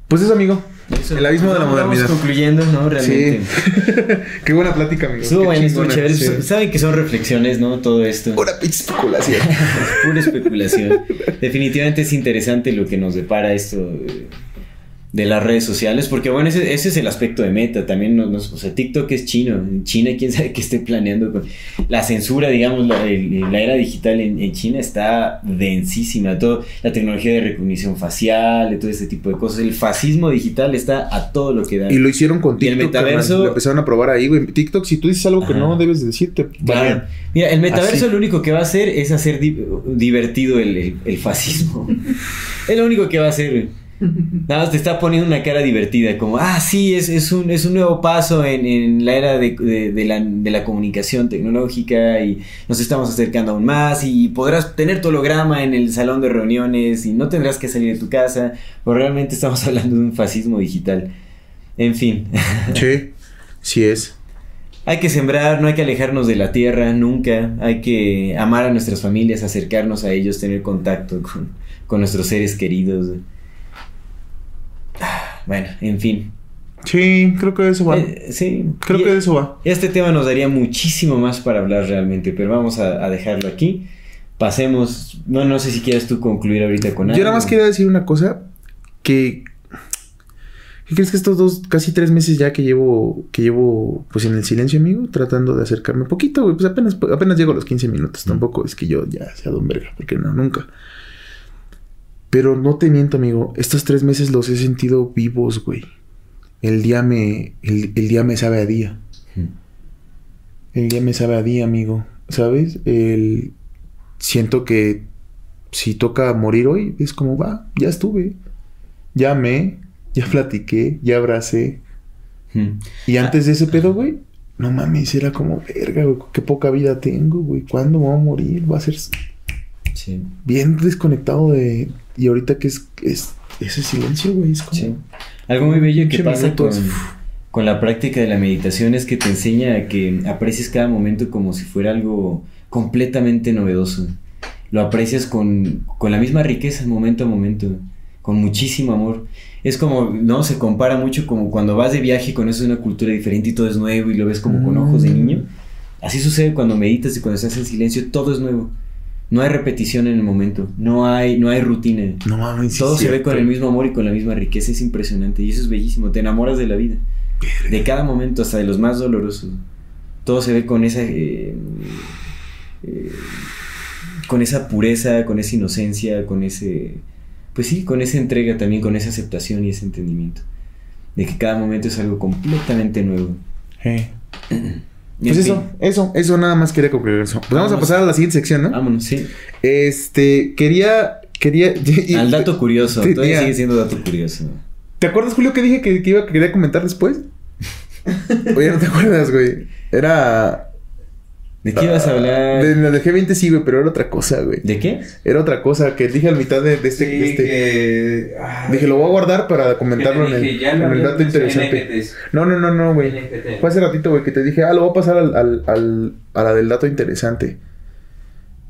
Pues eso, amigo. Eso, El abismo de la modernidad. concluyendo, ¿no? Realmente. Sí. Qué buena plática, amigo. Estuvo bueno, estuvo chingona, chévere. sí. Saben que son reflexiones, ¿no? Todo esto. Pura pinche especulación. Pura especulación. Definitivamente es interesante lo que nos depara esto de, de las redes sociales, porque bueno, ese, ese es el aspecto de meta. También, nos, nos- o sea, TikTok es chino. En China, quién sabe qué esté planeando. con- La censura, digamos, la, el- la era digital en, en China está densísima. Todo, la tecnología de recognición facial, de todo ese tipo de cosas. El fascismo digital está a todo lo que da. Y lo hicieron con Y el TikTok. metaverso-. Lo empezaron a probar ahí, güey. TikTok, si tú dices algo que Ajá. no debes de decirte, Claro. Mira, el metaverso Así. lo único que va a hacer es hacer di- divertido el, el- el fascismo. es lo único que va a hacer. Nada más te está poniendo una cara divertida, como, ah, sí, es, es, un, es un nuevo paso en, en la era de, de- de la, de la comunicación tecnológica y nos estamos acercando aún más y podrás tener tu holograma en el salón de reuniones y no tendrás que salir de tu casa, pero realmente estamos hablando de un fascismo digital. En fin. Sí, sí es. Hay que sembrar, no hay que alejarnos de la tierra nunca. Hay que amar a nuestras familias, acercarnos a ellos, tener contacto con, con nuestros seres queridos. Bueno, en fin. Sí, creo que de eso va. Eh, sí. creo Y- que de eso va. Este tema nos daría muchísimo más para hablar realmente, pero vamos a, a dejarlo aquí. Pasemos. No, no sé si quieres tú concluir ahorita con algo. Yo nada más quería decir una cosa que ¿Qué crees que estos dos, casi tres meses ya que llevo, que llevo pues en el silencio, amigo, tratando de acercarme un poquito, güey, pues apenas, apenas llego a los 15 minutos, tampoco es que yo ya sea don verga, porque no, nunca. Pero no te miento, amigo, estos tres meses los he sentido vivos, güey. El día me, el, el día me sabe a día. El día me sabe a día, amigo, ¿sabes? El, siento que si toca morir hoy, es como, va, ya estuve, ya me, ya platiqué, ya abracé. Hmm. Y antes de ese pedo, güey, no mames, era como, verga, güey, qué poca vida tengo, güey. ¿Cuándo me voy a morir? Va a ser Sí. bien desconectado de. Y ahorita que es, es ese silencio, güey, es como. Sí. Algo muy bello que pasa con, con la práctica de la meditación es que te enseña a que aprecies cada momento como si fuera algo completamente novedoso. Lo aprecias con, con la misma riqueza momento a momento, con muchísimo amor. Es como, no, se compara mucho como cuando vas de viaje y conoces una cultura diferente y todo es nuevo y lo ves como con ojos de Mm. niño. Así sucede cuando meditas y cuando estás en silencio, todo es nuevo. No hay repetición en el momento, no hay, no hay rutina. No mames, sí Todo se ve con el mismo amor y con la misma riqueza, es impresionante y eso es bellísimo, te enamoras de la vida, de cada momento, hasta de los más dolorosos. Todo se ve con esa, eh, eh, con esa pureza, con esa inocencia, con ese, pues sí, con esa entrega también, con esa aceptación y ese entendimiento, de que cada momento es algo completamente nuevo. Eh. Pues en eso, fin, eso, eso nada más quería concluir eso. Pues vamos a pasar a la siguiente sección, ¿no? vámonos, sí. Este, quería, quería. y- Al dato curioso, te- todavía sigue siendo dato curioso. ¿Te acuerdas, Julio, que dije que, que iba que quería comentar después? Oye, no te acuerdas, güey. Era. ¿De qué ibas a hablar? De la de G20 sí, güey, pero era otra cosa, güey. ¿De qué? Era otra cosa que dije al mitad de, de este. de este- que... ah, Dije, lo voy a guardar para comentarlo en el, ya en dato interesante. NFTs. No, no, no, no, güey. Fue hace ratito, güey, que te dije, ah, lo voy a pasar al, al, al- a la del dato interesante.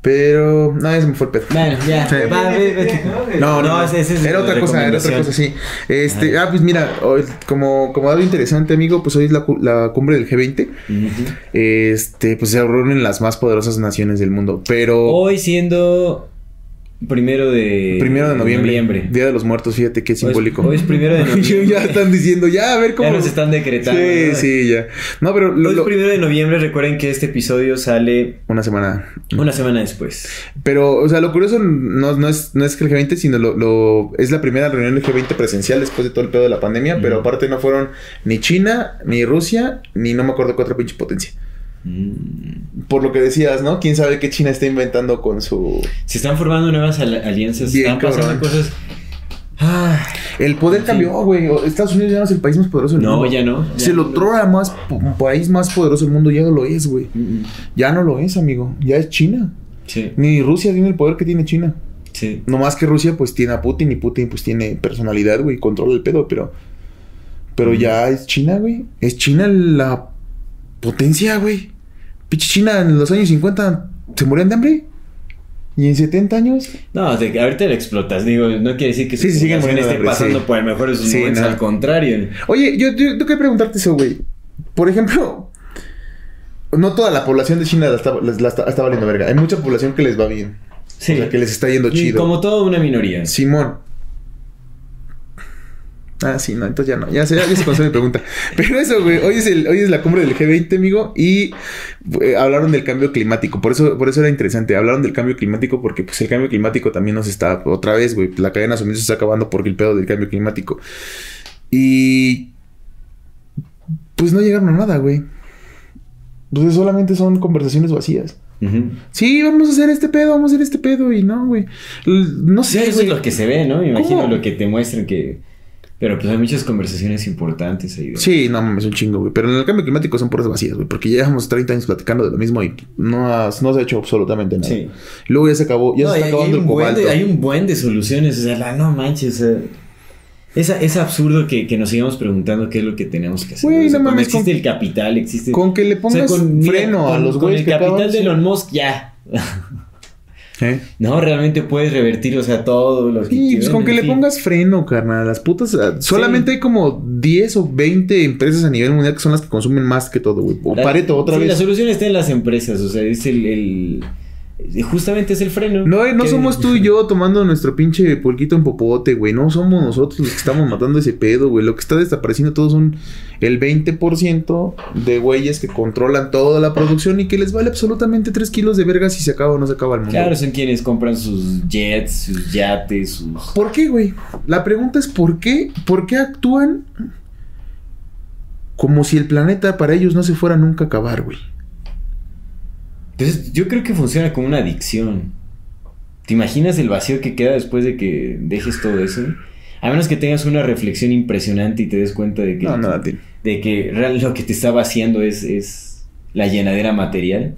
Pero, no, ese me fue el pedo. Bueno, ya, Sí. va, ve, vete. No, no, No, ese- ese es era otra cosa, era otra cosa, sí. Este, ah, pues mira, hoy, como, como dato interesante, amigo, pues hoy es la, la cumbre del G20. Ujú. Este, pues se reúnen las más poderosas naciones del mundo. Pero, Hoy siendo primero de... Primero de noviembre, Día de los Muertos, fíjate qué Hoy es- simbólico. Hoy es, primero de noviembre. ya están diciendo, ya, a ver cómo. Ya nos están decretando, Sí, ¿no? sí, ya. No, pero lo- Hoy es lo- primero de noviembre. Recuerden que este episodio sale una semana. una semana después. Pero, o sea, lo curioso no, no, es, no es que el G20, sino lo, lo- es la primera reunión del G20 presencial después de todo el pedo de la pandemia, pero aparte no fueron ni China, ni Rusia, ni no me acuerdo qué otra pinche potencia. Mm. Por lo que decías, ¿no? ¿Quién sabe qué China está inventando con su... Se están formando nuevas al- alianzas. Bien están pasando cosas... Ah, El poder Sí. cambió, güey. Estados Unidos ya no es el país más poderoso del No, mundo. ya no. Ya Se lo no. trora más país más poderoso del mundo, ya no lo es, güey. mm, Ya no lo es, amigo. Ya es China. sí, Ni Rusia tiene el poder que tiene China. sí. No más que Rusia, pues tiene a Putin y Putin, pues tiene personalidad, güey, controla el pedo, pero. Pero ya es China, güey. Es China la potencia, güey. Pinche China en los años 50 se morían de hambre. Y en 70 años. No, de- ahorita lo explotas. Digo, no quiere decir que Sí, su sí, de esté hambre, pasando sí. por el mejor de sus Sí, momentos. no. Al contrario. Oye, yo, yo tengo que preguntarte eso, güey. Por ejemplo, no toda la población de China la está, la- la está, está valiendo verga. Hay mucha población que les va bien. Sí. O sea, que les está yendo Y chido. como toda una minoría. Simón. Ah, sí, no, entonces ya no. Ya se, ya se pasó mi pregunta. Pero eso, güey. Hoy es, el, hoy es la cumbre del G20, amigo. Y eh, hablaron del cambio climático. Por eso, por eso era interesante. Hablaron del cambio climático porque pues, el cambio climático también nos está... Otra vez, güey. La cadena de suministro se está acabando por el pedo del cambio climático. Y... Pues no llegaron a nada, güey. Entonces solamente son conversaciones vacías. Sí, vamos a hacer este pedo, vamos a hacer este pedo. Y no, güey. No Sí, sé, eso güey. es lo que se ve, ¿no? Me imagino ¿Cómo? lo que te muestran que... Pero pues hay muchas conversaciones importantes ahí. Sí, no mames, un chingo, güey. Pero en el cambio climático son puras vacías, güey. Porque ya llevamos 30 años platicando de lo mismo y no, has- no se ha hecho absolutamente nada. Sí. Luego ya se acabó, ya No, se está hay, acabando hay el buen de, hay un buen de soluciones. O sea, la, no manches. O sea, es, es absurdo que, que nos sigamos preguntando qué es lo que tenemos que hacer. Güey, O sea, no mames, existe con- el capital, existe... Con que le o sea, pongas con- mira, freno a con- los con güeyes el que capital acaban- de Elon Musk, ya. ¿Eh? No, realmente puedes revertir, o sea, todo lo que Sí, pues con que le pongas freno, carnal. Las putas. ah, Solamente hay como 10 o 20 empresas a nivel mundial que son las que consumen más que todo, güey. O La- Pareto, otra sí, vez. La solución está en las empresas, o sea, es el. el- justamente es el freno. No, eh, no Que- somos tú y yo tomando nuestro pinche pulquito en popote, güey. No somos nosotros los que estamos matando ese pedo, güey. Lo que está desapareciendo todos son el 20% de güeyes que controlan toda la producción y que les vale absolutamente 3 kilos de verga si se acaba o no se acaba el mundo. Claro, son quienes compran sus jets, sus yates, sus. ¿Por qué, güey? La pregunta es ¿por qué? ¿Por qué actúan como si el planeta para ellos no se fuera nunca a acabar, güey? Entonces, yo creo que funciona como una adicción. ¿Te imaginas el vacío que queda después de que dejes todo eso? A menos que tengas una reflexión impresionante y te des cuenta de que, No, tío. de que lo que te está vaciando es, es la llenadera material.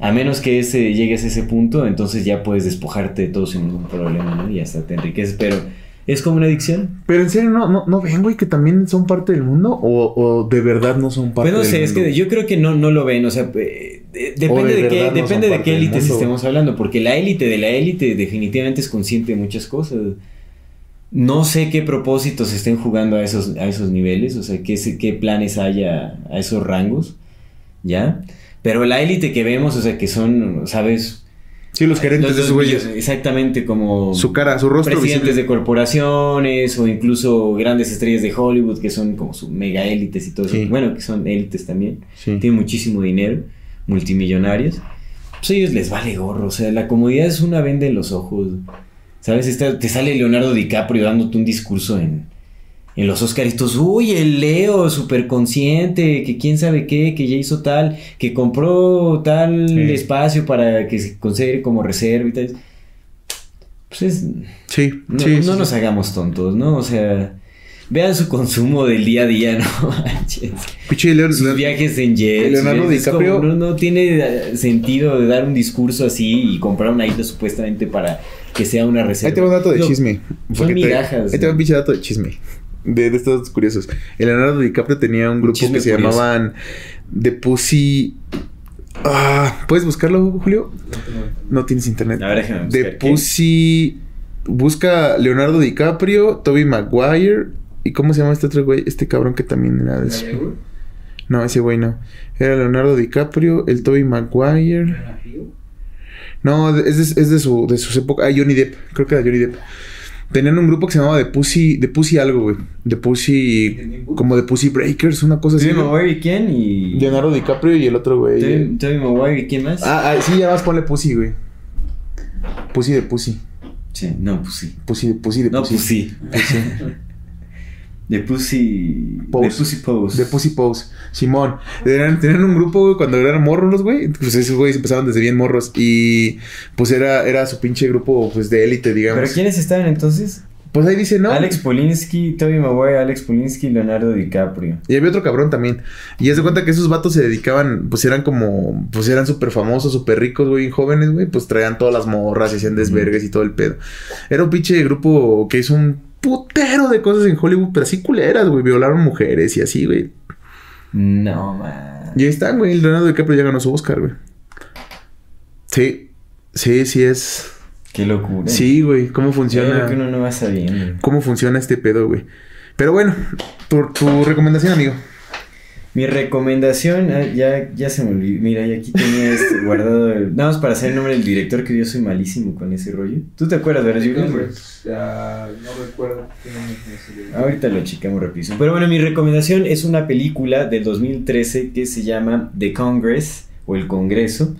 A menos que ese, llegues a ese punto, entonces ya puedes despojarte de todo sin ningún problema, ¿no? Y hasta te enriqueces. Pero es como una adicción. Pero en serio, ¿no, no, no ven, güey, que también son parte del mundo? ¿O, o de verdad no son parte Pues no del sé, es mundo? que yo creo que no, no lo ven, o sea, eh, de- depende de de, qué, depende de qué mundo. estemos hablando, porque la élite de la élite definitivamente es consciente de muchas cosas. No sé qué propósitos estén jugando a esos, a esos niveles, o sea, qué, qué planes haya a esos rangos, ¿ya? Pero la élite que vemos, o sea, que son, ¿sabes? Sí, los gerentes Los- de esos los- güeyes. Exactamente como... Su cara, su rostro presidentes visible. de corporaciones o incluso grandes estrellas de Hollywood que son como su mega élites y todo eso. Bueno, que son élites también. Sí. Tienen muchísimo dinero, multimillonarios. Pues a ellos les vale gorro. O sea, la comodidad es una venda en los ojos. ¿Sabes? Está- te sale Leonardo DiCaprio dándote un discurso en, en los Oscaritos. Uy, el Leo, súper consciente, que quién sabe qué, que ya hizo tal, que compró tal Sí. espacio para que se considere como reserva y tal. Pues es, Sí, no, sí, no sí, nos hagamos tontos, ¿no? O sea, vean su consumo del día a día, ¿no? manches. Leon- Sus Leon- viajes en jets. Leonardo como, DiCaprio- no, no tiene eh, sentido de dar un discurso así y comprar una isla supuestamente para que sea una reserva. Ahí te va un dato de chisme. Son te- migajas. Ahí te va un pinche dato de chisme. De, de estos datos curiosos. El Leonardo DiCaprio tenía un grupo que se curioso. llamaban The Pussy. Ah, ¿puedes buscarlo, Julio? No tienes internet. A ver, déjame The. Pussy. Busca Leonardo DiCaprio, Toby Maguire. ¿Y cómo se llama este otro güey? Este cabrón que también era de eso. No, ese güey no. Era Leonardo DiCaprio, el Toby Maguire. No, es de, es de su, de sus épocas. Ah, Johnny Depp. Creo que era Johnny Depp. Tenían un grupo que se llamaba The Pussy, The Pussy algo, güey. The Pussy, como The Pussy Breakers, una cosa así. Güey. Maguire y quién y... Leonardo DiCaprio y el otro, güey. Tobey Maguire y quién más? Ah, ah, sí, ya vas, ponle Pussy, güey. Pussy de Pussy. Sí, no, sí. Pussy de Pussy de No, Pussy. sí. De Pussy... Pose. De Pussy Pose. De Pussy Pose. Simón. Tenían, tenían un grupo, güey, cuando eran morros los, güey. Pues esos güeyes empezaban desde bien morros. Y pues era, era su pinche grupo, pues, de élite, digamos. ¿Pero quiénes estaban entonces? Pues ahí dice, ¿no? Alex Polinsky, Tobey Maguire, Alex Polinsky, Leonardo DiCaprio. Y había otro cabrón también. Y ya se cuenta que esos vatos se dedicaban, pues eran como, pues eran súper famosos, súper ricos, güey, jóvenes, güey. Pues traían todas las morras y hacían desvergues y todo el pedo. Era un pinche grupo que hizo un putero de cosas en Hollywood, pero así culeras, güey. Violaron mujeres y así, güey. No, man. Y ahí están, güey. Leonardo DiCaprio ya ganó su Oscar, güey. Sí, sí, sí es. Qué locura. Sí, güey. ¿Cómo funciona? que uno no va sabiendo. ¿Cómo funciona este pedo, güey? Pero bueno, tu, tu recomendación, amigo. Mi recomendación, ah, ya, ya se me olvidó. Mira, y aquí tenía este guardado. el- Nada más para hacer el nombre del director, que yo soy malísimo con ese rollo. ¿Tú te acuerdas, verdad, Julio? Ya no recuerdo qué nombre es ese. Ahorita lo checamos rapidísimo. Pero bueno, mi recomendación es una película del 2013 que se llama The Congress o El Congreso.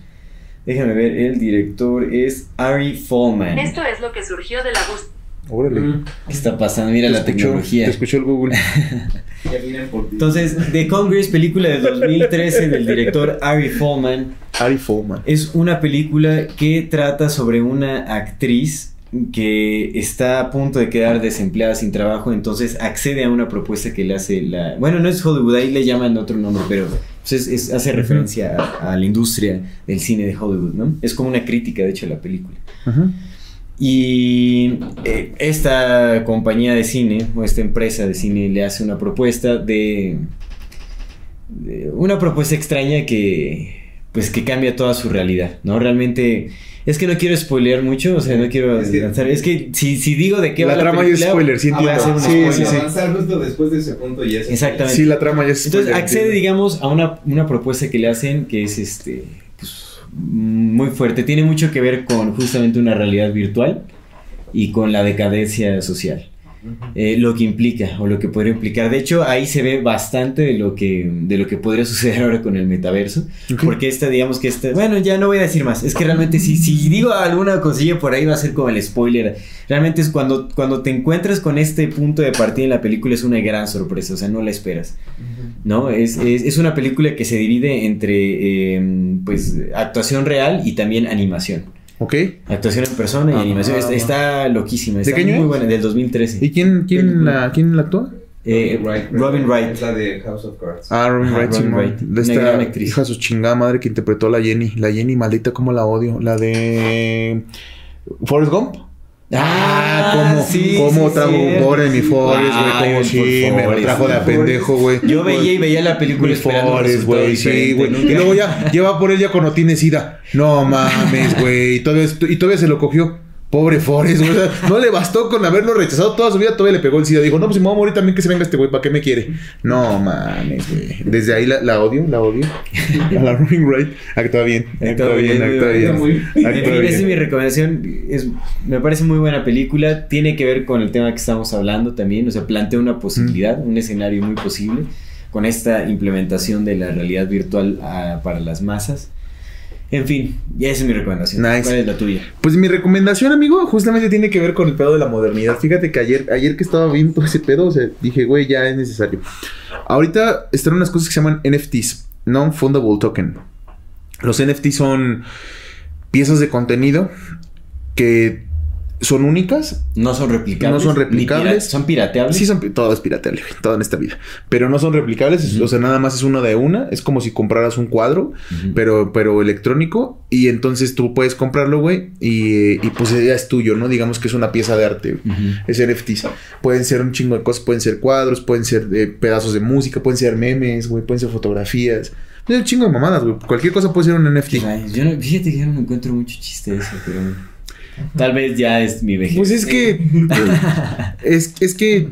Déjame ver, el director es Ari Folman. Esto es lo que surgió de la búsqueda. Órale. ¿Qué está pasando? Mira Te la tecnología. Te escuchó el Google. Ya vienen por ti. Entonces, The Congress, película de 2013 del director Ari Folman, Ari Folman. es una película que trata sobre una actriz que está a punto de quedar desempleada sin trabajo, entonces accede a una propuesta que le hace la... Bueno, no es Hollywood, ahí le llaman otro nombre, pero pues, es- es- hace referencia a, a la industria del cine de Hollywood, ¿no? Es como una crítica, de hecho, a la película. Ajá. Y eh, esta compañía de cine, o esta empresa de cine, le hace una propuesta de, de- una propuesta extraña que. Pues que cambia toda su realidad, ¿no? Realmente. Es que no quiero spoilear mucho, o sea, no quiero Es que- avanzar. Es que si, si digo de qué La va trama ya es spoiler, sí va a entiendo. ser un Sí, spoiler. sí, sí. Avanzar justo después de ese punto y eso. Exactamente. Sí, la trama ya es Entonces spoiler, accede, entiendo. digamos, a una, una propuesta que le hacen que es este muy fuerte. Tiene mucho que ver con justamente una realidad virtual y con la decadencia social. Eh, lo que implica o lo que podría implicar. De hecho, ahí se ve bastante de lo que, de lo que podría suceder ahora con el metaverso. Porque esta, digamos que esta. Bueno, ya no voy a decir más. Es que realmente si, si digo alguna cosilla por ahí va a ser como el spoiler. Realmente es cuando, cuando te encuentras con este punto de partida en la película es una gran sorpresa. O sea, no la esperas. ¿No? Es, es, es una película que se divide entre eh, pues actuación real y también animación. ¿Ok? Actuación en persona y Ah. animación. Está, está loquísima. ¿De Está qué año muy es? buena, del 2013. ¿Y quién, quién, la, quién la actúa? Eh, Robin Wright. Es la de House of Cards. Ah, Robin Ajá, Wright, Robin. Wright. De esta gran actriz. hija de su chingada madre que interpretó a la Jenny. La Jenny, maldita, como la odio. La de. Forrest Gump. Ah, cómo, sí, cómo sí, trajo pobre mi Forrest, güey. El sí, me lo trajo de a pendejo, güey. Yo veía y veía la película resultado güey, sí, güey. Y luego ya, lleva por él ya cuando tiene sida. No mames, güey. Y todavía, y todavía se lo cogió. Pobre Forrest, güey. O sea, no le bastó con haberlo rechazado toda su vida, todavía le pegó el SIDA. Dijo, no, pues si me voy a morir también que se venga este güey, ¿para qué me quiere? No mames, güey. Desde ahí la, la odio, la odio. A la Robin Wright. Actúa bien, actúa bien, actúa bien. Esa es mi recomendación. Es, me parece muy buena película. Tiene que ver con el tema que estamos hablando también. O sea, plantea una posibilidad, un escenario muy posible con esta implementación de la realidad virtual ah, para las masas. En fin, ya esa es mi recomendación. Nice. ¿Cuál es la tuya? Pues mi recomendación, amigo, justamente tiene que ver con el pedo de la modernidad. Fíjate que ayer, ayer que estaba viendo todo ese pedo, o sea, dije, güey, ya es necesario. Ahorita están unas cosas que se llaman NFTs, Non-Fundable Token. Los NFTs son piezas de contenido que son únicas. No son replicables. No son replicables. son pirateables. Sí, son, todo es pirateable, güey, todo en esta vida. Pero no son replicables, o sea, nada más es uno de una. Es como si compraras un cuadro, pero, pero electrónico. Y entonces tú puedes comprarlo, güey, y, y pues ya es tuyo, ¿no? Digamos que es una pieza de arte. Es NFTs. Pueden ser un chingo de cosas, pueden ser cuadros, pueden ser eh, pedazos de música, pueden ser memes, güey, pueden ser fotografías. Es un chingo de mamadas, güey. Cualquier cosa puede ser un NFT. Ay, yo no- fíjate que yo no encuentro mucho chiste de eso, pero tal vez ya es mi vejez. Pues es que. es, es que.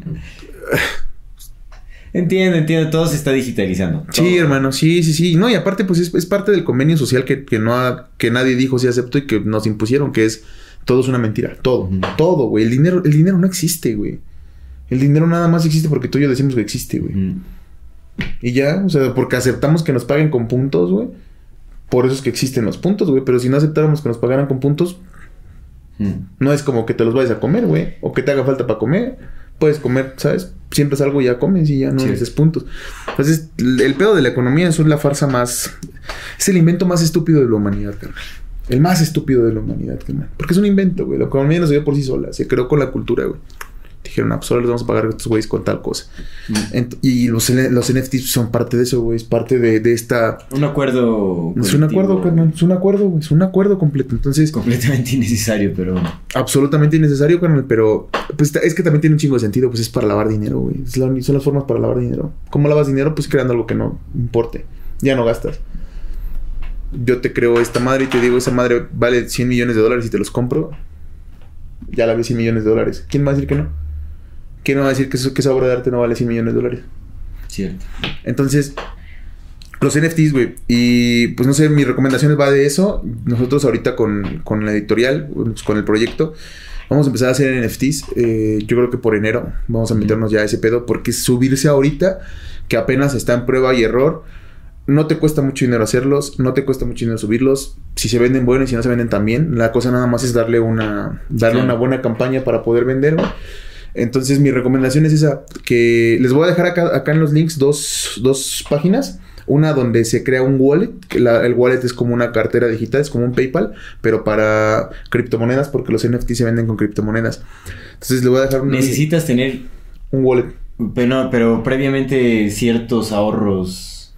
Entiendo, entiendo, todo se está digitalizando. Sí, Todo. hermano, sí, sí, sí. No, y aparte, pues es, es parte del convenio social que, que no ha- que nadie dijo sí acepto y que nos impusieron, que es todo es una mentira. Todo, todo, güey. El dinero, el dinero no existe, güey. El dinero nada más existe porque tú y yo decimos que existe, güey. Mm. Y ya, o sea, porque aceptamos que nos paguen con puntos, güey. Por eso es que existen los puntos, güey. Pero si no aceptáramos que nos pagaran con puntos, Mm. no es como que te los vayas a comer, güey. O que te haga falta para comer. Puedes comer, ¿sabes? Siempre es algo y ya comes y ya no Sí. puntos. Entonces, el el pedo de la economía es la farsa más... Es el invento más estúpido de la humanidad, carnal. El más estúpido de la humanidad, carnal. Porque es un invento, güey. La economía no se dio por sí sola. Se creó con la cultura, güey. Dijeron, ah, pues ahora les vamos a pagar a estos güeyes con tal cosa. Mm. Y los, los NFTs son parte de eso, güey. Es parte de, de esta... Un acuerdo. Es un acuerdo, carnal. Es un acuerdo, güey. Es un acuerdo completo. Entonces, Completamente innecesario, pero. absolutamente innecesario, carnal, pero pues es que también tiene un chingo de sentido, pues es para lavar dinero, güey. La son las formas para lavar dinero. ¿Cómo lavas dinero? Pues creando algo que no importe. Ya no gastas. Yo te creo esta madre y te digo, esa madre vale 100 millones de dólares y te los compro. Ya la ves 100 millones de dólares. ¿Quién va a decir que no? ¿Quién va a decir que, eso, que esa obra de arte no vale 100 millones de dólares? Cierto. Entonces, los NFTs, güey. Y pues no sé, mi recomendación va de eso. Nosotros ahorita con, con la editorial, pues, con el proyecto, vamos a empezar a hacer NFTs. Eh, yo creo que por enero vamos a meternos ya a ese pedo. Porque subirse ahorita, que apenas está en prueba y error, no te cuesta mucho dinero hacerlos, no te cuesta mucho dinero subirlos. Si se venden buenos y si no se venden también, la cosa nada más es darle una, darle Claro. una buena campaña para poder vender, güey. Entonces mi recomendación es esa, que les voy a dejar acá, acá en los links dos, dos páginas. Una donde se crea un wallet, que la- el wallet es como una cartera digital, es como un PayPal, pero para criptomonedas, porque los NFT se venden con criptomonedas. Entonces les voy a dejar un, Necesitas tener. un wallet. Pero, no, pero previamente ciertos ahorros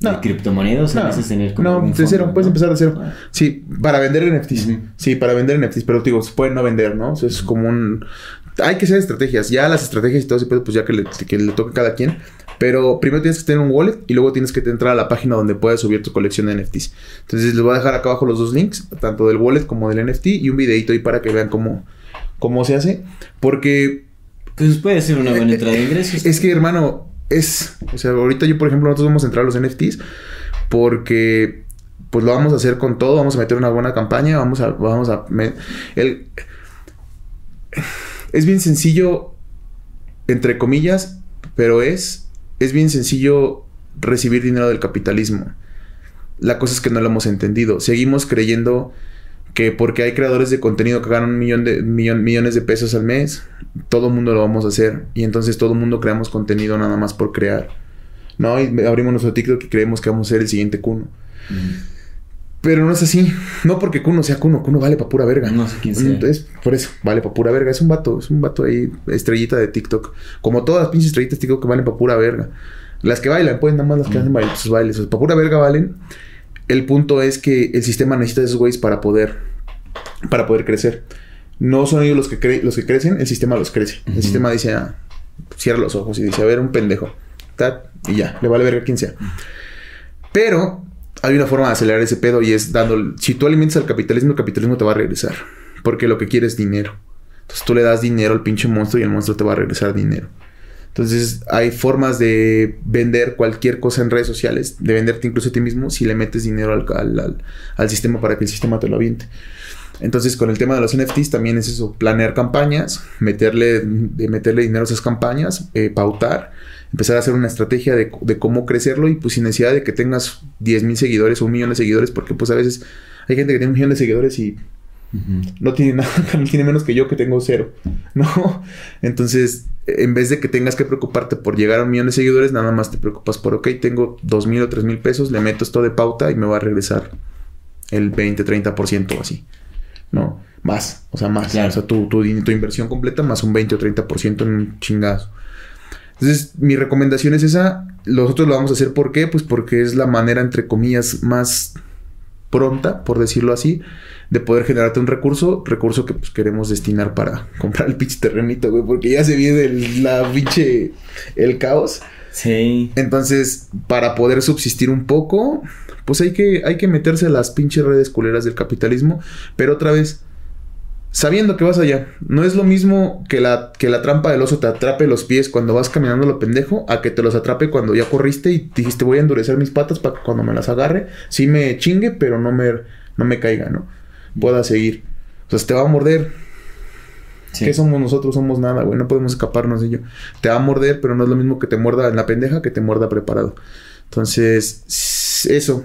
de criptomonedas. No. tener como No, un de cero, fondo, puedes ¿no? empezar de cero. Ah. Sí, para vender NFTs. Ujú. Sí, para vender NFTs, pero digo, se pueden no vender, ¿no? O sea, es como un... Hay que hacer estrategias. Ya las estrategias y todo ese pedo, pues ya que le, que le toque a cada quien. Pero primero tienes que tener un wallet y luego tienes que entrar a la página donde puedes subir tu colección de NFTs. Entonces les voy a dejar acá abajo los dos links, tanto del wallet como del NFT y un videito ahí para que vean cómo, cómo se hace. Porque Pues puede ser una buena entrada de ingresos. es que, hermano, es. O sea, ahorita yo, por ejemplo, nosotros vamos a entrar a los NFTs porque. Pues lo vamos a hacer con todo, vamos a meter una buena campaña, vamos a. Vamos a me- el, es bien sencillo, entre comillas, pero es. Es bien sencillo recibir dinero del capitalismo. La cosa es que no lo hemos entendido. Seguimos creyendo que porque hay creadores de contenido que ganan un millón de millones de pesos al mes, todo el mundo lo vamos a hacer. Y entonces todo el mundo creamos contenido nada más por crear. ¿No? Abrimos nuestro TikTok y creemos que vamos a ser el siguiente Kuno. Pero no es así. No porque Kuno sea Kuno. Kuno vale para pura verga. No sé quién sea. Entonces, por eso, vale para pura verga. Es un vato, es un vato ahí, estrellita de TikTok. Como todas las pinches estrellitas de TikTok que valen para pura verga. Las que bailan, pues nada más las que hacen bailes, sus bailes. Para pura verga valen. El punto es que el sistema necesita de esos güeyes para poder, para poder crecer. No son ellos los que, cre- los que crecen, el sistema los crece. El sistema dice, ah, cierra los ojos y dice, a ver, un pendejo. Tat, y ya, le vale verga quien sea. Pero hay una forma de acelerar ese pedo y es dando. Si tú alimentas al capitalismo, el capitalismo te va a regresar. Porque lo que quiere es dinero. Entonces tú le das dinero al pinche monstruo y el monstruo te va a regresar dinero. Entonces hay formas de vender cualquier cosa en redes sociales, de venderte incluso a ti mismo si le metes dinero al, al- al- sistema para que el sistema te lo aviente. Entonces con el tema de los NFTs también es eso, planear campañas, meterle, meterle dinero a esas campañas, eh, pautar, empezar a hacer una estrategia de, de cómo crecerlo y pues sin necesidad de que tengas 10 mil seguidores o un millón de seguidores, porque pues a veces hay gente que tiene un millón de seguidores y no tiene nada, tiene menos que yo que tengo cero, ¿no? Entonces, en vez de que tengas que preocuparte por llegar a un millón de seguidores, nada más te preocupas por, ok, tengo dos mil o tres mil pesos, le meto esto de pauta y me va a regresar el 20, 30% o así, ¿no? Más, o sea, más. Claro. O sea, tu, tu, tu inversión completa más un 20 o 30% en un chingazo. Entonces, mi recomendación es esa. Nosotros lo vamos a hacer, ¿por qué? Pues porque es la manera, entre comillas, más pronta, por decirlo así, de poder generarte un recurso, recurso que pues queremos destinar para comprar el pinche terrenito, güey, porque ya se viene el, la pinche, el caos. Sí. Entonces, para poder subsistir un poco, pues hay que, hay que meterse a las pinches redes culeras del capitalismo, pero otra vez, sabiendo que vas allá. No es lo mismo que la, que la trampa del oso te atrape los pies cuando vas caminando lo pendejo, a que te los atrape cuando ya corriste y dijiste voy a endurecer mis patas para que cuando me las agarre, sí me chingue, pero no me, no me caiga, ¿no? Pueda seguir. O sea, te va a morder. Sí. ¿Qué somos nosotros? Somos nada, güey. No podemos escaparnos de ello. Te va a morder, pero no es lo mismo que te muerda en la pendeja que te muerda preparado. Entonces, eso.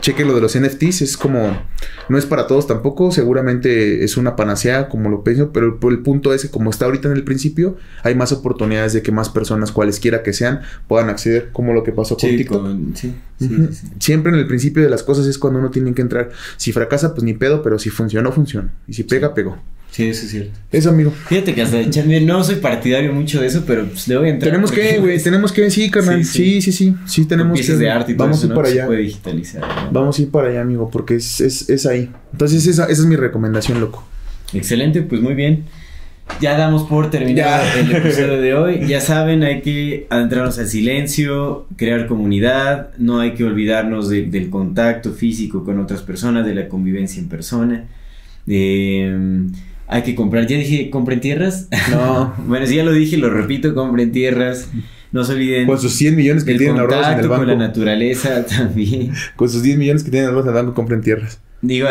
Cheque lo de los NFTs. Es como. No es para todos tampoco. Seguramente es una panacea, como lo pienso. Pero el, el punto es que, como está ahorita en el principio, hay más oportunidades de que más personas, cualesquiera que sean, puedan acceder, como lo que pasó con Sí, TikTok. con- sí, sí. Siempre en el principio de las cosas es cuando uno tiene que entrar. Si fracasa, pues ni pedo, pero si funcionó, funciona. Y si pega, pegó. Sí, eso es cierto. Eso, amigo. Fíjate que hasta echarme, no soy partidario mucho de eso, pero pues le voy a entrar. Tenemos que, güey, tenemos que, sí, carnal. Sí, Sí, sí. sí, sí. Tenemos que. de arte y todo vamos eso, a ir ¿no? para se allá. puede digitalizar. ¿no? Vamos a ir para allá, amigo, porque es, es, es ahí. Entonces, esa, esa es mi recomendación, loco. Excelente, pues muy bien. Ya damos por terminado Ya. el episodio de hoy. Ya saben, hay que adentrarnos al silencio, crear comunidad, no hay que olvidarnos de- del contacto físico con otras personas, de la convivencia en persona. Eh, hay que comprar, ya dije, compren tierras. No. bueno, si ya lo dije, lo repito, compren tierras. No se olviden Con sus 100 millones que tienen ahorrados en el contacto con la banco. naturaleza también. Con sus 10 millones que tienen ahorrados en el banco, compren tierras. Digo,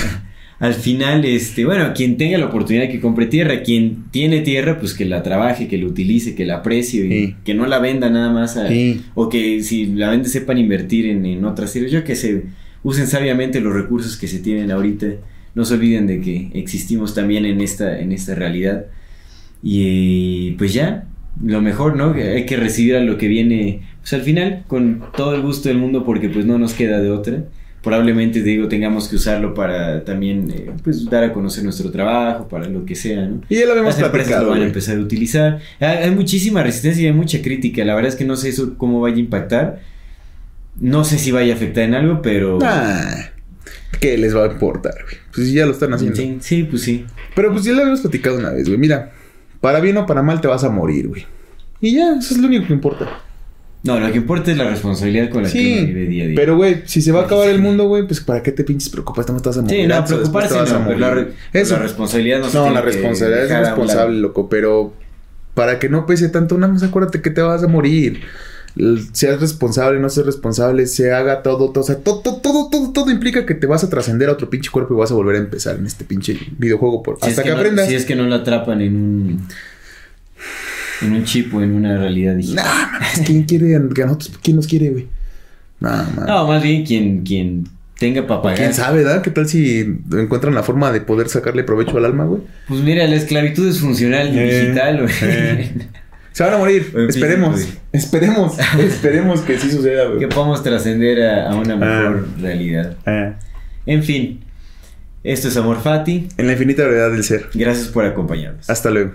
al final, este, bueno, quien tenga la oportunidad que compre tierra, quien tiene tierra, pues que la trabaje, que la utilice, que la aprecie y Sí. que no la venda nada más a- Sí. o que si la vende sepan invertir en, en otras tierras. Yo que se usen sabiamente los recursos que se tienen ahorita. No se olviden de que existimos también en esta, en esta realidad. Y pues ya, lo mejor, ¿no? Que Hay que recibir a lo que viene, pues al final, con todo el gusto del mundo, porque pues no nos queda de otra. Probablemente, te digo, tengamos que usarlo para también, eh, pues, dar a conocer nuestro trabajo, para lo que sea, ¿no? Y ya lo habíamos Las empresas platicado. lo van a empezar a utilizar. Hay, hay muchísima resistencia y hay mucha crítica. La verdad es que no sé eso cómo vaya a impactar. No sé si vaya a afectar en algo, pero... Nah, ¿Qué les va a importar, güey? Pues ya lo están haciendo. Sí, sí, pues sí. Pero pues ya lo habíamos platicado una vez, güey. Mira, para bien o para mal te vas a morir, güey. Y ya, eso es lo único que importa. No, lo que importa es la responsabilidad con la que uno Sí, vive día a día. pero güey, si se va a acabar el mundo, güey, pues para qué te pinches preocupas, te vas a morir. Sí, no, preocuparse a no, pero morir. la, re- Eso. la responsabilidad no se No, tiene la responsabilidad es a responsable, loco, pero para que no pese tanto, nada más acuérdate que te vas a morir. Seas responsable, no seas responsable, se haga todo, todo, o sea, todo, todo, todo, todo, todo implica que te vas a trascender a otro pinche cuerpo y vas a volver a empezar en este pinche videojuego por, Si hasta es que, no- aprendas. si es que no lo atrapan en un... En un chip o en una realidad digital. Nah, mames, ¿quién quiere a nosotros? ¿Quién nos quiere, güey? Nah. No, más bien quien, quien tenga para pagar. ¿Quién sabe, verdad? ¿Qué tal si encuentran la forma de poder sacarle provecho al alma, güey? Pues mira, la esclavitud es funcional y Eh, digital, güey. eh. Se van a morir. Esperemos. Esperemos. esperemos que sí suceda, güey. que podamos trascender a, a una mejor realidad. Eh, En fin, esto es Amor Fati. en la infinita verdad del ser. Gracias por acompañarnos. Hasta luego.